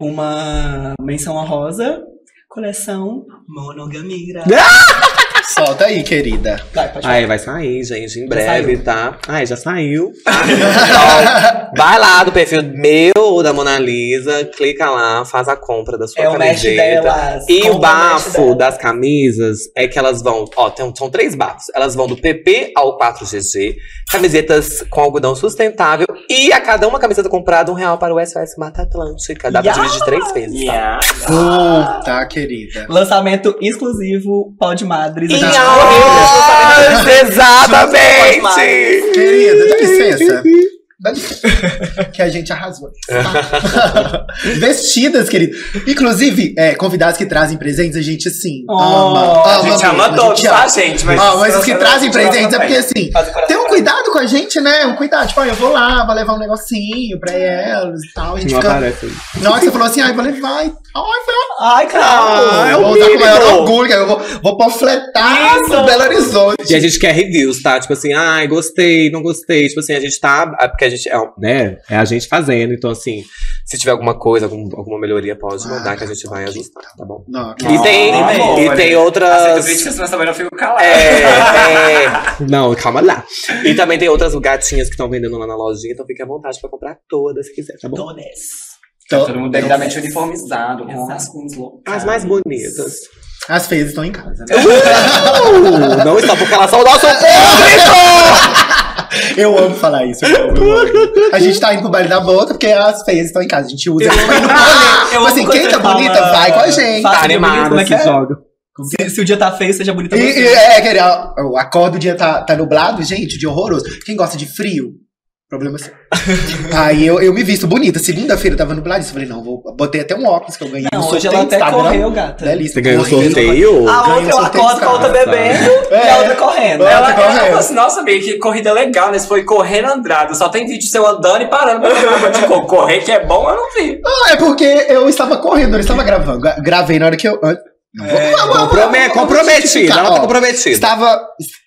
Uma menção honrosa, coleção Monogamira. (laughs) (laughs) Solta aí, querida. Vai, pode falar. Aí vai sair, gente, em breve, tá? Ai, já saiu. tá? (laughs) Então, vai lá do perfil meu ou da Mona Lisa, clica lá, faz a compra da sua É o camiseta. delas. E o bafo delas. das camisas é que elas vão. Ó, tem, são três bafos. Elas vão do PP ao 4GG, camisetas com algodão sustentável. E a cada uma camiseta comprada, um real para o SOS Mata Atlântica. Dá pra Yeah! dividir de três vezes. Tá? Yeah. Puta, querida. Lançamento exclusivo Pau de Madres. Exatamente! Querida, dá licença. Dá licença. Que a gente arrasou. Tá? (laughs) Vestidas, querido. Inclusive, é, convidados que trazem presentes, a gente assim. Oh, ama, A gente ama todos, tá, ama. gente? Mas, Ó, mas os que trazem presentes é porque assim. Tem um cuidado com a gente, né? Um cuidado. Tipo, ah, eu vou lá, vou levar um negocinho pra elas e tal. A gente Não fica. aparece. Na hora que você falou assim, ai, vou levar. e- Ai, claro. Ah, é eu vou usar com o maior orgulho, eu vou, vou panfletar Isso. no Belo Horizonte. E a gente quer reviews, tá? Tipo assim, ai, gostei, não gostei. Tipo assim, a gente tá. é Porque a gente é, né? É a gente fazendo. Então, assim, se tiver alguma coisa, algum- alguma melhoria, pode mandar que a gente vai ajustar, tá bom? Não, E tem, amor, e tem outras. Aceito críticas, mas também não fico calado. É, (laughs) é. Não, calma lá. E também tem outras gatinhas que estão vendendo lá na lojinha, então fique à vontade pra comprar todas se quiser, tá bom? Todas. Tô- Todo mundo devidamente uniformizado, com as queens loucas. As mais bonitas. As feias estão em casa, né? Uh, não está porque elas são o nosso público! Eu amo falar isso. Eu amo, eu amo. A gente tá indo pro baile da bota porque as feias estão em casa. A gente usa rolê. Eu Tipo amo assim, quem tá fala- bonita, vai com a gente. Tá animada, como é que se é? joga. Se, se o dia tá feio, seja bonita E, e é, querer, eu acordo, o dia tá, tá nublado, gente, dia horroroso. Quem gosta de frio? Problema seu. Aí eu, eu me visto bonita. Segunda-feira tava nublado. Eu falei, não, vou, botei até um óculos que eu ganhei Não, hoje ela até Instagram. correu, gata. Delícia. Você ganhou o correndo. sorteio? A outra eu acordo com a outra bebendo e É. a outra correndo. Ela Ela, tá ela correndo. falou assim, nossa, meio que corrida legal, né? Você foi correndo Andrada. Só tem vídeo seu andando e parando co- correr, que é bom, eu não vi. Ah, é porque eu estava correndo, eu não estava gravando. Gra- Gravei na hora que eu. Vou- Comprome comprometida, ela tá comprometida. Estava.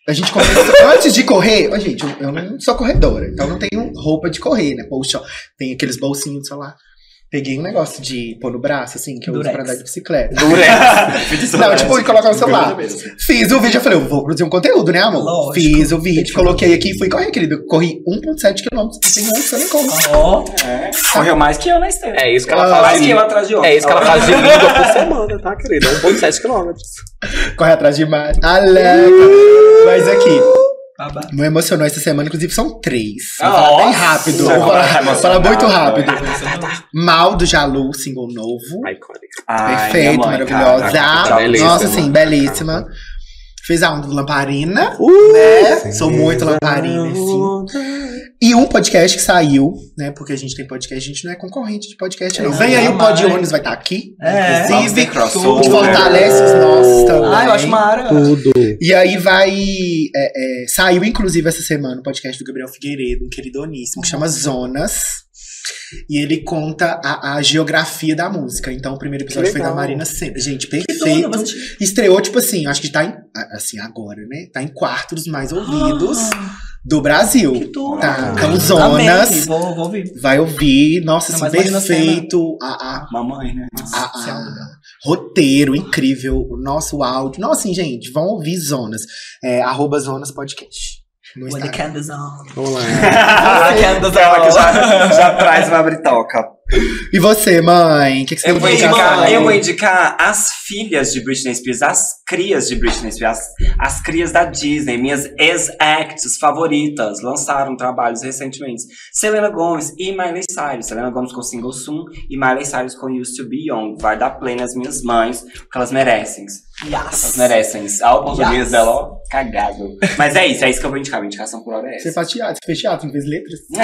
A gente começou. (laughs) antes de correr. Ó, gente, eu, eu não sou corredora, então não tenho roupa de correr, né? Poxa, tem aqueles bolsinhos do celular. Peguei um negócio de pôr no braço, assim, que eu uso Durex. pra andar de bicicleta. Durex. (laughs) Não, tipo, de colocar no celular. Fiz o vídeo, eu falei, eu vou produzir um conteúdo, né, amor? Lógico. Fiz o vídeo, coloquei aqui e fui correr, querido. Corri 1,7 km. Que eu nem corro. Ó, É, correu mais que eu na esteira. É isso que ela Ah, faz. mais de- que eu atrás de outro. É isso que ela faz de língua por (laughs) semana, tá, querida? 1,7 quilômetros. Corre atrás de mais. Aleca. Mas aqui, babá. me emocionou essa semana, inclusive são três. Vou falar bem rápido. Vai Vou falar, falar vou falar muito emocionado, rápido. Mal do Jalu, single novo. Iconic. Ai, Perfeito, minha mãe, maravilhosa. cara, tá belíssima. Nossa, sim, belíssima. Fez a um do Lamparina, Uh, né? Sou muito Lamparina, sim. E um podcast que saiu, né? Porque a gente tem podcast, a gente não é concorrente de podcast, não. Não, Vem aí o. Pod Ônibus vai estar aqui. É. Inclusive, gente fortalece os nossos também. Ah, eu acho mara. Tudo. E aí vai. é, é, saiu, inclusive, essa semana o podcast do Gabriel Figueiredo, um queridoníssimo, que chama Zonas. E ele conta a, a geografia da música. Então, o primeiro episódio foi da. Marina Senna. Gente, perfeito. assistir. Estreou, tipo assim, acho que tá em. Assim, agora, né? Tá em quartos mais ouvidos do Brasil. Ah, Que tudo. Tá. Amém, Cãozonas. Vou, vou ouvir. Vai ouvir. Nossa, Não, assim, perfeito. A, a, Mamãe, né? a- a- roteiro incrível. O nosso áudio. Nossa, assim, gente, vão ouvir Zonas. É, arroba Zonas Podcast. No When the candles on. Vamos lá. (laughs) Ela que já, on. já traz uma (laughs) britoca. E você, mãe? O que, que você Eu vou, indicar, indicar? eu vou indicar as filhas de Britney Spears, as crias de Britney Spears, as, as crias da Disney, minhas ex-acts favoritas, lançaram trabalhos recentemente. Selena Gomez e Miley Cyrus. Selena Gomez com Single Soon e Miley Cyrus com Used to Be Young. Vai dar play nas minhas mães, porque elas merecem. Elas Yes. merecem. A oportunidade Yes. dela, ó, cagado. Mas é isso, é isso que eu vou indicar. Minha indicação por hora é Você essa. faz teatro, você fez teatro, não fez letras? É,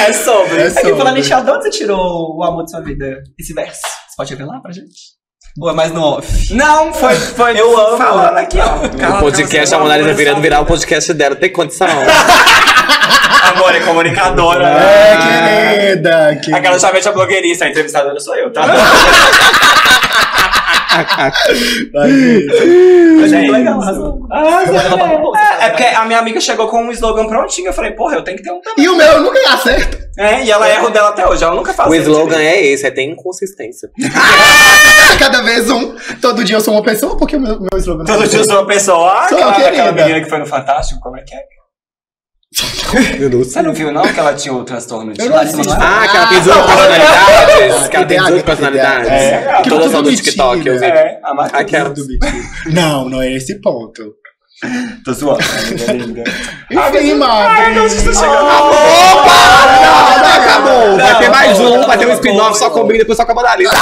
(laughs) (laughs) é sobre. É Aqui, sobre. falando em onde você tirou o amor de sua vida? Esse verso. Você pode revelar pra gente? Ou é mais no off? Não, foi, foi Eu amo. falando aqui, ó. O podcast, a Mona Lisa virando virar o podcast dela. Tem condição? (laughs) Amor, é comunicadora. É, né? querida. querida. Aquela somente a blogueirista, a entrevistadora sou eu, tá? (laughs) (laughs) Mas é legal, arrasou. Ah, Eu bolsa. É, é porque a minha amiga chegou com um slogan prontinho. Eu falei, porra, eu tenho que ter um também. E o meu nunca dá certo. É, e ela erra o dela até hoje. Ela nunca faz O slogan direito. é esse, é tem inconsistência. Cada vez um. Todo dia eu sou uma pessoa, porque o meu, meu slogan Todo é dia eu sou uma pessoa. Ah, Sou, aquela, menina que foi no Fantástico, como é que é? Eu não Você não viu, não, que ela tinha o transtorno de Eu não assisto. Ah, que ela tem 18 personalidades. Que ela tem TDAH, 18 personalidades. É, que Todas são do. TikTok, eu vi. É, a. Aquela. do. Não, não é esse ponto. Tô zoando. amiga linda. (laughs) Enfim, Madre. não, você tá chegando. Opa! Não, não acabou. Vai ter mais um, vai ter um spin-off só comigo, depois só com a Mona Lisa. (laughs)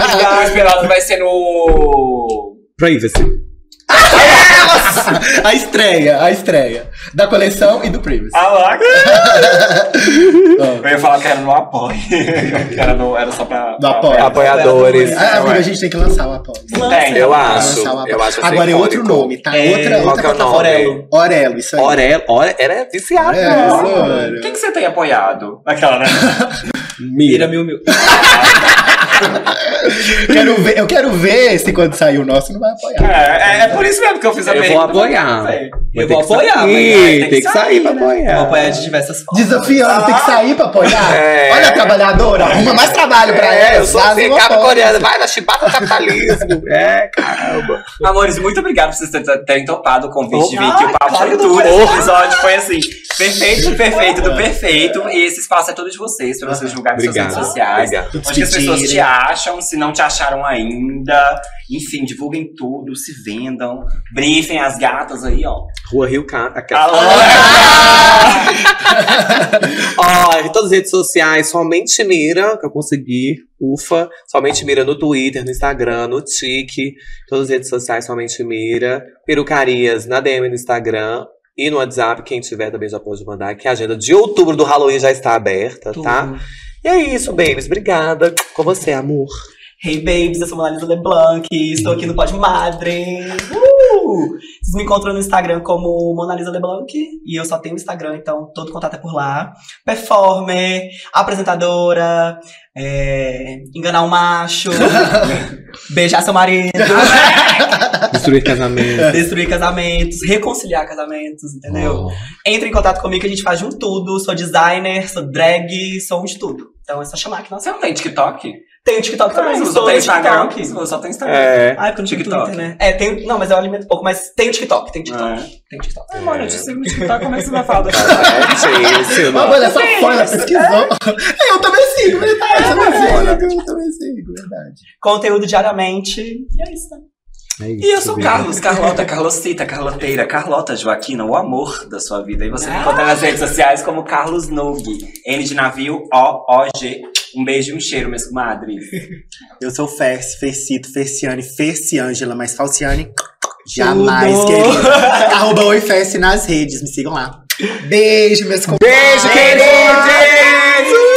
O esperado vai ser no. Privacy. A estreia, a estreia. Da coleção e do Privacy. Ah lá. (laughs) Eu ia falar que era no apoio. que (laughs) era, no, era só pra. Do apoio. Apoiadores. Ah, amiga, a gente tem que lançar o apoio. Tem. Eu Lançar acho. o apoio. Eu acho Agora é outro nome, tá? É, outra, Qual outra que é o nome? plataforma. Orelo, isso aí. Orel, Orel, era é viciado. Orelo. Quem que você tem apoiado? Aquela, né? Mira Mira. mil mil. (laughs) Quero ver, eu quero ver se quando sair o nosso não vai apoiar. É, é, é por isso mesmo que eu fiz a Eu vou pergunta. apoiar. Eu vou apoiar, mas sair, tem que sair pra né? apoiar. Vou apoiar de diversas formas. Desafiando, tem que sair pra apoiar. É. Olha a trabalhadora, arruma mais trabalho pra É, ela. eu sou faz assim, coreana, vai na chibata do capitalismo. (laughs) É, caramba. Amores, muito obrigado por vocês terem- terem topado o convite de vir aqui. O Ah, papo foi tudo. Esse episódio foi assim, perfeito, perfeito do perfeito. E esse espaço é todo de vocês, pra vocês divulgarem suas Obrigado. redes sociais. Obrigado. Onde as pessoas te acham, se não te acharam ainda. Enfim, divulguem tudo, se vendam. Briefem as gatas aí, ó. Rua Rio Cata. Alô? (laughs) Ó, em todas as redes sociais, somente Mira, que eu consegui. Ufa. Somente Mira no Twitter, no Instagram, no Tik. Todas as redes sociais, somente Mira. Perucarias na DM no Instagram. E no WhatsApp, quem tiver também já pode mandar, que a agenda de outubro do Halloween já está aberta, tá? E é isso, babies. Obrigada. Com você, amor. Hey babies, eu sou Mona Lisa LeBlanc, estou aqui no Pod Madre. Uh! Vocês me encontram no Instagram como Mona Lisa LeBlanc e eu só tenho Instagram, então todo contato é por lá. Performer, apresentadora, é, enganar um macho, (laughs) beijar seu marido, (laughs) Destruir casamento. destruir casamentos, reconciliar casamentos, entendeu? Oh. Entre em contato comigo que a gente faz de um tudo. Sou designer, sou drag, sou um de tudo. Então é só chamar que nós Você não tem TikTok? Tem o TikTok também, Você sou só tem Instagram? TikTok. Só tem Instagram. É. Ah, é porque eu não TikTok. Twitter, né? É, tem. Não, mas eu alimento pouco, mas tem o TikTok, tem o TikTok. É. Tem o TikTok. Ai, mano, eu te sigo no TikTok, como é que você vai falar do Certíssimo. Mas olha só, foi, ela pesquisou. Eu também sigo, verdade. Eu também sigo, eu também sigo, verdade. Conteúdo diariamente. E é isso, né? É isso, E eu sou obrigado. Carlos, Carlota, Carlosita, Carloteira, Carlota Joaquina, o amor da sua vida. E você me encontra nas redes sociais como Carlos Nug. N de navio, O-O-G. Um beijo e um cheiro, minhas comadres. (laughs) Eu sou Ferci, Fercito, Ferciane, Ferciângela, mas Falciane, jamais, Tudo. querida. (laughs) Arroba Oi Ferci nas redes, me sigam lá. Beijo, meus Beijo, queridos!